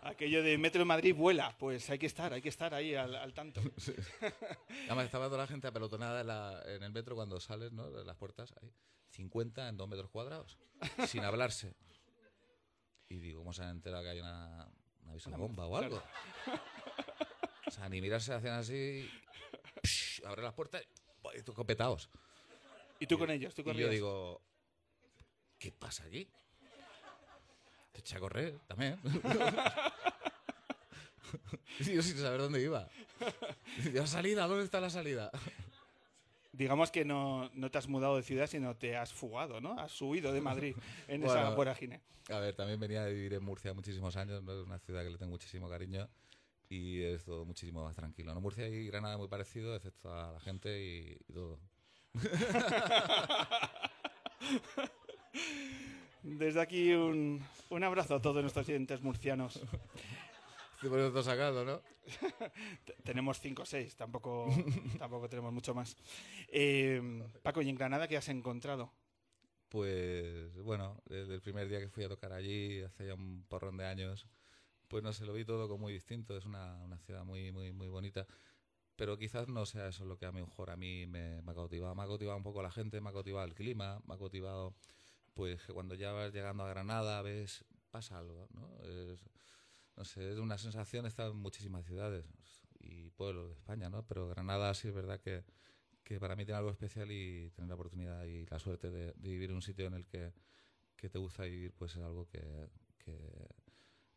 S5: Aquello de Metro de Madrid vuela, pues hay que estar, hay que estar ahí al, al tanto.
S11: Además estaba toda la gente apelotonada en, la- en el metro cuando sales, ¿no? De las puertas, ahí, 50 en 2 metros cuadrados, sin hablarse. Y digo, ¿cómo se han enterado que hay una, una bomba o algo? O sea, ni mirarse hacían así, psh, abre las puertas y tú copetaos.
S5: Y tú con ellos, tú
S11: Y yo digo, ¿qué pasa aquí? Te eché a correr también. Yo sin saber dónde iba. Yo, salida, ¿dónde está la salida?
S5: Digamos que no, no te has mudado de ciudad, sino te has fugado, ¿no? Has huido de Madrid en esa vorágine.
S11: A ver, también venía de vivir en Murcia muchísimos años, ¿no? es una ciudad que le tengo muchísimo cariño y es todo muchísimo más tranquilo. ¿no? Murcia y Granada muy parecido, excepto a la gente y, y todo.
S5: Desde aquí un, un abrazo a todos nuestros oyentes murcianos.
S11: Todo sacado, ¿no?
S5: Tenemos cinco o seis, tampoco, tampoco tenemos mucho más. Eh, Paco, ¿y en Granada qué has encontrado?
S11: Pues bueno, desde el primer día que fui a tocar allí, hace ya un porrón de años, pues no sé, lo vi todo como muy distinto. Es una, una ciudad muy, muy, muy bonita. Pero quizás no sea eso lo que a mí mejor a mí me, me ha cautivado. Me ha cautivado un poco la gente, me ha cautivado el clima, me ha cautivado pues que cuando ya vas llegando a Granada ves, pasa algo, ¿no? Es, no sé, es una sensación, estado en muchísimas ciudades y pueblos de España, ¿no? Pero Granada sí es verdad que, que para mí tiene algo especial y tener la oportunidad y la suerte de, de vivir en un sitio en el que, que te gusta vivir, pues es algo que, que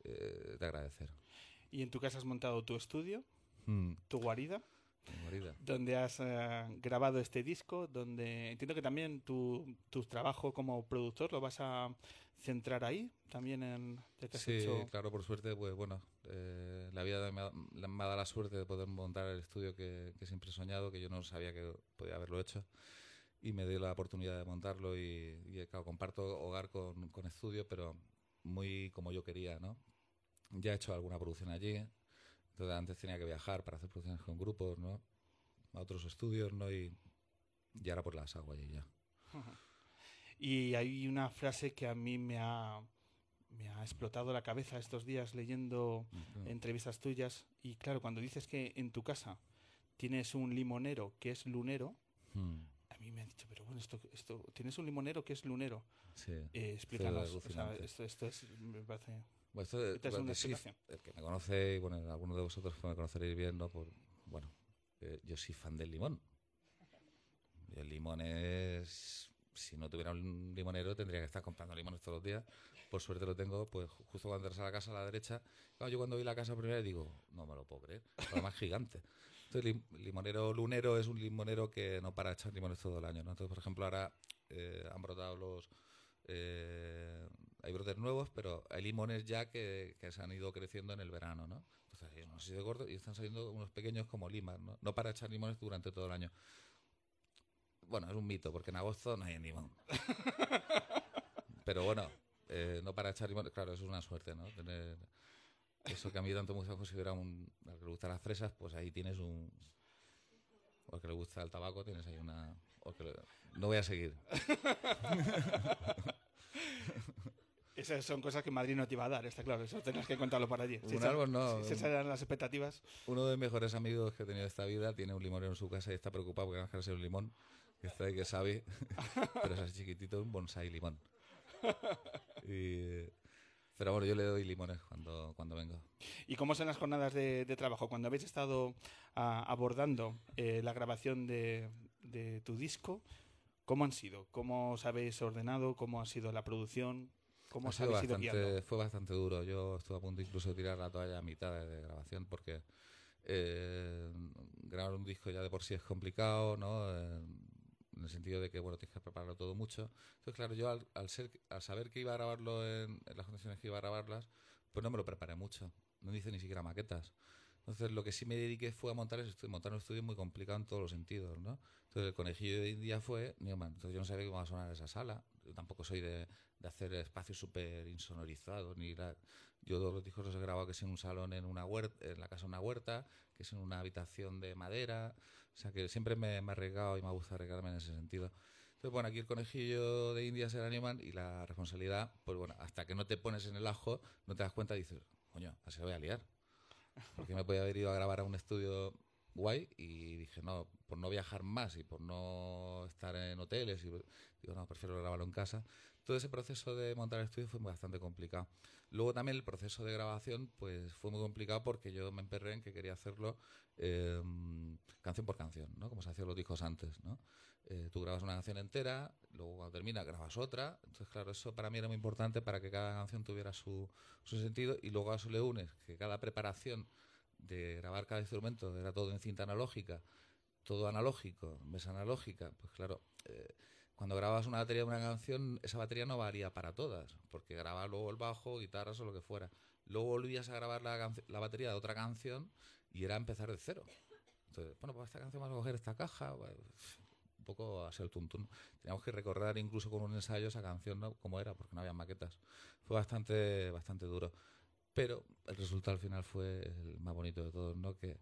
S11: eh, de agradecer.
S5: Y en tu casa has montado tu estudio,
S11: Mm,
S5: tu guarida,
S11: mi guarida.
S5: donde has eh, grabado este disco, donde entiendo que también tu, tu trabajo como productor lo vas a centrar ahí, también en...
S11: Sí,
S5: hecho-
S11: claro, por suerte, pues bueno, eh, la vida me ha, me ha dado la suerte de poder montar el estudio que, que siempre he soñado, que yo no sabía que podía haberlo hecho, y me dio la oportunidad de montarlo y, y, claro, comparto hogar con, con estudio, pero muy como yo quería, ¿no? Ya he hecho alguna producción allí, entonces antes tenía que viajar para hacer producciones con grupos, ¿no? A otros estudios, ¿no? Y, y ahora pues las hago allí ya.
S5: Y hay una frase que a mí me ha, me ha explotado la cabeza estos días leyendo entrevistas tuyas. Y claro, cuando dices que en tu casa tienes un limonero que es lunero,
S11: Hmm,
S5: a mí me han dicho, pero bueno, esto, esto tienes un limonero que es lunero.
S11: sí.
S5: Eh, explícanos. O sea, esto, esto es, me parece...
S11: Bueno, esto de-
S5: Esta es una explicación.
S11: el que me conoce, y bueno, algunos de vosotros que me conoceréis bien, ¿no? Por, bueno, eh, yo soy fan del limón. Y el limón es... Si no tuviera un limonero tendría que estar comprando limones todos los días. Por suerte lo tengo, pues ju- justo cuando entras a la casa a la derecha. Claro, yo cuando vi la casa primera digo, no me lo puedo creer. Además gigante. Entonces, lim- limonero lunero es un limonero que no para echar limones todo el año, ¿no? Entonces, por ejemplo, ahora eh, han brotado los... eh, hay brotes nuevos, pero hay limones ya que, se han ido creciendo en el verano, ¿no? Entonces hay unos así de gordos y están saliendo unos pequeños como limas, ¿no? No para echar limones durante todo el año. Bueno, es un mito, porque en agosto no hay limón. Pero bueno, eh, no para echar limones, claro, eso es una suerte, ¿no? Tener eso que a mí tanto me gusta considerar un... Al que le gustan las fresas, pues ahí tienes un... O que le gusta el tabaco, tienes ahí una... No voy a seguir.
S5: Esas son cosas que Madrid no te iba a dar, está claro. Eso tendrás que contarlo para allí.
S11: Un
S5: Si esas-
S11: árbol no.
S5: Si esas eran las expectativas.
S11: Uno de mis mejores amigos que he tenido esta vida tiene un limonero en su casa y está preocupado porque quiere ser un limón. Que está ahí que sabe, pero es así chiquitito, un bonsai limón. Y- pero bueno, yo le doy limones cuando, cuando vengo.
S5: ¿Y cómo son las jornadas de, de trabajo? Cuando habéis estado ah, abordando eh, la grabación de, de tu disco, ¿cómo han sido? ¿Cómo os habéis ordenado? ¿Cómo ha sido la producción? ¿Cómo
S11: Ha
S5: os
S11: sido
S5: habéis ido
S11: bastante, fue bastante duro. Yo estuve a punto incluso de tirar la toalla a mitad de, de grabación porque eh, grabar un disco ya de por sí es complicado, ¿no? Eh, en el sentido de que bueno tienes que prepararlo todo mucho. Entonces, claro, yo al, al ser, al saber que iba a grabarlo en, en las condiciones que iba a grabarlas, pues no me lo preparé mucho. No hice ni siquiera maquetas. Entonces, lo que sí me dediqué fue a montar, es- montar un estudio muy complicado en todos los sentidos, ¿no? Entonces, el conejillo de India fue Newman. Entonces, yo no sabía cómo iba a sonar esa sala. Yo tampoco soy de, de hacer espacios súper insonorizados. Ni la- yo todos los discos los he grabado que es en un salón, en una huerta, en la casa de una huerta, que es en una habitación de madera. O sea, que siempre me, me he arriesgado y me gusta arriesgarme en ese sentido. Entonces, bueno, aquí el conejillo de India será Newman y la responsabilidad, pues bueno, hasta que no te pones en el ajo, no te das cuenta y dices, coño, así lo voy a liar. Porque me podía haber ido a grabar a un estudio guay y dije, no, por no viajar más y por no estar en hoteles, y digo, no, prefiero grabarlo en casa. Todo ese proceso de montar el estudio fue bastante complicado. Luego también el proceso de grabación pues fue muy complicado porque yo me emperré en que quería hacerlo eh, canción por canción, ¿no? Como se hacían los discos antes, ¿no? Eh, tú grabas una canción entera, luego cuando termina grabas otra. Entonces, claro, eso para mí era muy importante para que cada canción tuviera su, su sentido y luego a eso le unes que cada preparación de grabar cada instrumento era todo en cinta analógica, todo analógico, mesa analógica, pues claro, eh, cuando grabas una batería de una canción, esa batería no varía para todas, porque grababa luego el bajo, guitarras o lo que fuera. Luego volvías a grabar la, la batería de otra canción y era empezar de cero. Entonces, bueno, pues esta canción vamos a coger esta caja, bueno, un poco así el tuntún. Teníamos que recorrer incluso con un ensayo esa canción. Como era, porque no había maquetas. Fue bastante, bastante duro. Pero el resultado al final fue el más bonito de todos, ¿no? Que,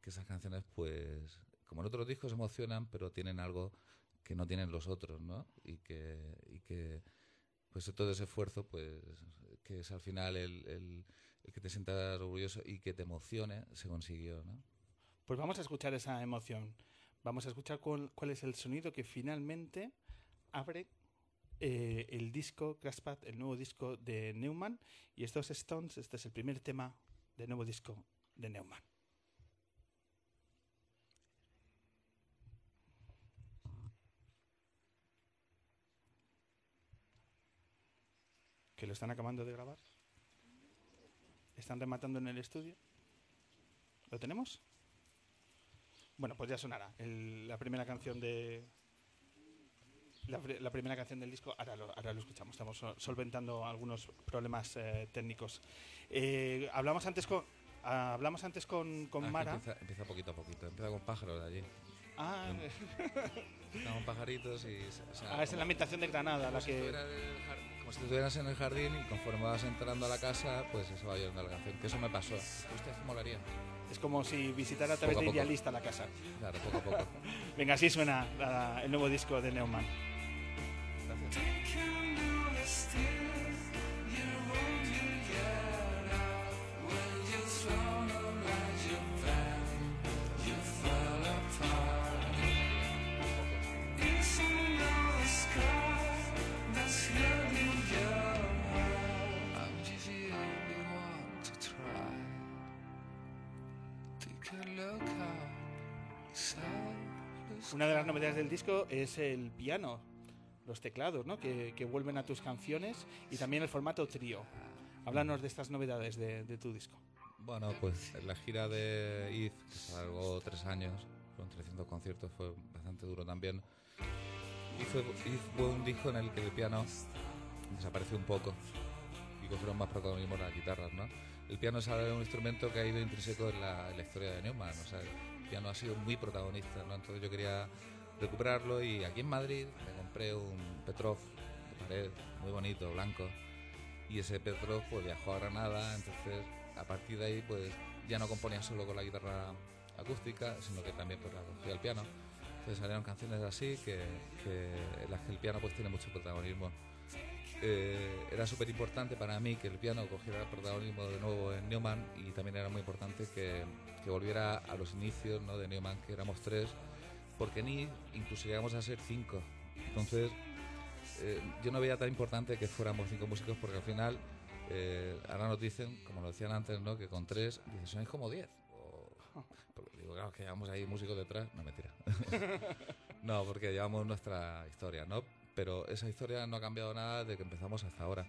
S11: que esas canciones, pues, como en otros discos emocionan, pero tienen algo que no tienen los otros, ¿no? Y que, y que pues todo ese esfuerzo, pues, que es al final el, el, que te sientas orgulloso y que te emocione, se consiguió, ¿no?
S5: Pues vamos a escuchar esa emoción. Vamos a escuchar cuál, cuál es el sonido que finalmente abre eh, el disco Crashpad, el nuevo disco de Neumann. Y estos Stones, este es el primer tema del nuevo disco de Neumann. que lo están acabando de grabar. Están rematando en el estudio. ¿Lo tenemos? Bueno, pues ya sonará. La primera canción de. La, la primera canción del disco, ahora lo, ahora lo escuchamos. Estamos sol- solventando algunos problemas eh, técnicos. Eh, hablamos antes con. ah, hablamos antes con, con
S11: Ah,
S5: Mara.
S11: Empieza, empieza poquito a poquito, empieza con pájaros de allí.
S5: Ah,
S11: Empieza con pajaritos y... o sea,
S5: ah, es en la ambientación de Granada la
S11: si
S5: que.
S11: como si estuvieras en el jardín y conforme vas entrando a la casa, pues eso va oyendo la canción. Que eso me pasó. Usted molaría.
S5: Es como si visitara a través
S11: Poco
S5: de. Idealista la casa.
S11: Claro, poco a poco.
S5: Venga, así suena la- el nuevo disco de Neumann. Una de las novedades del disco es el piano, los teclados, ¿no? Que, que vuelven a tus canciones y también el formato trío. Háblanos de estas novedades de, de tu disco.
S11: Bueno, pues la gira de Iz, que se alargó tres años, con 300 conciertos, fue bastante duro también. Y fue, Iz fue un disco en el que el piano desapareció un poco y cogieron más protagonismo las guitarras, ¿no? El piano es un instrumento que ha ido intrínseco en la, en la historia de Neumann, o sea, el piano ha sido muy protagonista, ¿no? Entonces yo quería recuperarlo y aquí en Madrid compré un Petrov de pared muy bonito, blanco, y ese Petrov pues viajó a Granada, entonces a partir de ahí pues ya no componía solo con la guitarra acústica, sino que también pues la cogía el piano. Entonces salieron canciones así que, que en las que el piano pues tiene mucho protagonismo. Eh, era súper importante para mí que el piano cogiera protagonismo de nuevo en Neumann y también era muy importante que, que volviera a los inicios ¿no? de Neumann, que éramos tres, porque ni incluso llegamos a ser cinco. Entonces eh, yo no veía tan importante que fuéramos cinco músicos porque al final eh, ahora nos dicen, como lo decían antes, ¿no? que con tres dices, sois como diez. O- porque digo, que llevamos ahí músicos detrás. No, mentira. no, porque llevamos nuestra historia, ¿no? Pero esa historia no ha cambiado nada de que empezamos hasta ahora.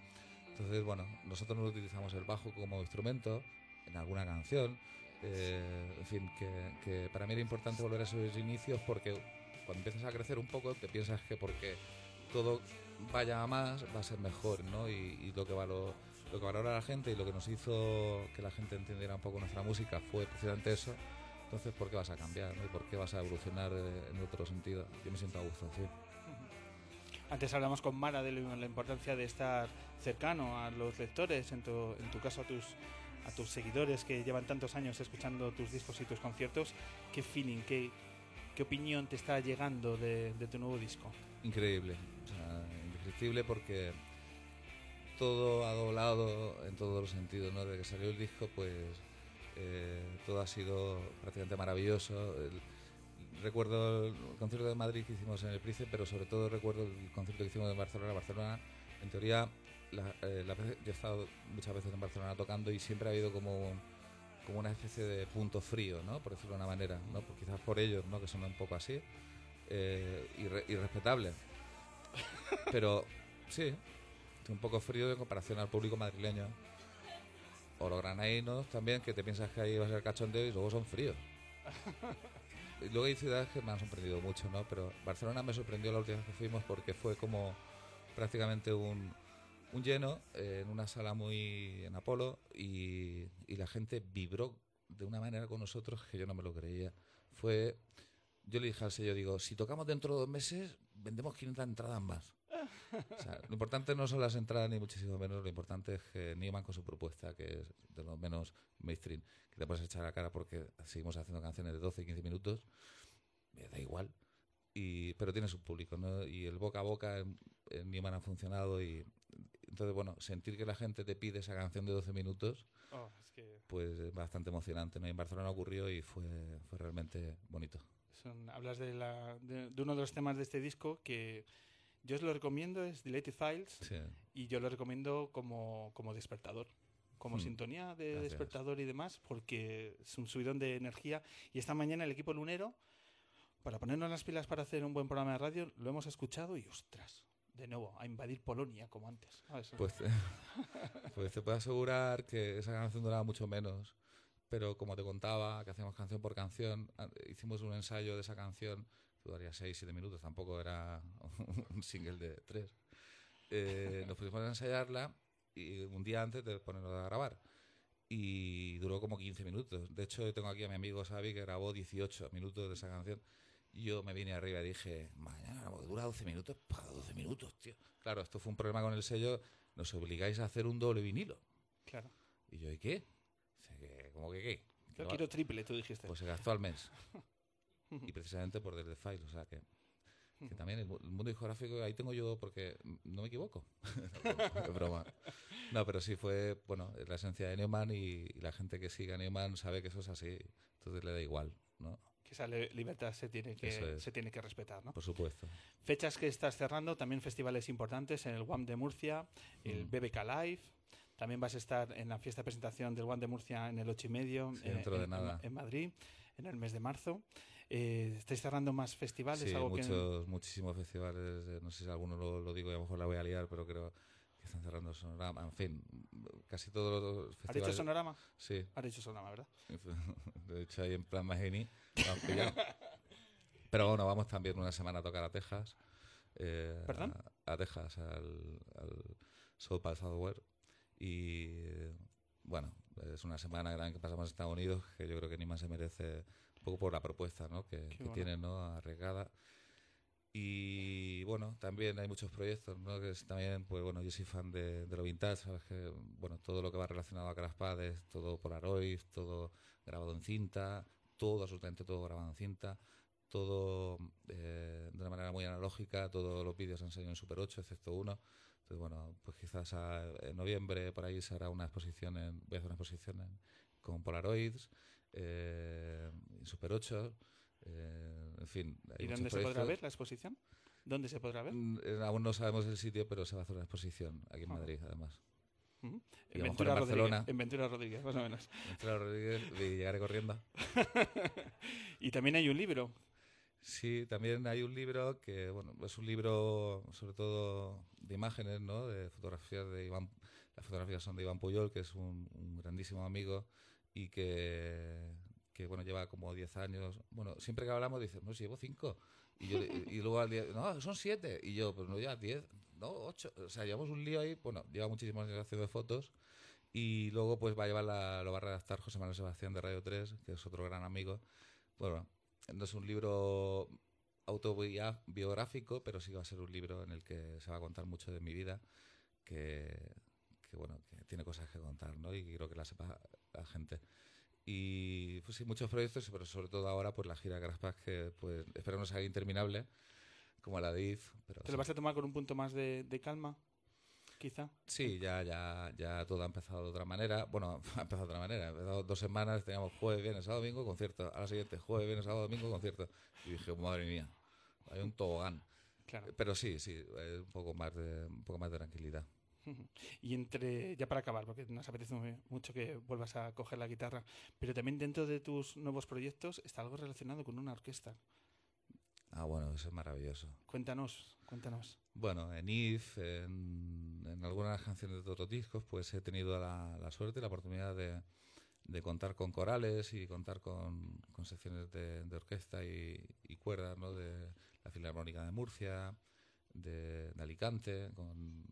S11: Entonces, bueno, nosotros no utilizamos el bajo como instrumento en alguna canción. eh, en fin, que, que para mí era importante volver a esos inicios porque cuando empiezas a crecer un poco te piensas que porque todo vaya a más va a ser mejor, ¿no? Y, y lo que valor, lo que valora la gente y lo que nos hizo que la gente entendiera un poco nuestra música fue precisamente eso. Entonces, ¿por qué vas a cambiar? ¿no? ¿Y por qué vas a evolucionar eh, en otro sentido? Yo me siento a gusto, sí.
S5: Antes hablamos con Mara de la importancia de estar cercano a los lectores, en tu, en tu caso a tus, a tus seguidores que llevan tantos años escuchando tus discos y tus conciertos. ¿Qué feeling, qué, qué opinión te está llegando de, tu nuevo disco?
S11: Increíble, o sea, indescriptible porque todo ha doblado en todos los sentidos, ¿no? Desde que salió el disco, pues eh, todo ha sido prácticamente maravilloso. Recuerdo el concierto de Madrid que hicimos en el Price, pero sobre todo recuerdo el concierto que hicimos en Barcelona. Barcelona, en teoría, la, eh, yo he estado muchas veces en Barcelona tocando y siempre ha habido como, como una especie de punto frío, ¿no? Por decirlo de una manera, ¿no? Por- quizás por ellos, ¿no? Que son un poco así. Eh, irre- irrespetable. Pero sí, un poco frío en comparación al público madrileño. O los granadinos también, que te piensas que ahí va a ser cachondeo y luego son fríos. Y luego hay ciudades que me han sorprendido mucho, ¿no? Pero Barcelona me sorprendió la última vez que fuimos porque fue como prácticamente un, un lleno eh, en una sala muy en Apolo y, y la gente vibró de una manera con nosotros que yo no me lo creía. Fue, yo le dije al sello, digo, si tocamos dentro de dos meses, vendemos 500 entradas más. O sea, lo importante no son las entradas ni muchísimo menos, lo importante es que Newman con su propuesta, que es de lo menos mainstream, que te puedes echar la cara porque seguimos haciendo canciones de 12 y 15 minutos, me da igual. Y, pero tiene su público, ¿no? Y el boca a boca en, en Newman ha funcionado y entonces, bueno, sentir que la gente te pide esa canción de 12 minutos,
S5: Oh, es que
S11: pues es bastante emocionante, ¿no? Y en Barcelona ocurrió y fue, fue realmente bonito.
S5: son- hablas de, la, de, de uno de los temas de este disco que yo os lo recomiendo, es Deleted Files,
S11: Sí.
S5: y yo lo recomiendo como, como despertador. Como
S11: Hmm.
S5: sintonía de
S11: Gracias.
S5: despertador y demás, porque es un subidón de energía. Y esta mañana el equipo lunero, para ponernos las pilas para hacer un buen programa de radio, lo hemos escuchado y ostras, de nuevo, a invadir Polonia como antes. ¿sabes?
S11: Pues, te- pues te puedo asegurar que esa canción duraba mucho menos. Pero como te contaba, que hacíamos canción por canción, a- hicimos un ensayo de esa canción, que duraría 6, 7 minutos, tampoco era un single de 3. nos pusimos a ensayarla y un día antes de ponernos a grabar. Y duró como 15 minutos. De hecho, tengo aquí a mi amigo Xavi que grabó 18 minutos de esa canción. Yo me vine arriba y dije, mañana dura 12 minutos, para 12 minutos, tío. Claro, esto fue un problema con el sello, nos obligáis a hacer un doble vinilo.
S5: Claro.
S11: Y yo, ¿y qué? Dice que, ¿Cómo que qué?
S5: Yo
S11: no-
S5: quiero triple, tú dijiste.
S11: Pues se gastó al mes. y precisamente por The File, o sea que, que también el, mu- el mundo discográfico, ahí tengo yo, porque no me equivoco. Es broma. No, pero sí fue, bueno, la esencia de Neumann y, y la gente que sigue a Neumann sabe que eso es así, entonces le da igual, ¿no?
S5: Que esa li- libertad se tiene que,
S11: es.
S5: se tiene que respetar, ¿no?
S11: Por supuesto.
S5: Fechas que estás cerrando, también festivales importantes en el WAM de Murcia, el
S11: Mm.
S5: BBK Live. También vas a estar en la fiesta de presentación del WAM de Murcia en el 8 y medio
S11: Sí,
S5: en,
S11: de nada.
S5: en Madrid, en el mes de marzo. Eh, ¿Estáis cerrando más festivales?
S11: Sí,
S5: algo que-
S11: muchos, muchísimos festivales, eh, no sé si alguno lo, lo digo y a lo mejor la voy a liar, pero creo que están cerrando Sonorama, en fin, casi todos los
S5: ¿Has
S11: festivales.
S5: dicho Sonorama?
S11: Sí.
S5: Has dicho Sonorama, ¿verdad?
S11: He hecho ahí en plan Magini. Pero bueno, vamos también una semana a tocar a Texas. eh,
S5: ¿Perdón?
S11: A, a Texas, al, al South by Southwest. Y bueno, es una semana grande que pasamos en Estados Unidos que yo creo que ni más se merece un poco por la propuesta ¿no? que, que
S5: bueno.
S11: tienen ¿no? arriesgada. Y bueno, también hay muchos proyectos, ¿no? Que también, pues bueno, yo soy fan de, de lo vintage, sabes que, bueno, todo lo que va relacionado a Craspad es todo Polaroid, todo grabado en cinta, todo, absolutamente todo grabado en cinta, todo eh, de una manera muy analógica, todos los vídeos han salido en Super 8, excepto uno. Entonces, bueno, pues quizás a- en noviembre por ahí se hará una exposición, en, voy a hacer una exposición con Polaroids, eh, en Super 8, eh, en fin. hay
S5: ¿Y dónde se podrá
S11: proyectos.
S5: ver la exposición? ¿Dónde se podrá ver?
S11: Mm, eh, Aún no sabemos el sitio, pero se va a hacer una exposición aquí en
S5: Ah.
S11: Madrid, además.
S5: Ujú.
S11: Y
S5: En Ventura,
S11: en Barcelona.
S5: En Ventura Rodríguez, más o menos.
S11: Ventura Rodríguez y llegaré corriendo.
S5: y también hay un libro.
S11: Sí, también hay un libro que, bueno, es un libro sobre todo de imágenes, ¿no? De fotografías de Iván. Las fotografías son de Iván Puyol, que es un, un grandísimo amigo y que, que, bueno, lleva como 10 años. Bueno, siempre que hablamos dice, no, si llevo 5. Y, yo, y luego al día, no, son 7. Y yo, pues no, ya 10, no, 8. O sea, llevamos un lío ahí. Bueno, lleva muchísimos años haciendo fotos. Y luego, pues va a llevar la, lo va a redactar José Manuel Sebastián de Radio 3, que es otro gran amigo. Bueno, no es un libro autobiográfico, pero sí va a ser un libro en el que se va a contar mucho de mi vida, que, que, bueno, que tiene cosas que contar, ¿no? Y quiero que la sepa la gente. Y pues sí, muchos proyectos, pero sobre todo ahora pues la gira Graspas que pues espero no sea interminable, como la de IF. Pero
S5: ¿Te
S11: sí.
S5: lo vas a tomar con un punto más de, de calma? Quizá.
S11: Sí, ya, ya, ya todo ha empezado de otra manera. Bueno, ha empezado de otra manera. Ha empezado dos semanas, teníamos jueves, viernes, sábado, domingo, concierto. A la siguiente, jueves, viernes, sábado, domingo, concierto. Y dije, madre mía, hay un tobogán.
S5: Claro.
S11: Pero sí, sí, un poco más de, un poco más de tranquilidad.
S5: Y entre, ya para acabar, porque nos apetece mucho que vuelvas a coger la guitarra, pero también dentro de tus nuevos proyectos está algo relacionado con una orquesta.
S11: Ah, bueno, eso es maravilloso.
S5: Cuéntanos, cuéntanos.
S11: Bueno, en IF, en, en algunas canciones de otros discos, pues he tenido la, la suerte y la oportunidad de, de contar con corales y contar con, con secciones de, de orquesta y, y cuerdas, ¿no? De la Filarmónica de Murcia, de, de Alicante, con,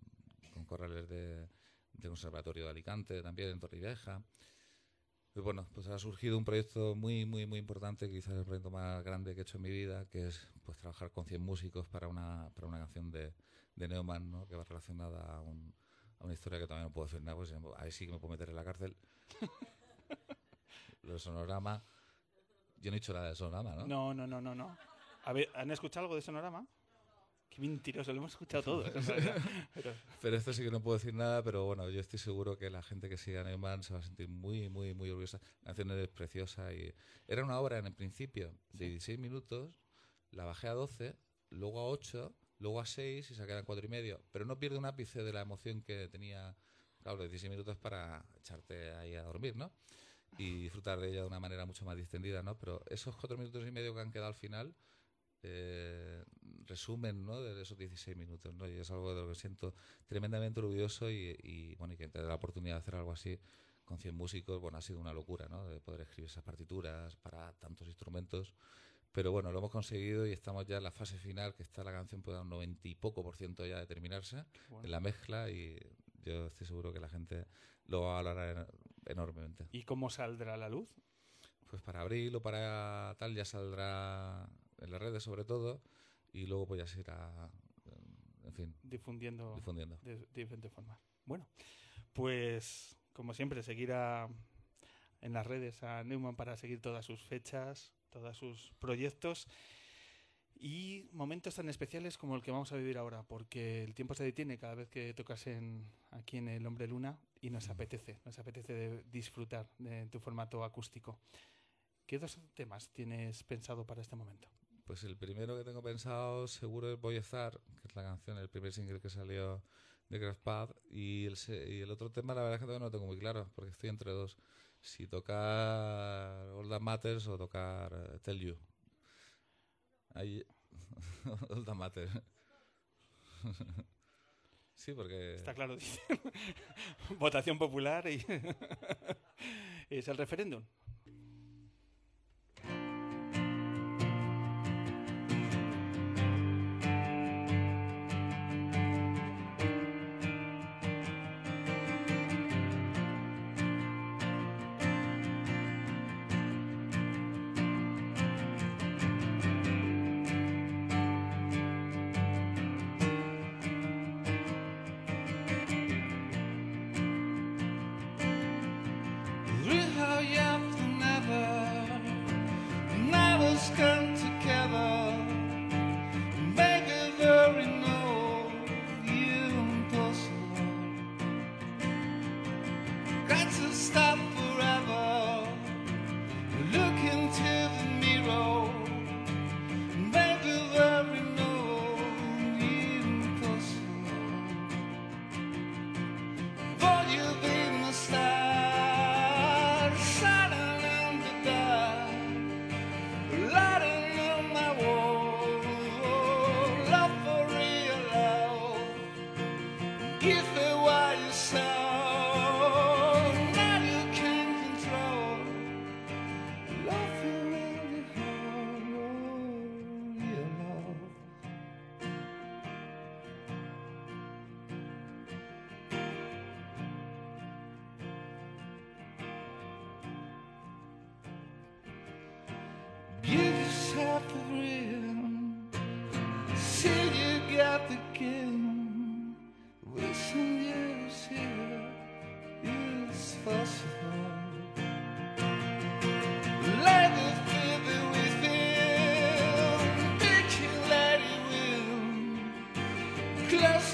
S11: con corales de, de Conservatorio de Alicante, también en Torrevieja. Pues bueno, pues ha surgido un proyecto muy, muy, muy importante, quizás el proyecto más grande que he hecho en mi vida, que es pues trabajar con 100 músicos para una, para una canción de, de Neumann, ¿no? que va relacionada a, un- a una historia que todavía no puedo decir nada, pues ahí sí que me puedo meter en la cárcel. Lo del sonorama. Yo no he dicho nada de sonorama, ¿no?
S5: No, no, no, no, no. ¿han escuchado algo de Sonorama? Qué mentiroso, lo hemos escuchado todo. realidad. Pero-
S11: Pero esto sí que no puedo decir nada, pero bueno, yo estoy seguro que la gente que siga a Neumann se va a sentir muy, muy, muy orgullosa. La canción es preciosa y era una obra en el principio de 16 minutos, la bajé a 12, luego a 8, luego a 6 y se quedan 4 y medio. Pero no pierde un ápice de la emoción que tenía, claro, los 16 minutos para echarte ahí a dormir, ¿no? Y disfrutar de ella de una manera mucho más distendida, ¿no? Pero esos 4 minutos y medio que han quedado al final eh, resumen ¿no? de esos 16 minutos ¿no? y es algo de lo que siento tremendamente orgulloso y, y, bueno y que tener la oportunidad de hacer algo así con 100 músicos bueno ha sido una locura ¿no? de poder escribir esas partituras para tantos instrumentos pero bueno lo hemos conseguido y estamos ya en la fase final que está la canción pues a un 90 y poco por ciento ya de terminarse
S5: Bueno.
S11: en la mezcla y yo estoy seguro que la gente lo va a valorar en- enormemente
S5: ¿Y cómo saldrá a la luz?
S11: pues para abril o para tal ya saldrá en las redes sobre todo y luego pues ya se irá en fin
S5: difundiendo,
S11: difundiendo.
S5: de, de diferentes formas. Bueno, pues como siempre, seguir a- en las redes a Neumann para seguir todas sus fechas, todos sus proyectos y momentos tan especiales como el que vamos a vivir ahora, porque el tiempo se detiene cada vez que tocas en, aquí en El Hombre Luna y nos apetece, nos apetece de disfrutar de tu formato acústico. ¿Qué dos temas tienes pensado para este momento?
S11: Pues el primero que tengo pensado seguro es estar, que es la canción, el primer single que salió de Graspad. Y el, y el otro tema, la verdad es que todavía no lo tengo muy claro, porque estoy entre dos. Si tocar All That Matters o tocar eh, Tell You. All That Matters. sí, porque...
S5: Está claro, dice. Votación popular y es el referéndum.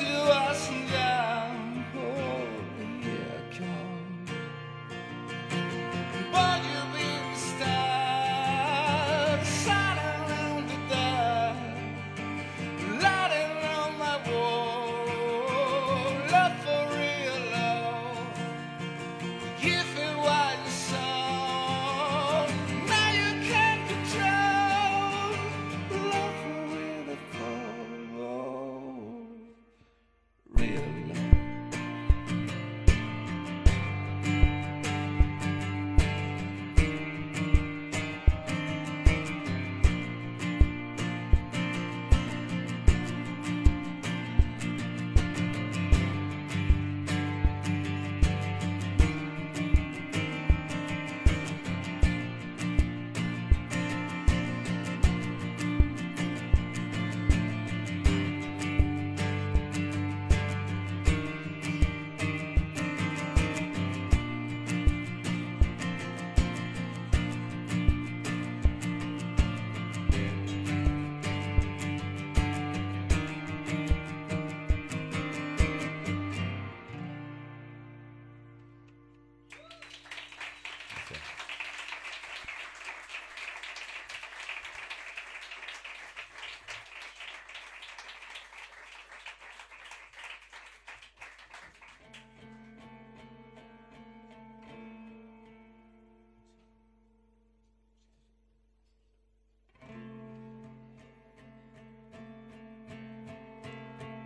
S10: you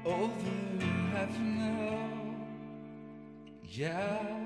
S10: over half an hour. Yeah.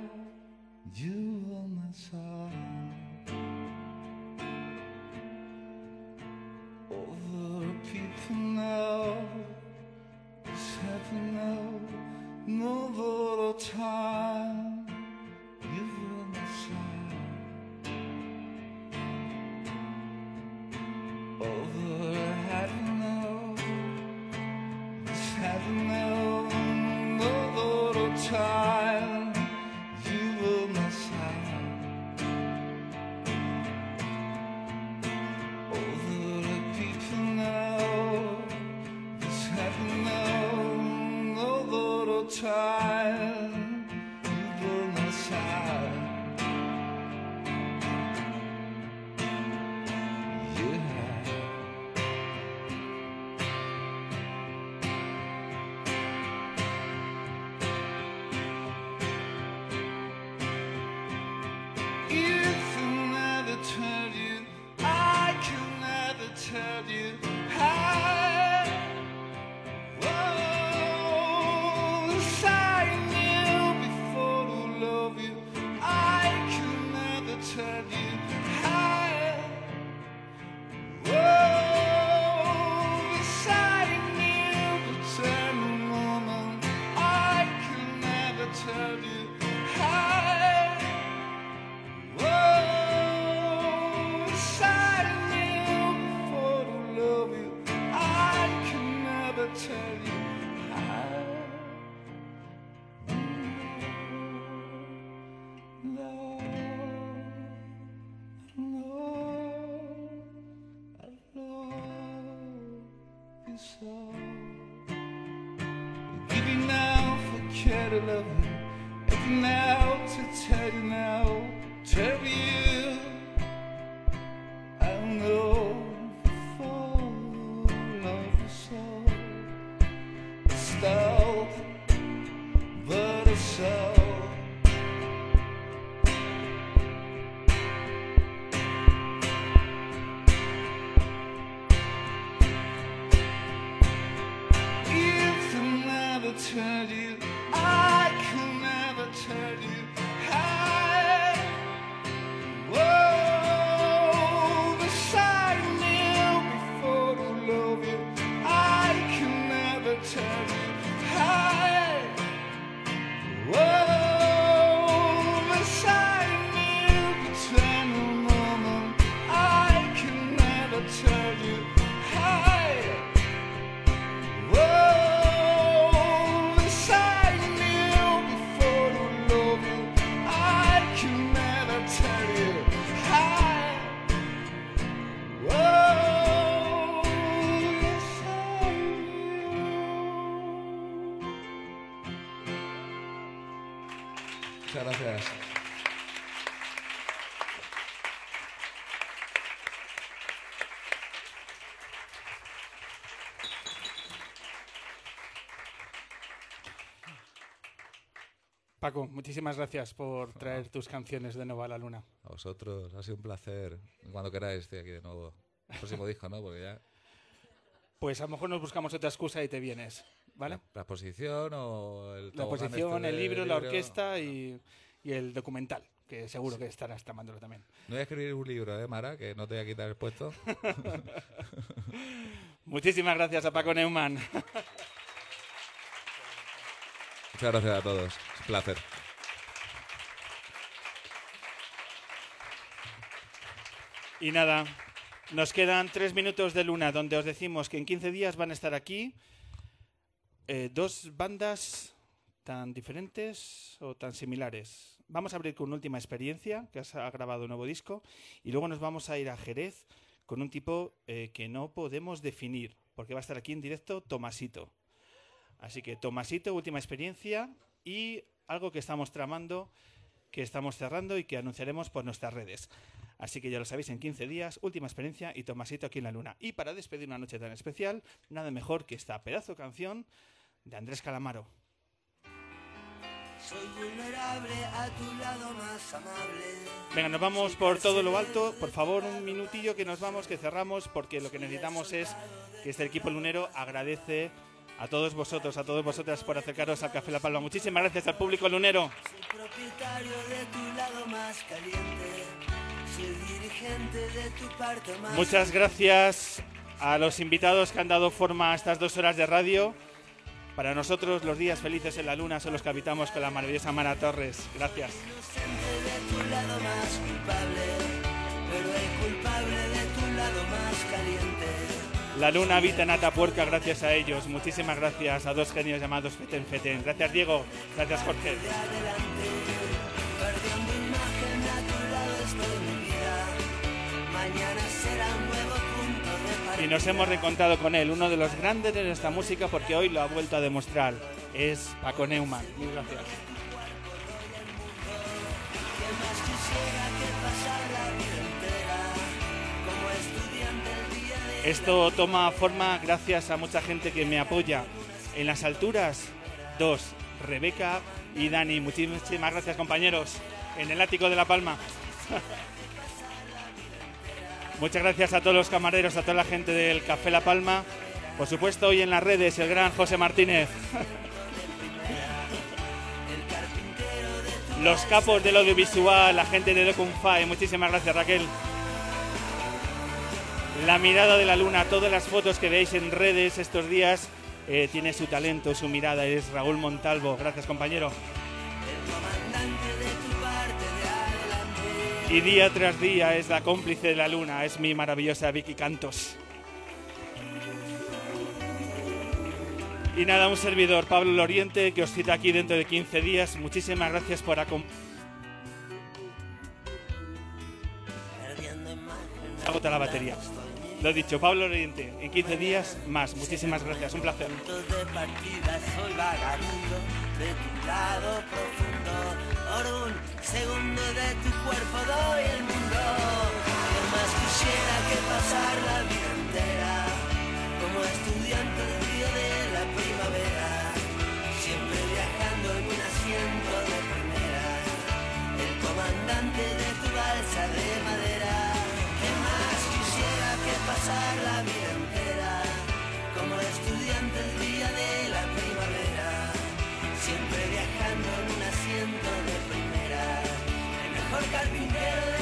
S10: To love you. If now to tell you now, tell you I
S11: don't know
S5: Paco, muchísimas gracias por traer tus canciones de nuevo a la luna.
S11: A vosotros, ha sido un placer. Cuando queráis, estoy aquí de nuevo. El próximo disco, ¿no? Porque ya.
S5: Pues a lo mejor nos buscamos otra excusa y te vienes, ¿vale?
S11: La, la exposición o el.
S5: La exposición,
S11: este
S5: el libro, la orquesta y, y el documental, que seguro que estarás tramándolo también.
S11: No voy a escribir un libro, ¿eh, Mara? Que no te voy a quitar el puesto.
S5: Muchísimas gracias a Paco Neumann.
S11: Muchas gracias a todos. Placer.
S5: Y nada, nos quedan tres minutos de luna donde os decimos que en 15 días van a estar aquí eh, dos bandas tan diferentes o tan similares. Vamos a abrir con última experiencia, que ha grabado un nuevo disco, y luego nos vamos a ir a Jerez con un tipo eh, que no podemos definir, porque va a estar aquí en directo Tomasito. Así que Tomasito, última experiencia, y algo que estamos tramando, que estamos cerrando y que anunciaremos por nuestras redes. Así que ya lo sabéis, en 15 días, última experiencia y Tomasito aquí en la luna. Y para despedir una noche tan especial, nada mejor que esta pedazo canción de Andrés Calamaro.
S12: Soy vulnerable a tu lado más amable.
S5: Venga, nos vamos por todo lo alto. Por favor, un minutillo que nos vamos, que cerramos, porque lo que necesitamos es que este equipo lunero agradece a todos vosotros, a todos vosotras por acercaros al Café La Palma. Muchísimas gracias al público lunero.
S12: propietario de tu lado más caliente. Soy dirigente de tu parte más
S5: Muchas gracias a los invitados que han dado forma a estas dos horas de radio. Para nosotros los días felices en la luna son los que habitamos con la maravillosa Mara Torres. Gracias. La luna habita en Atapuerca gracias a ellos. Muchísimas gracias a dos genios llamados Feten Feten. Gracias Diego, gracias Jorge. Y nos hemos reencontrado con él, uno de los grandes de nuestra música porque hoy lo ha vuelto a demostrar. Es Paco Neumann. Mil gracias.
S12: ¿Qué más quisiera que pasar la vida entera como estudiante el día de
S5: Esto toma forma gracias a mucha gente que me apoya. En las alturas, dos, Rebeca y Dani. Muchísimas gracias compañeros. En el ático de La Palma. Muchas gracias a todos los camareros, a toda la gente del Café La Palma. Por supuesto, hoy en las redes, el gran José Martínez. Los capos del audiovisual, la gente de Documfy. Muchísimas gracias, Raquel. La mirada de la luna, todas las fotos que veis en redes estos días, eh, tiene su talento, su mirada. Es Raúl Montalvo. Gracias, compañero. Y día tras día es la cómplice de la luna, es mi maravillosa Vicky Cantos. Y nada, un servidor, Pablo Loriente, que os cita aquí dentro de 15 días. Muchísimas gracias por acompañarme. Agota la batería. Lo dicho, Pablo Loriente, en 15 días más. Muchísimas gracias, un placer.
S12: puntos de partida soy vagabundo de tu lado profundo. Por un segundo de tu cuerpo doy el mundo. ¿Qué más quisiera que pasar la vida entera como estudiante del de la primavera? Siempre viajando asiento de primera. Comandante de la vida entera como estudiante el día de la primavera? Siempre viajando en un asiento de primera. El mejor carpintero de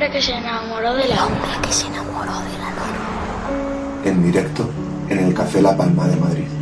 S1: Hombre que se enamoró de la luna.
S2: que se enamoró de la luna.
S3: En directo en el Café La Palma de Madrid.